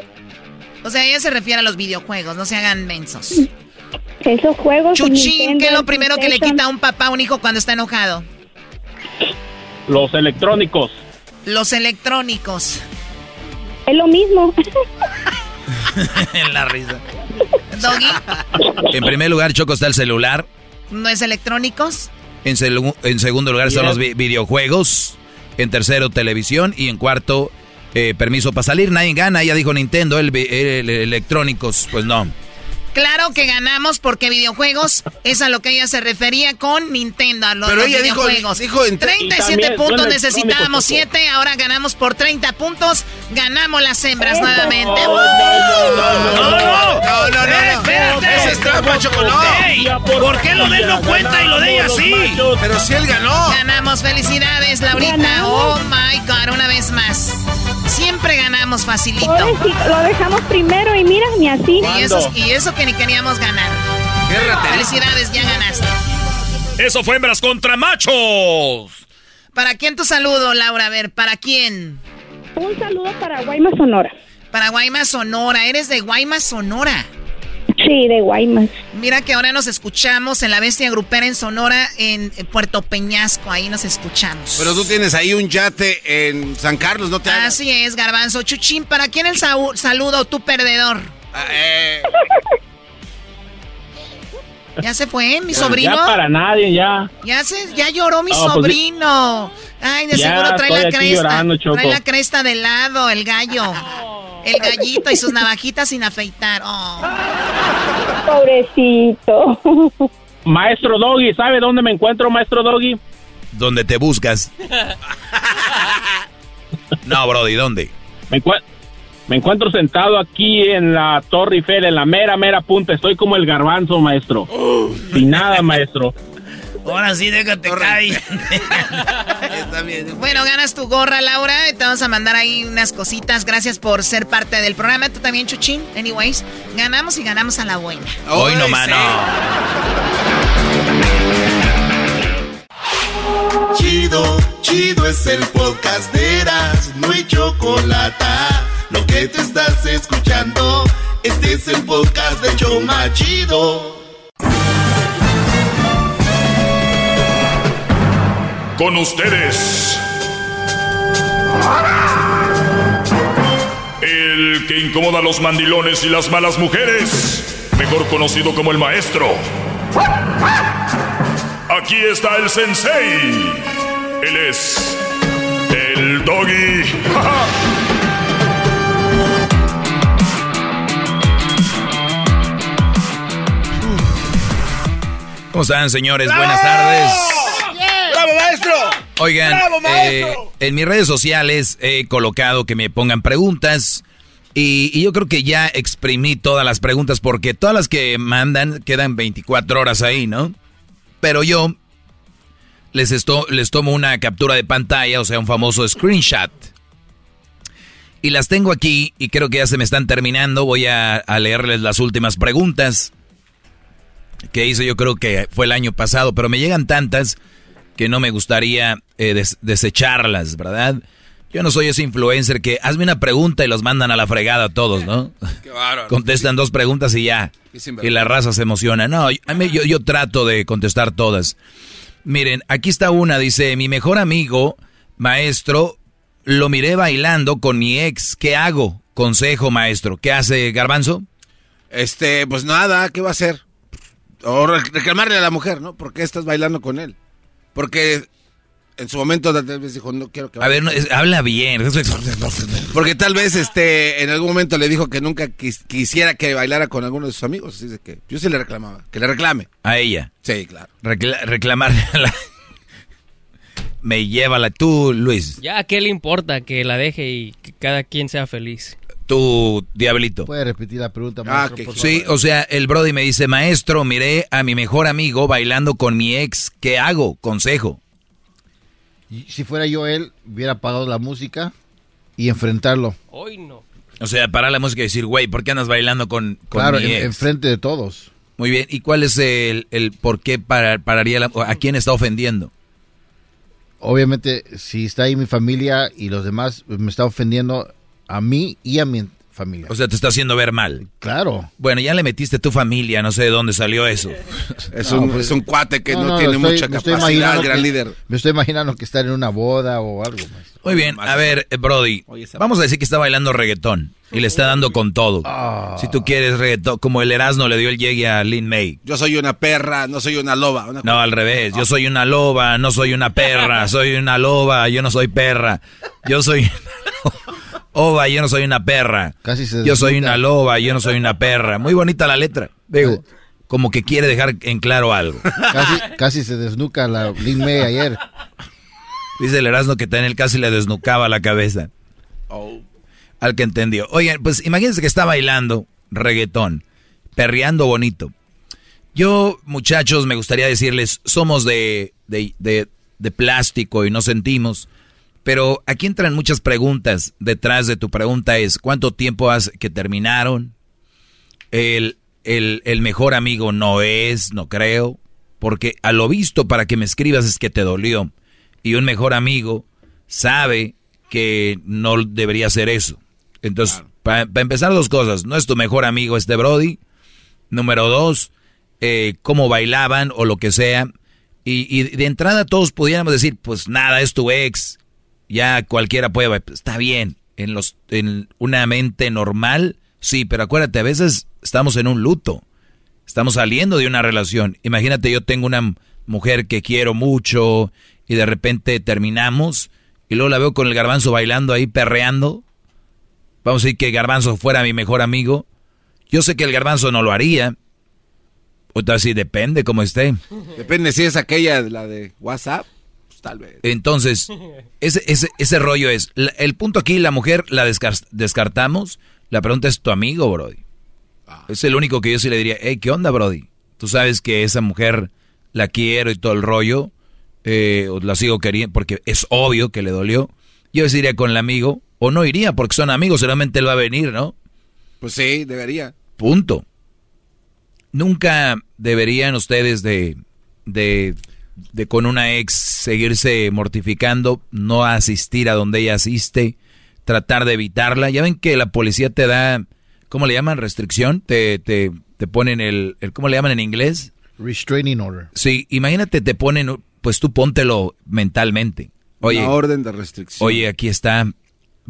O sea, ella se refiere a los videojuegos, no se hagan mensos. Esos juegos. Chuchín, Nintendo, ¿qué es lo primero que le quita a un papá a un hijo cuando está enojado? Los electrónicos. Los electrónicos. Es lo mismo. En la risa. Doggy, En primer lugar, Choco está el celular. ¿no es electrónicos? En, segundo lugar están los vi- videojuegos. En tercero, televisión. Y en cuarto, eh, permiso para salir. Nadie gana. Ya dijo Nintendo, el, vi- el- el electrónicos. Pues no. Claro que ganamos porque videojuegos es a lo que ella se refería con Nintendo, a los, Pero ella dijo- videojuegos. dijo en- 37 Y también puntos, necesitábamos electrónicos, 7, ahora ganamos por 30 puntos, ganamos las hembras nuevamente. No, no, no, no. Eh, espérate. Ese es trampa, no. ¿Por qué lo de él no cuenta y lo de ella sí? Pero si él ganó. Ganamos, felicidades, Laurita. Oh my God, una vez más. Siempre ganamos facilito. Lo dejamos primero y mira, ni así. Y eso, y eso que ni queríamos ganar. Felicidades, ya ganaste. Eso fue hembras contra machos. ¿Para quién tu saludo, Laura? A ver, ¿para quién? Un saludo para Guaymas, Sonora. Para Guaymas, Sonora. Eres de Guaymas, Sonora. Sí, de Guaymas. Mira que ahora nos escuchamos en la Bestia Grupera en Sonora, en Puerto Peñasco. Ahí nos escuchamos. Pero tú tienes ahí un yate en San Carlos, ¿no te hagas? Así es, Garbanzo. Chuchín, ¿para quién el saludo, tu perdedor? Ah, eh. Ya se fue, mi Ya, sobrino. Ya para nadie, ya. Ya se, ya lloró mi No, pues, sobrino. Ay, de Ya seguro trae la cresta. llorando, trae la cresta de lado, el gallo. El gallito y sus navajitas sin afeitar. Oh. Pobrecito. Maestro Doggy, ¿sabe dónde me encuentro, Maestro Doggy? Donde te buscas. No, Brody, ¿dónde? Me, encue- me encuentro sentado aquí en la Torre Eiffel, en la mera, mera punta. Estoy como el garbanzo, maestro. Sin nada, maestro. Ahora sí, déjate caer. Bueno, ganas tu gorra, Laura. Te vamos a mandar ahí unas cositas. Gracias por ser parte del programa. Tú también, Chuchín. Anyways, ganamos y ganamos a la buena. Hoy no, mano. Chido, chido es el podcast de Eras, no hay chocolate. Lo que te estás escuchando, este es el de Choma Chido. Con ustedes. El que incomoda a los mandilones y las malas mujeres. Mejor conocido como el maestro. Aquí está el sensei. Él es el doggy. ¿Cómo están, señores? Buenas tardes. ¡Bravo, maestro! Oigan, ¡Bravo, eh, maestro! en mis redes sociales he colocado que me pongan preguntas y, y yo creo que ya exprimí todas las preguntas porque todas las que mandan quedan 24 horas ahí, ¿no? Pero yo les, esto, les tomo una captura de pantalla, o sea, un famoso screenshot. Y las tengo aquí y creo que ya se me están terminando. Voy a, a leerles las últimas preguntas que hice yo creo que fue el año pasado, pero me llegan tantas que no me gustaría eh, des- desecharlas, ¿verdad? Yo no soy ese influencer que hazme una pregunta y los mandan a la fregada a todos, ¿no? Contestan dos preguntas y ya. Y la raza se emociona. No, yo- a mí, yo, yo trato de contestar todas. Miren, aquí está una, dice, mi mejor amigo, maestro, lo miré bailando con mi ex. ¿Qué hago? Consejo, maestro. ¿Qué hace Garbanzo? Este, pues nada, ¿qué va a hacer? O re- reclamarle a la mujer, ¿no? ¿Por qué estás bailando con él? Porque en su momento tal vez dijo, no quiero que A ver, no, es- habla bien. Porque tal vez este en algún momento le dijo que nunca quis- quisiera que bailara con alguno de sus amigos. Así de que yo sí le reclamaba. Que le reclame. A ella. Sí, claro. Recla- reclamarle a la... Me lleva la... Tú, Luis. Ya, ¿a qué le importa que la deje y que cada quien sea feliz? Tú, Diablito. ¿Puede repetir la pregunta, Ah, maestro, por Sí, favor? o sea, el Brody me dice, maestro, miré a mi mejor amigo bailando con mi ex. ¿Qué hago? Consejo. Y Si fuera yo él, hubiera apagado la música y enfrentarlo. Hoy no. O sea, parar la música y decir, güey, ¿por qué andas bailando con, con Claro, mi en, ex? enfrente de todos. Muy bien. ¿Y cuál es el, el por qué parar- pararía la... ¿A quién está ofendiendo? Obviamente, si está ahí mi familia y los demás, me está ofendiendo a mí y a mi familia. O sea, te está haciendo ver mal. Claro. Bueno, ya le metiste tu familia, no sé de dónde salió eso. Es, un, es un cuate que no, No, no, tiene estoy- mucha capacidad, gran que- líder. Me estoy imaginando que está en una boda o algo. maestro. Muy bien, a ver, eh, Brody, vamos a decir que está bailando reggaetón y le está dando con todo. Ah. Si tú quieres reggaetón, como el Erasmo le dio el llegue a Lin May. Yo soy una perra, no soy una loba. Una- No, al revés, yo soy una loba, no soy una perra, soy una loba, yo no soy perra. Yo soy ova, yo no soy una perra. Casi se Yo soy una loba, yo no soy una perra. Muy bonita la letra. Digo, como que quiere dejar en claro algo. Casi, casi se desnuca la Lin May ayer. Dice el Erasmo que también él casi le desnucaba la cabeza. Al que entendió. Oigan, pues imagínense que está bailando reggaetón, perreando bonito. Yo, muchachos, me gustaría decirles, somos de, de, de- de plástico y no sentimos. Pero aquí entran muchas preguntas. Detrás de tu pregunta es, ¿cuánto tiempo hace que terminaron? El, el, el mejor amigo no es, no creo. Porque a lo visto para que me escribas es que te dolió. Y un mejor amigo sabe que no debería hacer eso. Entonces, para empezar dos cosas. No es tu mejor amigo este Brody. Número dos, eh, cómo bailaban o lo que sea. Y, y de entrada todos pudiéramos decir, pues nada, es tu ex. Ya cualquiera puede. Está bien. En, los, en una mente normal, sí, pero acuérdate, a veces estamos en un luto. Estamos saliendo de una relación. Imagínate, yo tengo una mujer que quiero mucho y de repente terminamos y luego la veo con el garbanzo bailando ahí, perreando. Vamos a decir que Garbanzo fuera mi mejor amigo. Yo sé que el Garbanzo no lo haría. O tal sí, depende cómo esté. Depende si es aquella, la de WhatsApp, tal vez. Entonces, ese, ese, ese rollo es. el punto aquí, la mujer la descar- descartamos. La pregunta es tu amigo, Brody. Es el único que yo sí le diría, hey, ¿qué onda, Brody? Tú sabes que esa mujer la quiero y todo el rollo. eh, la sigo queriendo porque es obvio que le dolió. Yo sí iría con el amigo. O no iría porque son amigos, solamente él va a venir, ¿no? Pues sí, debería. Punto. Nunca deberían ustedes de, de, de con una ex seguirse mortificando, no asistir a donde ella asiste, tratar de evitarla. Ya ven que la policía te da, ¿cómo le llaman? Restricción. Te, te, te ponen el, el, ¿cómo le llaman en inglés? Restraining order. Sí, imagínate, te ponen, pues tú póntelo mentalmente. Oye, Una orden de restricción. Oye, aquí está.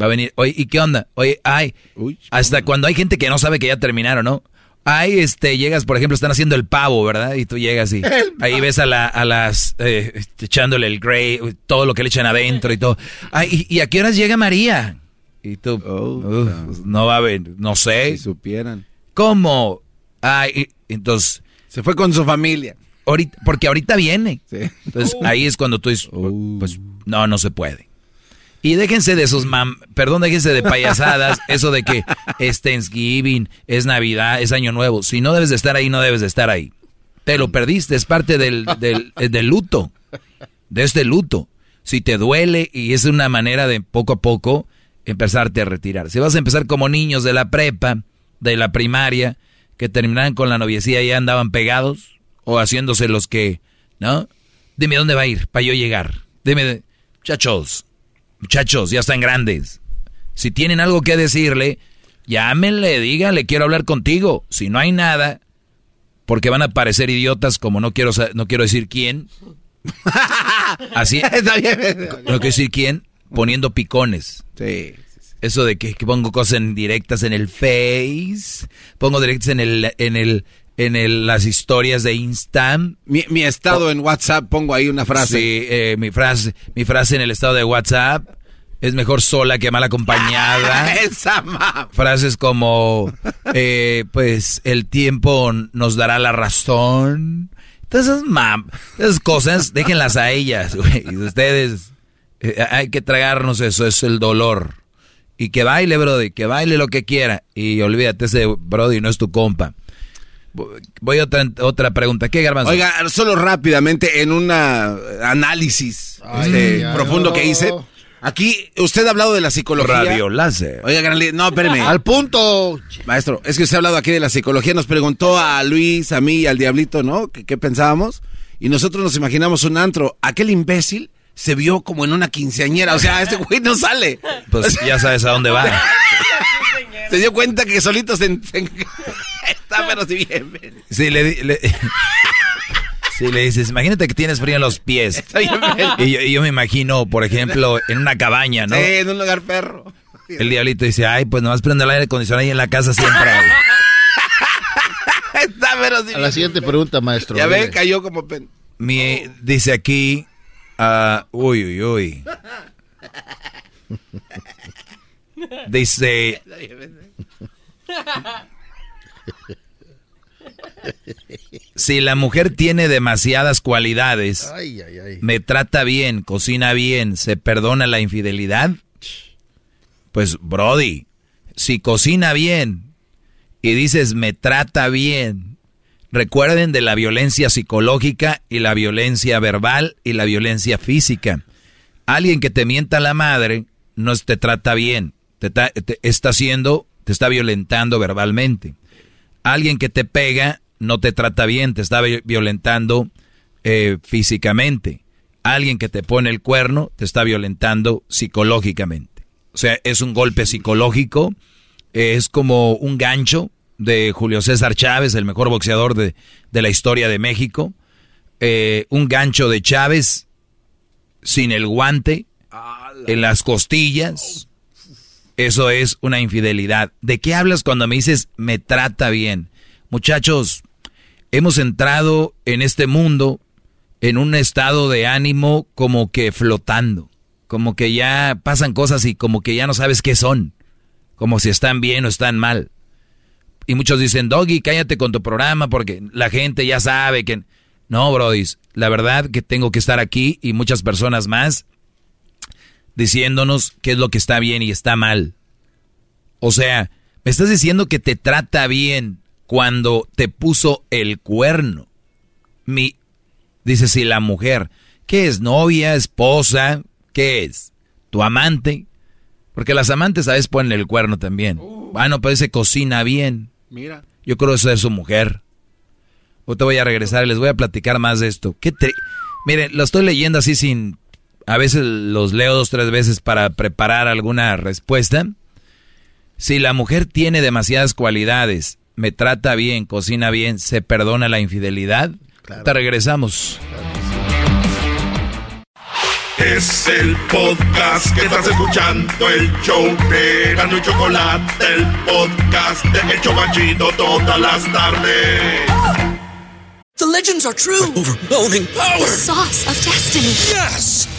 Va a venir. Oye, ¿y qué onda? Oye, ay. hasta cuando hay gente que no sabe que ya terminaron, ¿no? Ay, este, llegas, por ejemplo, están haciendo el pavo, ¿verdad? Y tú llegas y ahí ves a, la, a las, eh, echándole el grey, todo lo que le echan adentro y todo. Ay, ¿y, y a qué horas llega María? Y tú, "Uf, no va a ver, no sé. Si supieran. ¿Cómo? Ay, entonces. Se fue con su familia. Ahorita, porque ahorita viene. Entonces ahí es cuando tú dices, pues no, no se puede. Y déjense de esos mam, perdón, déjense de payasadas, eso de que es Thanksgiving, es Navidad, es Año Nuevo. Si no debes de estar ahí, no debes de estar ahí. Te lo perdiste, es parte del, del, eh, del luto, de este luto. Si te duele y es una manera de poco a poco empezarte a retirar. Si vas a empezar como niños de la prepa, de la primaria, que terminaban con la noviecía y ya andaban pegados, o haciéndose los que, ¿no? Dime dónde va a ir para yo llegar. Dime, muchachos, muchachos, ya están grandes. Si tienen algo que decirle, Llámenle, díganle, quiero hablar contigo. Si no hay nada, porque van a parecer idiotas como no quiero, no quiero decir quién. Así, no quiero decir quién, poniendo picones. Sí. Eso de que, que pongo cosas en directas en el Face, pongo directas en el, en el, en el, las historias de Instam. Mi, mi estado en WhatsApp, pongo ahí una frase. Sí, eh, mi frase, mi frase en el estado de WhatsApp. Es mejor sola que mal acompañada. Esa Frases como, eh, pues, el tiempo nos dará la razón. Todas esas, mam esas cosas, déjenlas a ellas, güey. Ustedes, eh, hay que tragarnos eso, es el dolor. Y que baile, Brody, que baile lo que quiera. Y olvídate, ese Brody no es tu compa. Voy a otra, otra pregunta. ¿Qué, Garbanzo? Oiga, solo rápidamente, en un análisis Ay, este, ay, profundo no. que hice. Aquí, usted ha hablado de la psicología. Radio láser. Oiga, gran no, espéreme. Al punto. Maestro, es que usted ha hablado aquí de la psicología. Nos preguntó a Luis, a mí y al Diablito, ¿no? ¿Qué, qué pensábamos? Y nosotros nos imaginamos un antro. Aquel imbécil se vio como en una quinceañera. O sea, este güey no sale. Pues ya sabes a dónde va. Se dio cuenta que solito se... se- Está pero si bien. ven. Sí, le, le- sí, le dices, imagínate que tienes frío en los pies. Está bien, ven. Y yo, y yo me imagino, por ejemplo, en una cabaña, ¿no? Sí, en un lugar perro. El diablito dice, ay, pues nomás prende el aire acondicionado ahí en la casa siempre. Está pero si A la bien. siguiente pregunta, maestro. Ya dele. ve, cayó como pen... Mi, dice aquí, ah, uy, uy, uy. Dice, si la mujer tiene demasiadas cualidades, Ay, ay, ay. me trata bien, cocina bien, se perdona la infidelidad, pues Brody, si cocina bien y dices me trata bien, recuerden de la violencia psicológica y la violencia verbal y la violencia física. Alguien que te mienta la madre no te trata bien, te está haciendo, te está violentando verbalmente. Alguien que te pega no te trata bien, te está vi- violentando eh, físicamente. Alguien que te pone el cuerno te está violentando psicológicamente. O sea, es un golpe psicológico, eh, es como un gancho de Julio César Chávez, el mejor boxeador de, de la historia de México. Eh, un gancho de Chávez sin el guante, en las costillas. Eso es una infidelidad. ¿De qué hablas cuando me dices me trata bien? Muchachos, hemos entrado en este mundo en un estado de ánimo como que flotando, como que ya pasan cosas y como que ya no sabes qué son, como si están bien o están mal. Y muchos dicen, Doggy, cállate con tu programa porque la gente ya sabe que... No, brodis, la verdad que tengo que estar aquí y muchas personas más diciéndonos qué es lo que está bien y está mal. O sea, me estás diciendo que te trata bien cuando te puso el cuerno. Mi, dice si la mujer, ¿qué es? ¿Novia? ¿Esposa? ¿Qué es? ¿Tu amante? Porque las amantes a veces ponen el cuerno también. Bueno, pues se cocina bien. Mira. Yo creo que eso es su mujer. O te voy a regresar y les voy a platicar más de esto. ¿Qué Miren, lo estoy leyendo así sin... A veces los leo dos, tres veces para preparar alguna respuesta. Si la mujer tiene demasiadas cualidades, me trata bien, cocina bien, se perdona la infidelidad, te regresamos. Es el podcast que estás escuchando, el show de Gano y Chocolate, el podcast de El Chobachito todas las tardes. The legends are true. overwhelming power! The sauce of destiny. Yes!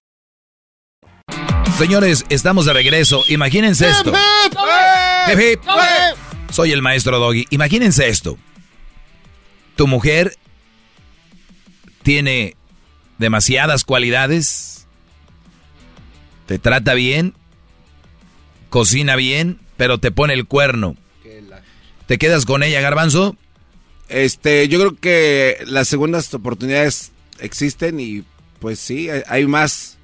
Señores, estamos de regreso. Imagínense esto. Hip, hip. Soy el maestro Doggy. Imagínense esto. Tu mujer tiene demasiadas cualidades. Te trata bien. Cocina bien, pero te pone el cuerno. ¿Te quedas con ella, garbanzo? Este, yo creo que las segundas oportunidades existen y pues sí, hay, hay más,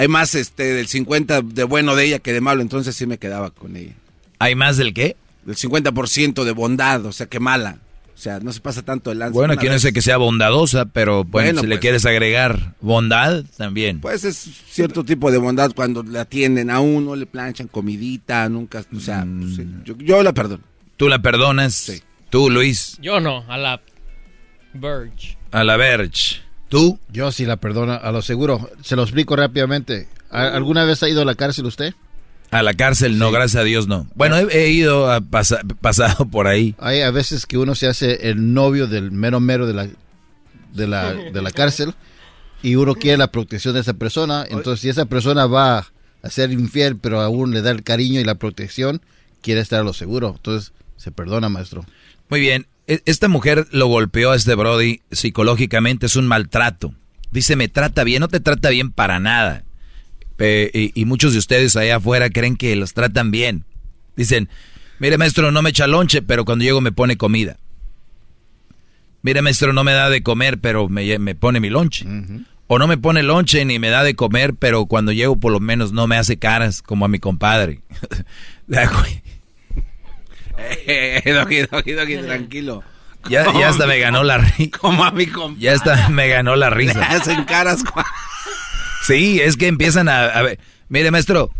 hay más este del 50 de bueno de ella que de malo, entonces sí me quedaba con ella. ¿Hay más del qué? Del 50% de bondad, o sea, que mala. O sea, no se pasa tanto el lance. Bueno, no vez- sé que sea bondadosa, pero bueno, Bueno, si le pues. quieres agregar bondad, también. Pues es cierto tipo de bondad cuando le atienden a uno, le planchan comidita, nunca, o sea, pues, sí, yo, yo la perdono. ¿Tú la perdonas? Tú, Luis, Yo no, a la Verge. a la Verge. ¿Tú? Yo sí la perdono, a lo seguro. Se lo explico rápidamente. ¿A- ¿Alguna vez ha ido a la cárcel usted? A la cárcel, no, gracias a Dios, no. Bueno, he, he ido a pasa- pasado por ahí. Hay a veces que uno se hace el novio del mero mero de la, de la, de la cárcel y uno quiere la protección de esa persona. Entonces, si esa persona va a ser infiel, pero aún le da el cariño y la protección, quiere estar a lo seguro. Entonces, se perdona, maestro. Muy bien, esta mujer lo golpeó a este Brody psicológicamente, es un maltrato. Dice, me trata bien, no te trata bien para nada. Pe- y, y muchos de ustedes allá afuera creen que los tratan bien. Dicen, mire maestro, no me echa lonche, pero cuando llego me pone comida. Mire maestro, no me da de comer, pero me pone mi lonche. O no me pone lonche ni me da de comer, pero cuando llego por lo menos no me hace caras como a mi compadre. Doggy, tranquilo. Ya, ya hasta me ganó la risa. Como a mi compadre. Ya hasta me ganó la Le risa. hacen caras. Sí, es que empiezan a, a ver. Mire, maestro,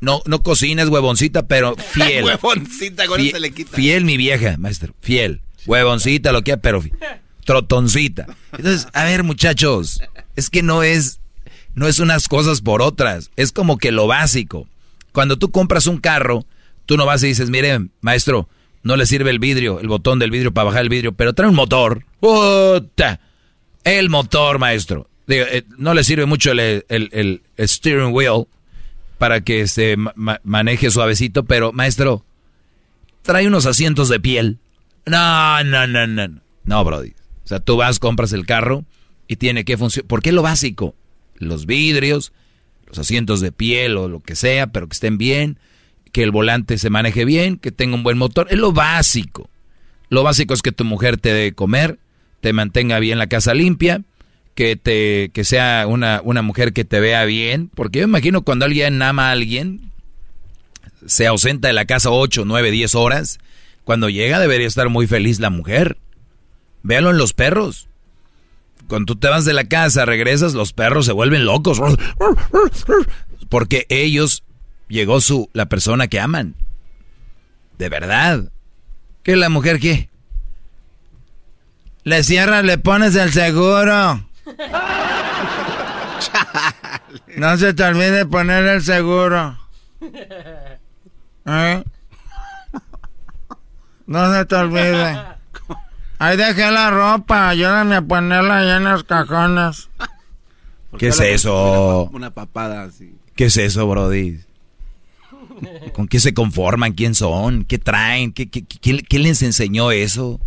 no, no cocinas huevoncita, pero fiel. Huevoncita, con se le quita. Fiel, mi vieja, maestro. Fiel. Huevoncita, lo que sea, pero trotoncita. Entonces, a ver, muchachos, es que no es, no es unas cosas por otras. Es como que lo básico. Cuando tú compras un carro, tú no vas y dices, mire, maestro, no le sirve el vidrio, el botón del vidrio para bajar el vidrio, pero trae un motor. ¡Puta! El motor, maestro. Digo, eh, no le sirve mucho el, steering wheel para que se ma- ma- maneje suavecito, pero maestro, trae unos asientos de piel. No, no, no, no. no. Brody. O sea, tú vas, compras el carro y tiene que funcionar. ¿Por qué lo básico? Los vidrios, los asientos de piel o lo que sea, pero que estén bien, que el volante se maneje bien, que tenga un buen motor. Es lo básico. Lo básico es que tu mujer te dé comer, te mantenga bien la casa limpia, que te que sea una, una mujer que te vea bien, porque yo imagino cuando alguien ama a alguien, se ausenta de la casa 8, 9, 10 horas, cuando llega debería estar muy feliz la mujer. Véalo en los perros. Cuando tú te vas de la casa, regresas, los perros se vuelven locos. Porque ellos llegó su la persona que aman. De verdad. ¿Qué la mujer qué? Le cierras, le pones el seguro. No se te olvide poner el seguro. ¿Eh? No se te olvide. Ahí dejé la ropa, ayúdame a ponerla allá en los cajones. ¿Qué es eso? Una papada así. ¿Qué es eso, Brody? ¿Con qué se conforman? ¿Quién son? ¿Qué traen? ¿Qué, les enseñó eso?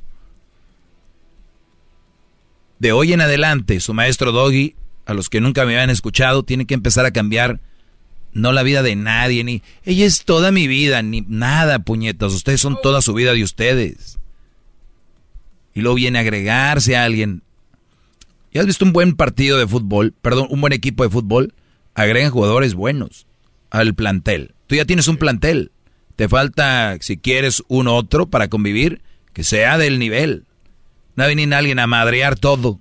De hoy en adelante, su maestro Doggy, a los que nunca me habían escuchado, tiene que empezar a cambiar no la vida de nadie, ni ella es toda mi vida, ni nada, puñetas. Ustedes son toda su vida de ustedes. Y luego viene a agregarse a alguien. ¿Ya has visto un buen partido de fútbol? Perdón, un buen equipo de fútbol. Agregan jugadores buenos al plantel. Tú ya tienes un plantel. Te falta, si quieres, un otro para convivir, que sea del nivel. No va a venir alguien a madrear todo.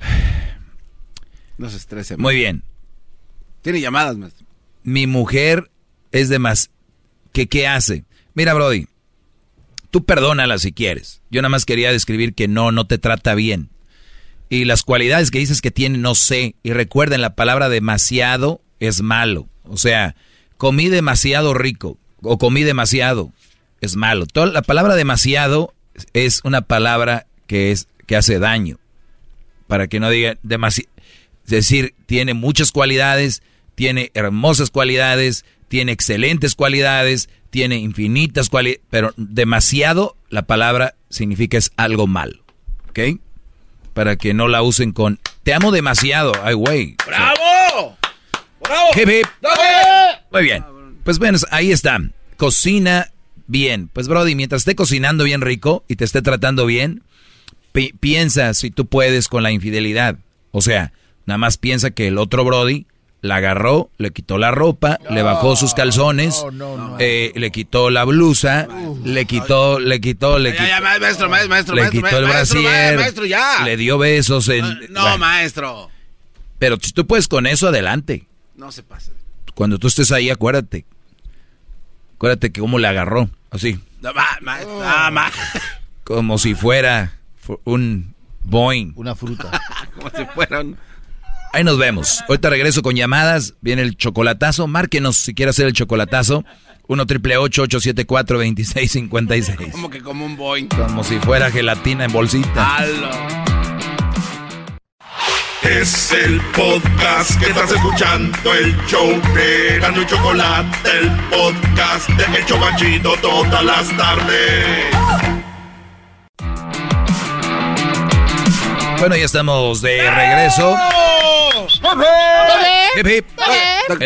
No se estrese. Muy bien. Tiene llamadas, maestro. Mi mujer es de más... ¿Qué, ¿Qué hace? Mira, Brody, tú perdónala si quieres. Yo nada más quería describir que no, no te trata bien. Y las cualidades que dices que tiene, no sé. Y recuerden, la palabra demasiado es malo. O sea, comí demasiado rico o comí demasiado es malo. Toda la palabra demasiado es una palabra que es que hace daño. Para que no diga demasiado. Es decir, tiene muchas cualidades, tiene hermosas cualidades, tiene excelentes cualidades, tiene infinitas cualidades, pero demasiado la palabra significa es algo malo. ¿Ok? Para que no la usen con te amo demasiado. Ay, güey. ¡Bravo! ¡Bravo! Hip, hip. Muy bien. Pues bueno, ahí está. Cocina bien. Pues Brody, mientras esté cocinando bien rico y te esté tratando bien, piensa si tú puedes con la infidelidad. O sea, nada más piensa que el otro Brody la agarró, le quitó la ropa, le bajó sus calzones, eh, le quitó la blusa, le quitó, le quitó, le quitó, maestro, maestro, le quitó el brasier, le dio besos en... No, maestro. Pero si tú puedes con eso, adelante. No se pasa. Cuando tú estés ahí, acuérdate. Acuérdate que cómo le agarró, así. Como si fuera un Boeing. Una fruta. Como si fuera un... Ahí nos vemos. Ahorita regreso con llamadas. Viene el chocolatazo. Márquenos si quiere hacer el chocolatazo. 1 triple 874 2656 Como que como un Boeing. Como si fuera gelatina en bolsita. Es el podcast que estás escuchando, el show de Gano y Chocolate, el podcast de Hecho Banchito todas las tardes. Bueno, ya estamos de regreso.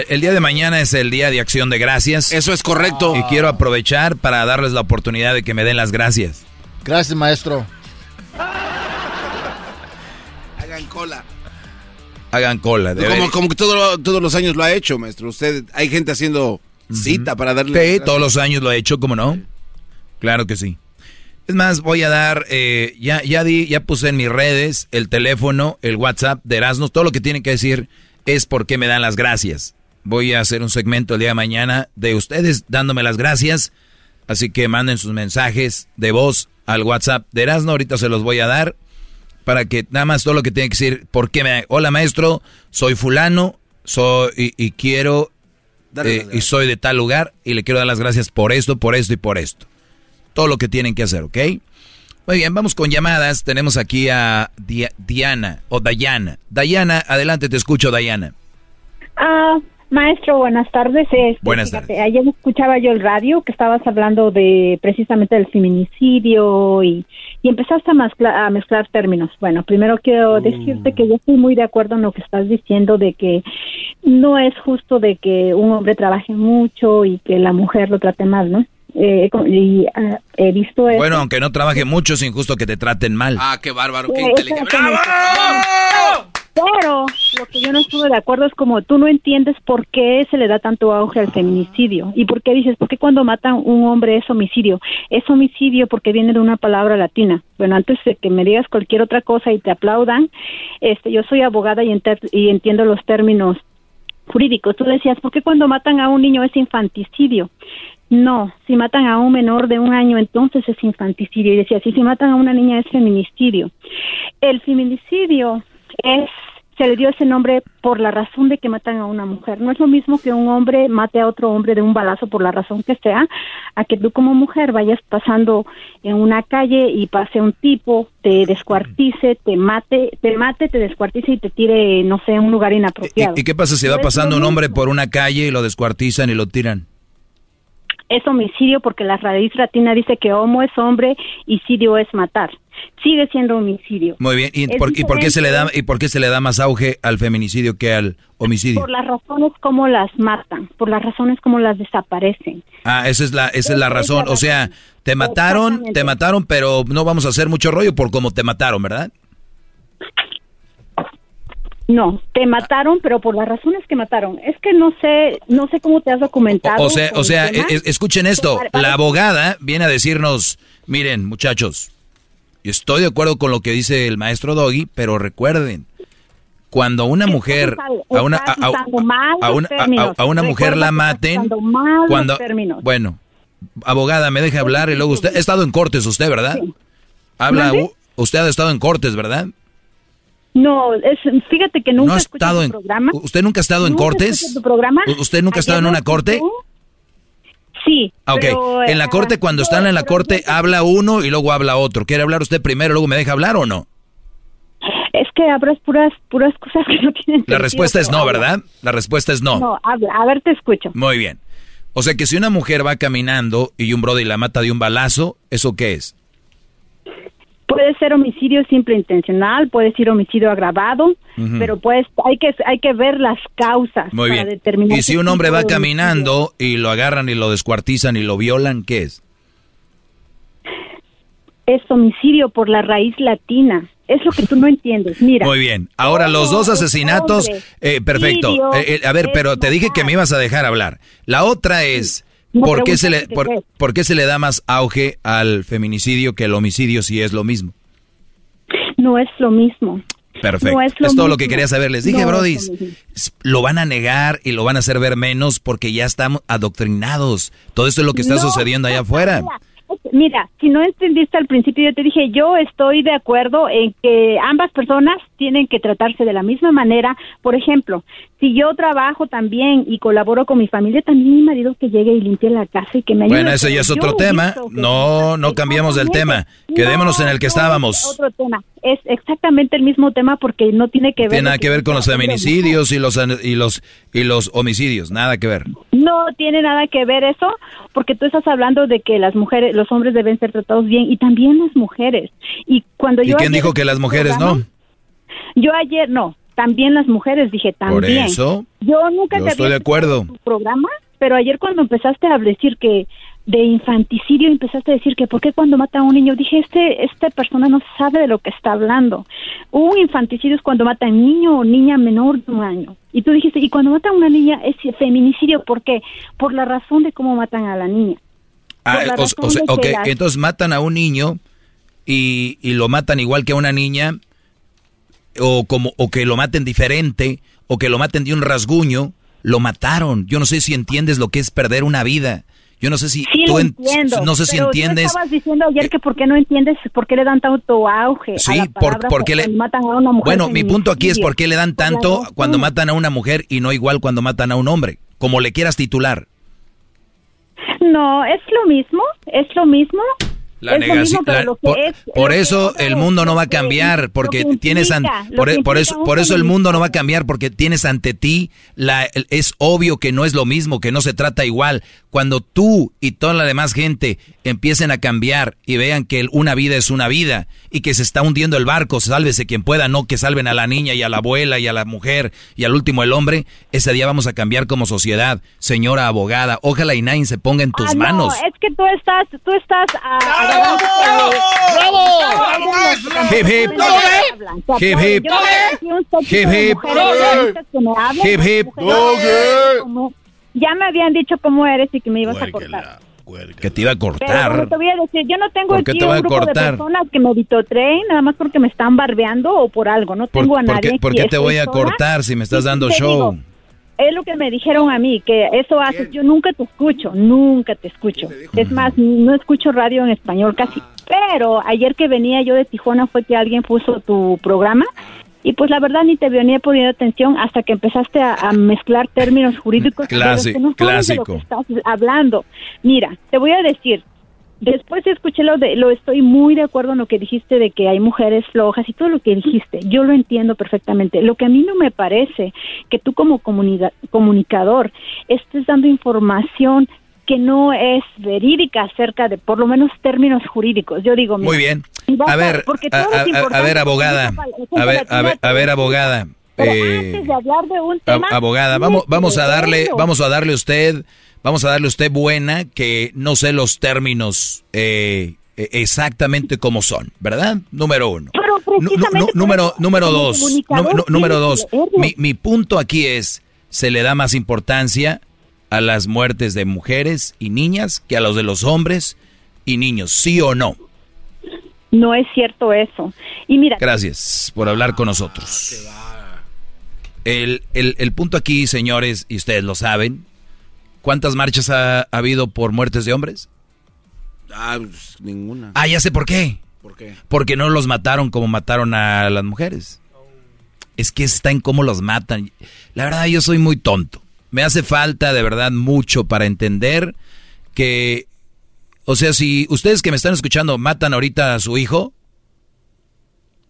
El día de mañana es el día de acción de gracias. Eso es correcto. Y quiero aprovechar para darles la oportunidad de que me den las gracias. Gracias, maestro. Hagan cola. Hagan cola. Como, como, que todos los años lo ha hecho, maestro. Usted, hay gente haciendo cita para darle. Sí, todos los años lo ha hecho, ¿cómo no? Claro que sí. Es más, voy a dar, eh, ya, ya di, ya puse en mis redes el teléfono, el WhatsApp de Erasmus, todo lo que tienen que decir es por qué me dan las gracias. Voy a hacer un segmento el día de mañana de ustedes dándome las gracias, así que manden sus mensajes de voz al WhatsApp de Erasmo, ahorita se los voy a dar para que nada más todo lo que tienen que decir, por qué me, hola maestro, soy fulano, soy y, quiero eh, y soy de tal lugar y le quiero dar las gracias por esto, por esto y por esto todo lo que tienen que hacer, ¿ok? Muy bien, vamos con llamadas. Tenemos aquí a Diana o Dayana. Dayana, adelante, te escucho, Dayana. Ah, maestro, buenas tardes. Este, buenas tardes. Ayer escuchaba yo el radio que estabas hablando de precisamente del feminicidio y, y empezaste a mezclar, términos. Bueno, primero quiero mm. decirte que yo estoy muy de acuerdo en lo que estás diciendo de que no es justo de que un hombre trabaje mucho y que la mujer lo trate mal, ¿no? Eh, y, ah, he visto Bueno, aunque no trabaje mucho, es injusto que te traten mal. Ah, qué bárbaro, qué inteligente. Pero lo que yo no estuve de acuerdo es como tú no entiendes por qué se le da tanto auge al feminicidio y por qué dices, ¿por qué cuando matan un hombre es homicidio? Es homicidio porque viene de una palabra latina. Bueno, antes de que me digas cualquier otra cosa y te aplaudan, este, yo soy abogada y, y entiendo los términos jurídicos. Tú decías, ¿por qué cuando matan a un niño es infanticidio? No, si matan a un menor de un año, entonces es infanticidio. Y decía, si, si matan a una niña es feminicidio. El feminicidio es, se le dio ese nombre por la razón de que matan a una mujer. No es lo mismo que un hombre mate a otro hombre de un balazo por la razón que sea, a que tú como mujer vayas pasando en una calle y pase un tipo, te descuartice, te mate, te mate, te descuartice y te tire, no sé, a un lugar inapropiado. ¿Y, qué pasa si va pasando un hombre por una calle y lo descuartizan y lo tiran? es homicidio porque la raíz latina dice que homo es hombre y sidio es matar. Sigue siendo homicidio. Muy bien. ¿Y por, qué se le da y por qué se le da más auge al feminicidio que al homicidio? Por las razones como las matan, por las razones como las desaparecen. Ah, esa es la esa es la razón. O sea, te mataron, te mataron, pero no vamos a hacer mucho rollo por cómo te mataron, ¿verdad? No, te mataron, pero por las razones que mataron. Es que no sé, no sé cómo te has documentado. O, sea, o sea, escuchen esto. La abogada viene a decirnos, miren, muchachos, estoy de acuerdo con lo que dice el maestro Doggy, pero recuerden, cuando una mujer a una a, una mujer la maten, cuando bueno, abogada, me deja hablar y luego usted ha estado en cortes usted, ¿verdad? Habla, usted ha estado en cortes, ¿verdad? No, es, fíjate que nunca no ha estado en, programa. ¿Usted nunca ha estado en cortes? programa? ¿Usted nunca ha estado en una corte? Sí. Ah, ok, en la corte, cuando están en la corte, habla uno y luego habla otro. ¿Quiere hablar usted primero, luego me deja hablar o no? Es que hablas puras, puras cosas que no tienen La respuesta es no, ¿verdad? La respuesta es no. No, habla, a ver, te escucho. Muy bien. O sea que si una mujer va caminando y un brother la mata de un balazo, ¿eso qué es? Puede ser homicidio simple intencional, puede ser homicidio agravado, pero pues hay que hay que ver las causas Muy para bien. determinar. Y si un hombre va caminando y lo agarran y lo descuartizan y lo violan, ¿qué es? Es homicidio por la raíz latina. Es lo que tú no entiendes. Mira. Muy bien. Ahora, los dos asesinatos. Eh, perfecto. Eh, eh, a ver, pero te dije que me ibas a dejar hablar. La otra es. ¿Por, qué se le, por, qué se le da más auge al feminicidio que al homicidio si es lo mismo? No es lo mismo. Perfecto. es, todo lo que quería saber. Les dije, Brody, lo van a negar y lo van a hacer ver menos porque ya estamos adoctrinados. Todo esto es lo que está sucediendo allá afuera. Mira, si no entendiste al principio, yo te dije, yo estoy de acuerdo en que ambas personas tienen que tratarse de la misma manera. Por ejemplo, si yo trabajo también y colaboro con mi familia, también mi marido que llegue y limpie la casa y que me ayude. Bueno, eso ya es otro tema. No, no cambiamos del tema. Quedémonos en el que estábamos. Otro tema. Es exactamente el mismo tema porque no tiene que ver. Tiene nada que ver con los feminicidios y los y los y los homicidios, nada que ver. No tiene nada que ver eso, porque tú estás hablando de que las mujeres, los hombres deben ser tratados bien y también las mujeres. Y cuando yo ¿Y quién dijo que las mujeres no? Yo ayer no, también las mujeres dije también. Por eso. Yo nunca te estoy de acuerdo. Tu programa, pero ayer cuando empezaste a decir que de infanticidio empezaste a decir que por qué cuando mata a un niño dije este esta persona no sabe de lo que está hablando un infanticidio es cuando mata a un niño o niña menor de un año y tú dijiste y cuando mata a una niña es feminicidio ¿por qué? por la razón de cómo matan a la niña ah, o, sea, entonces matan a un niño y, y lo matan igual que a una niña o como o que lo maten diferente o que lo maten de un rasguño lo mataron yo no sé si entiendes lo que es perder una vida yo no sé si tú no sé si entiendes. estabas diciendo ayer que por qué no entiendes por qué le dan tanto auge. Sí, a la por, porque le matan a una mujer. Bueno, mi punto aquí es por qué le dan tanto cuando matan a una mujer y no igual cuando matan a un hombre, como le quieras titular. No, es lo mismo, es lo mismo. La negación. por, eso el mundo no va a cambiar porque tienes por, e, por eso por eso el mundo no va a cambiar porque tienes ante ti la es obvio que no es lo mismo que no se trata igual cuando tú y toda la demás gente empiecen a cambiar y vean que una vida es una vida y que se está hundiendo el barco, sálvese quien pueda, no que salven a la niña y a la abuela y a la mujer y al último el hombre, ese día vamos a cambiar como sociedad. Señora abogada, ojalá y nadie se ponga en tus ah, manos. No, es que tú estás, tú estás... ¡Bravo! ¡Bravo! Hip hip. Hip hip. Hip hip. Hip hip. Ya me habían dicho cómo eres y que me ibas a cortar. Que te iba a cortar. Pero te voy a decir, yo no tengo aquí un grupo de personas que me tren nada más porque me están barbeando o por algo. No tengo a nadie. ¿Por qué, te voy a cortar si me estás dando show? Es lo que me dijeron a mí, que eso haces. Yo nunca te escucho, nunca te escucho. Es más, no escucho radio en español casi. Pero ayer que venía yo de Tijuana fue que alguien puso tu programa y pues la verdad ni te vio ni he ponido atención hasta que empezaste a, mezclar términos jurídicos clásico, que no clásico. De lo que estás hablando. Mira, te voy a decir, después escuché lo de, lo estoy muy de acuerdo en lo que dijiste de que hay mujeres flojas y todo lo que dijiste, yo lo entiendo perfectamente. Lo que a mí no me parece que tú como comunicador estés dando información que no es verídica acerca de por lo menos términos jurídicos. Yo digo, muy bien. A ver, a, ver, abogada, a ver, a ver, a ver, abogada. antes de hablar de un tema, abogada, vamos, vamos a darle, vamos a darle usted, vamos a darle usted buena que no sé los términos eh, e, exactamente como son, ¿verdad? Número uno. número, número dos, número dos. Mi, mi punto aquí es, se le da más importancia a las muertes de mujeres y niñas que a los de los hombres y niños, ¿sí o no? No es cierto eso. Y mira. Gracias por hablar con nosotros. El, el, punto aquí, señores, y ustedes lo saben, ¿cuántas marchas ha, habido por muertes de hombres? Ah, pues, ninguna. Ah, ya sé por qué. ¿Por qué? Porque no los mataron como mataron a las mujeres. Es que está en cómo los matan. La verdad, yo soy muy tonto me hace falta de verdad mucho para entender que, o sea, si ustedes que me están escuchando matan ahorita a su hijo,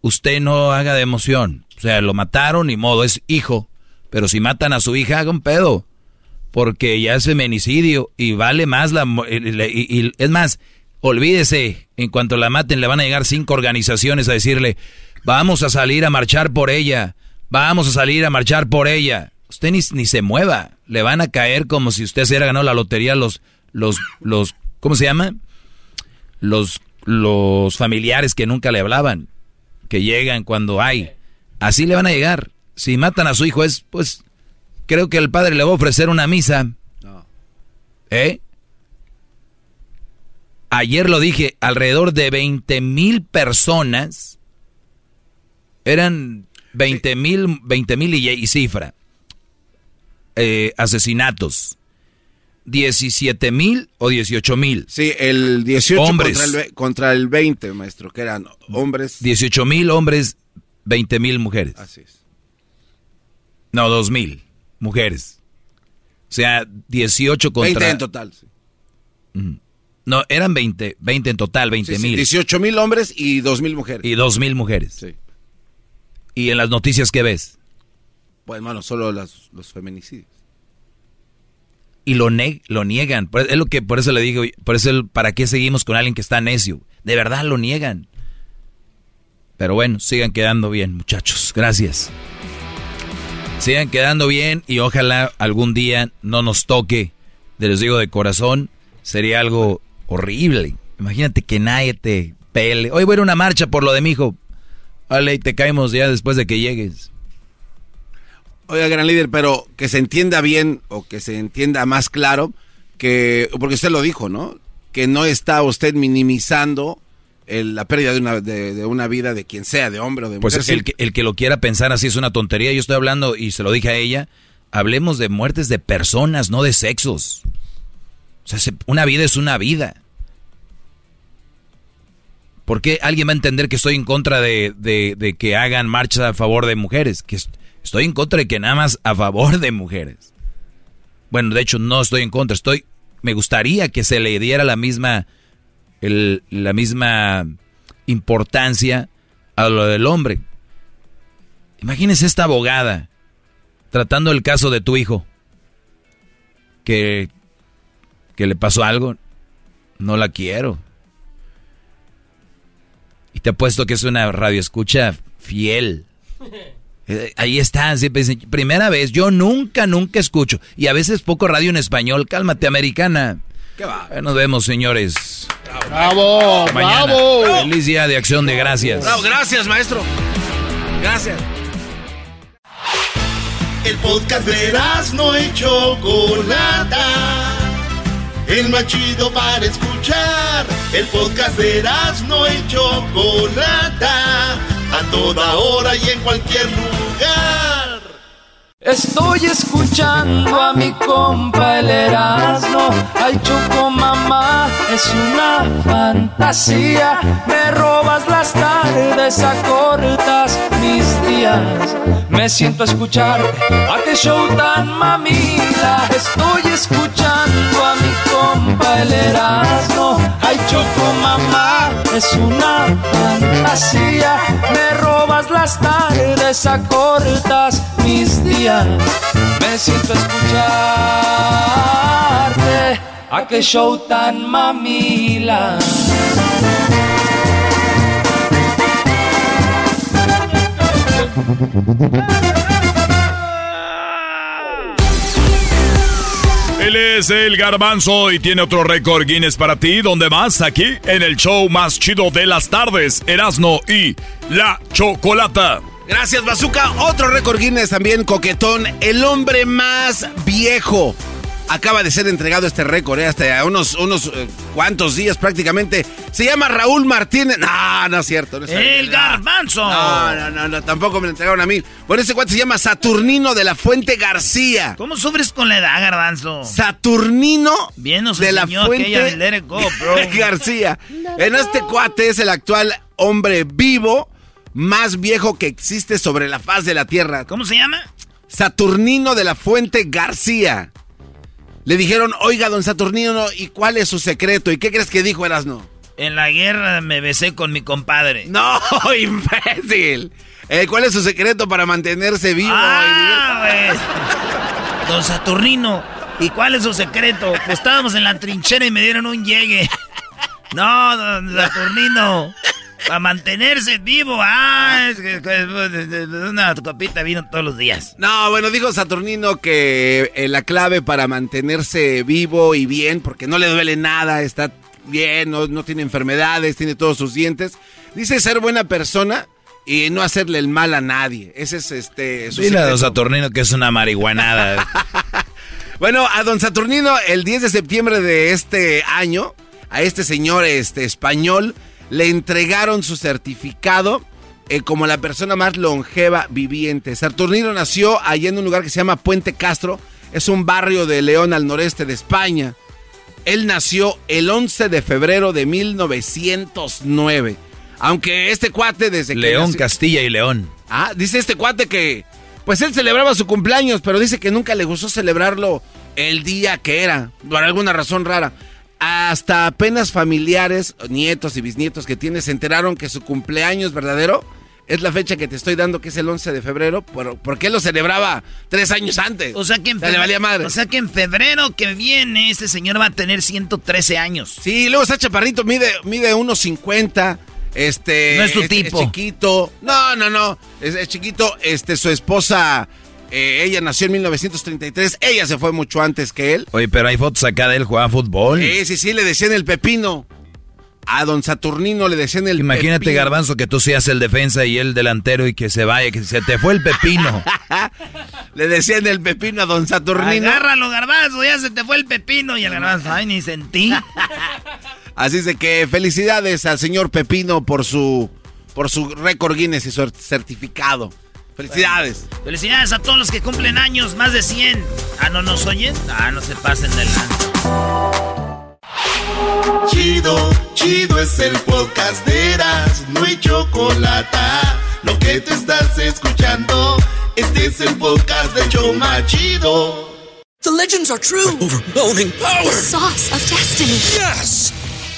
usted no haga de emoción. O sea, lo mataron y modo, es hijo. Pero si matan a su hija, haga un pedo. Porque ya es feminicidio y vale más la... Y, es más, olvídese, en cuanto la maten le van a llegar cinco organizaciones a decirle, vamos a salir a marchar por ella, vamos a salir a marchar por ella usted ni, se mueva. Le van a caer como si usted se hubiera ganado la lotería los, los, los, ¿cómo se llama? Los, los familiares que nunca le hablaban, que llegan cuando hay. Así le van a llegar. Si matan a su hijo es, pues, creo que el padre le va a ofrecer una misa. ¿Eh? Ayer lo dije, alrededor de 20 mil personas, eran 20 mil 20 mil y, cifra, eh, asesinatos. 17 mil o 18 mil. Sí, el 18 hombres. Contra, el, contra el 20, maestro, que eran hombres. 18 mil hombres, 20 mil mujeres. Así es. No, 2 mil mujeres. O sea, 18 contra... 20 en total, sí. No, eran 20, 20 en total, 20 mil. 18 mil hombres y 2 mil mujeres. Y 2 mil mujeres. Sí. ¿Y en las noticias qué ves? Pues, hermano, solo las, los feminicidios. Y lo, lo niegan. Es lo que por eso le digo, por eso ¿para qué seguimos con alguien que está necio? De verdad lo niegan. Pero bueno, sigan quedando bien, muchachos. Gracias. Sigan quedando bien y ojalá algún día no nos toque. Les digo de corazón, sería algo horrible. Imagínate que nadie te pele. Hoy voy a ir a una marcha por lo de mi hijo. Vale, y te caemos ya después de que llegues. Oiga, gran líder, pero que se entienda bien o que se entienda más claro que, porque usted lo dijo, ¿no? Que no está usted minimizando la pérdida de una, de, una, vida de quien sea, de hombre o de pues mujer. Pues el que, el que lo quiera pensar así es una tontería. Yo estoy hablando, y se lo dije a ella, hablemos de muertes de personas, no de sexos. O sea, una vida es una vida. ¿Por qué alguien va a entender que estoy en contra de, de, que hagan marchas a favor de mujeres? Que estoy en contra de que nada más a favor de mujeres. Bueno, de hecho no estoy en contra, estoy me gustaría que se le diera la misma la misma importancia a lo del hombre. Imagínese esta abogada tratando el caso de tu hijo que que le pasó algo. No la quiero. Y te apuesto que es una radioescucha fiel. Eh, ahí está, siempre primera vez, yo nunca, nunca escucho. Y a veces poco radio en español, cálmate, americana. ¿Qué va? Eh, nos vemos, señores. Bravo, bravo. Feliz día de acción de gracias. Bravo, gracias, maestro. Gracias. El podcast de no hecho Chocolata el más chido para escuchar. El podcast de no y Chocolata, a toda hora y en cualquier lugar. Estoy escuchando a mi compa el Erasmo, ay choco mamá, es una fantasía, me robas las tardes, acortas mis días, me siento a escuchar a qué show tan mamila, estoy escuchando a mi compa el Erasmo, ay choco mamá, es una fantasía, me robas las tardes, acortas mis días a escucharte. A qué show tan mamila. Él es el garbanzo y tiene otro récord Guinness para ti. ¿Dónde más? Aquí en el show más chido de las tardes, Erasno y la Chocolata. Gracias, Bazooka. Otro récord Guinness también, coquetón. El hombre más viejo. Acaba de ser entregado este récord, ¿eh? hasta unos, unos eh, cuantos días prácticamente. Se llama Raúl Martínez. No, no es cierto. el garbanzo. No, no, no, no, tampoco me lo entregaron a mí. Bueno, ese cuate se llama Saturnino de la Fuente García. ¿Cómo sufres con la edad, garbanzo? Saturnino Bien de la Fuente go, García. En este cuate es el actual hombre vivo más viejo que existe sobre la faz de la Tierra. ¿Cómo se llama? Saturnino de la Fuente García. Le dijeron, oiga, don Saturnino, ¿y cuál es su secreto? ¿Y qué crees que dijo Erasno? En la guerra me besé con mi compadre. No, imbécil. Eh, ¿Cuál es su secreto para mantenerse vivo? Ah, Don Saturnino, ¿y cuál es su secreto? Pues estábamos en la trinchera y me dieron un llegue. No, don Saturnino. Para mantenerse vivo, ah, es que, una copita vino todos los días. No, bueno, dijo Saturnino que eh, la clave para mantenerse vivo y bien, porque no le duele nada, está bien, no, no tiene enfermedades, tiene todos sus dientes. Dice ser buena persona y no hacerle el mal a nadie. Ese es este. su Dile a don Saturnino que es una marihuanada. Bueno, a don Saturnino, el 10 de septiembre de este año, a este señor este, español, le entregaron su certificado eh, como la persona más longeva viviente. Saturnino nació allá en un lugar que se llama Puente Castro, es un barrio de León al noreste de España. Él nació el 11 de febrero de 1909. Aunque este cuate desde que León, nació- Castilla y León. Ah, dice este cuate que, pues él celebraba su cumpleaños, pero dice que nunca le gustó celebrarlo el día que era, por alguna razón rara. Hasta apenas familiares, nietos y bisnietos que tiene se enteraron que su cumpleaños verdadero es la fecha que te estoy dando, que es el 11 de febrero, por- porque él lo celebraba tres años antes. O sea que en valía madre. O sea que en febrero que viene este señor va a tener 113 años. Sí, luego está chaparrito, mide, mide unos 50. Este. No es tu tipo. Es chiquito. No, no, no. Es, es chiquito. Este, su esposa. Eh, ella nació en 1933. Ella se fue mucho antes que él. Oye, pero hay fotos acá de él jugando fútbol. Sí, sí, sí, le decían el pepino. A don Saturnino le decían el Imagínate, pepino. Garbanzo, que tú seas el defensa y el delantero y que se vaya, que se te fue el pepino. Le decían el pepino a don Saturnino. Agárralo, garbanzo, ya se te fue el pepino. Y el garbanzo, ay, ni sentí. Así es de que felicidades al señor Pepino por su por su récord Guinness y su certificado. Felicidades. Felicidades a todos los que cumplen años, más de 100. Ah, ¿no nos oyen? Ah, no se pasen de lanza. Chido, chido es el podcast de Eras, no hay chocolate. Lo que te estás escuchando, este es el podcast de Choma Chido. The legends are true. overwhelming power! The sauce of destiny. Yes!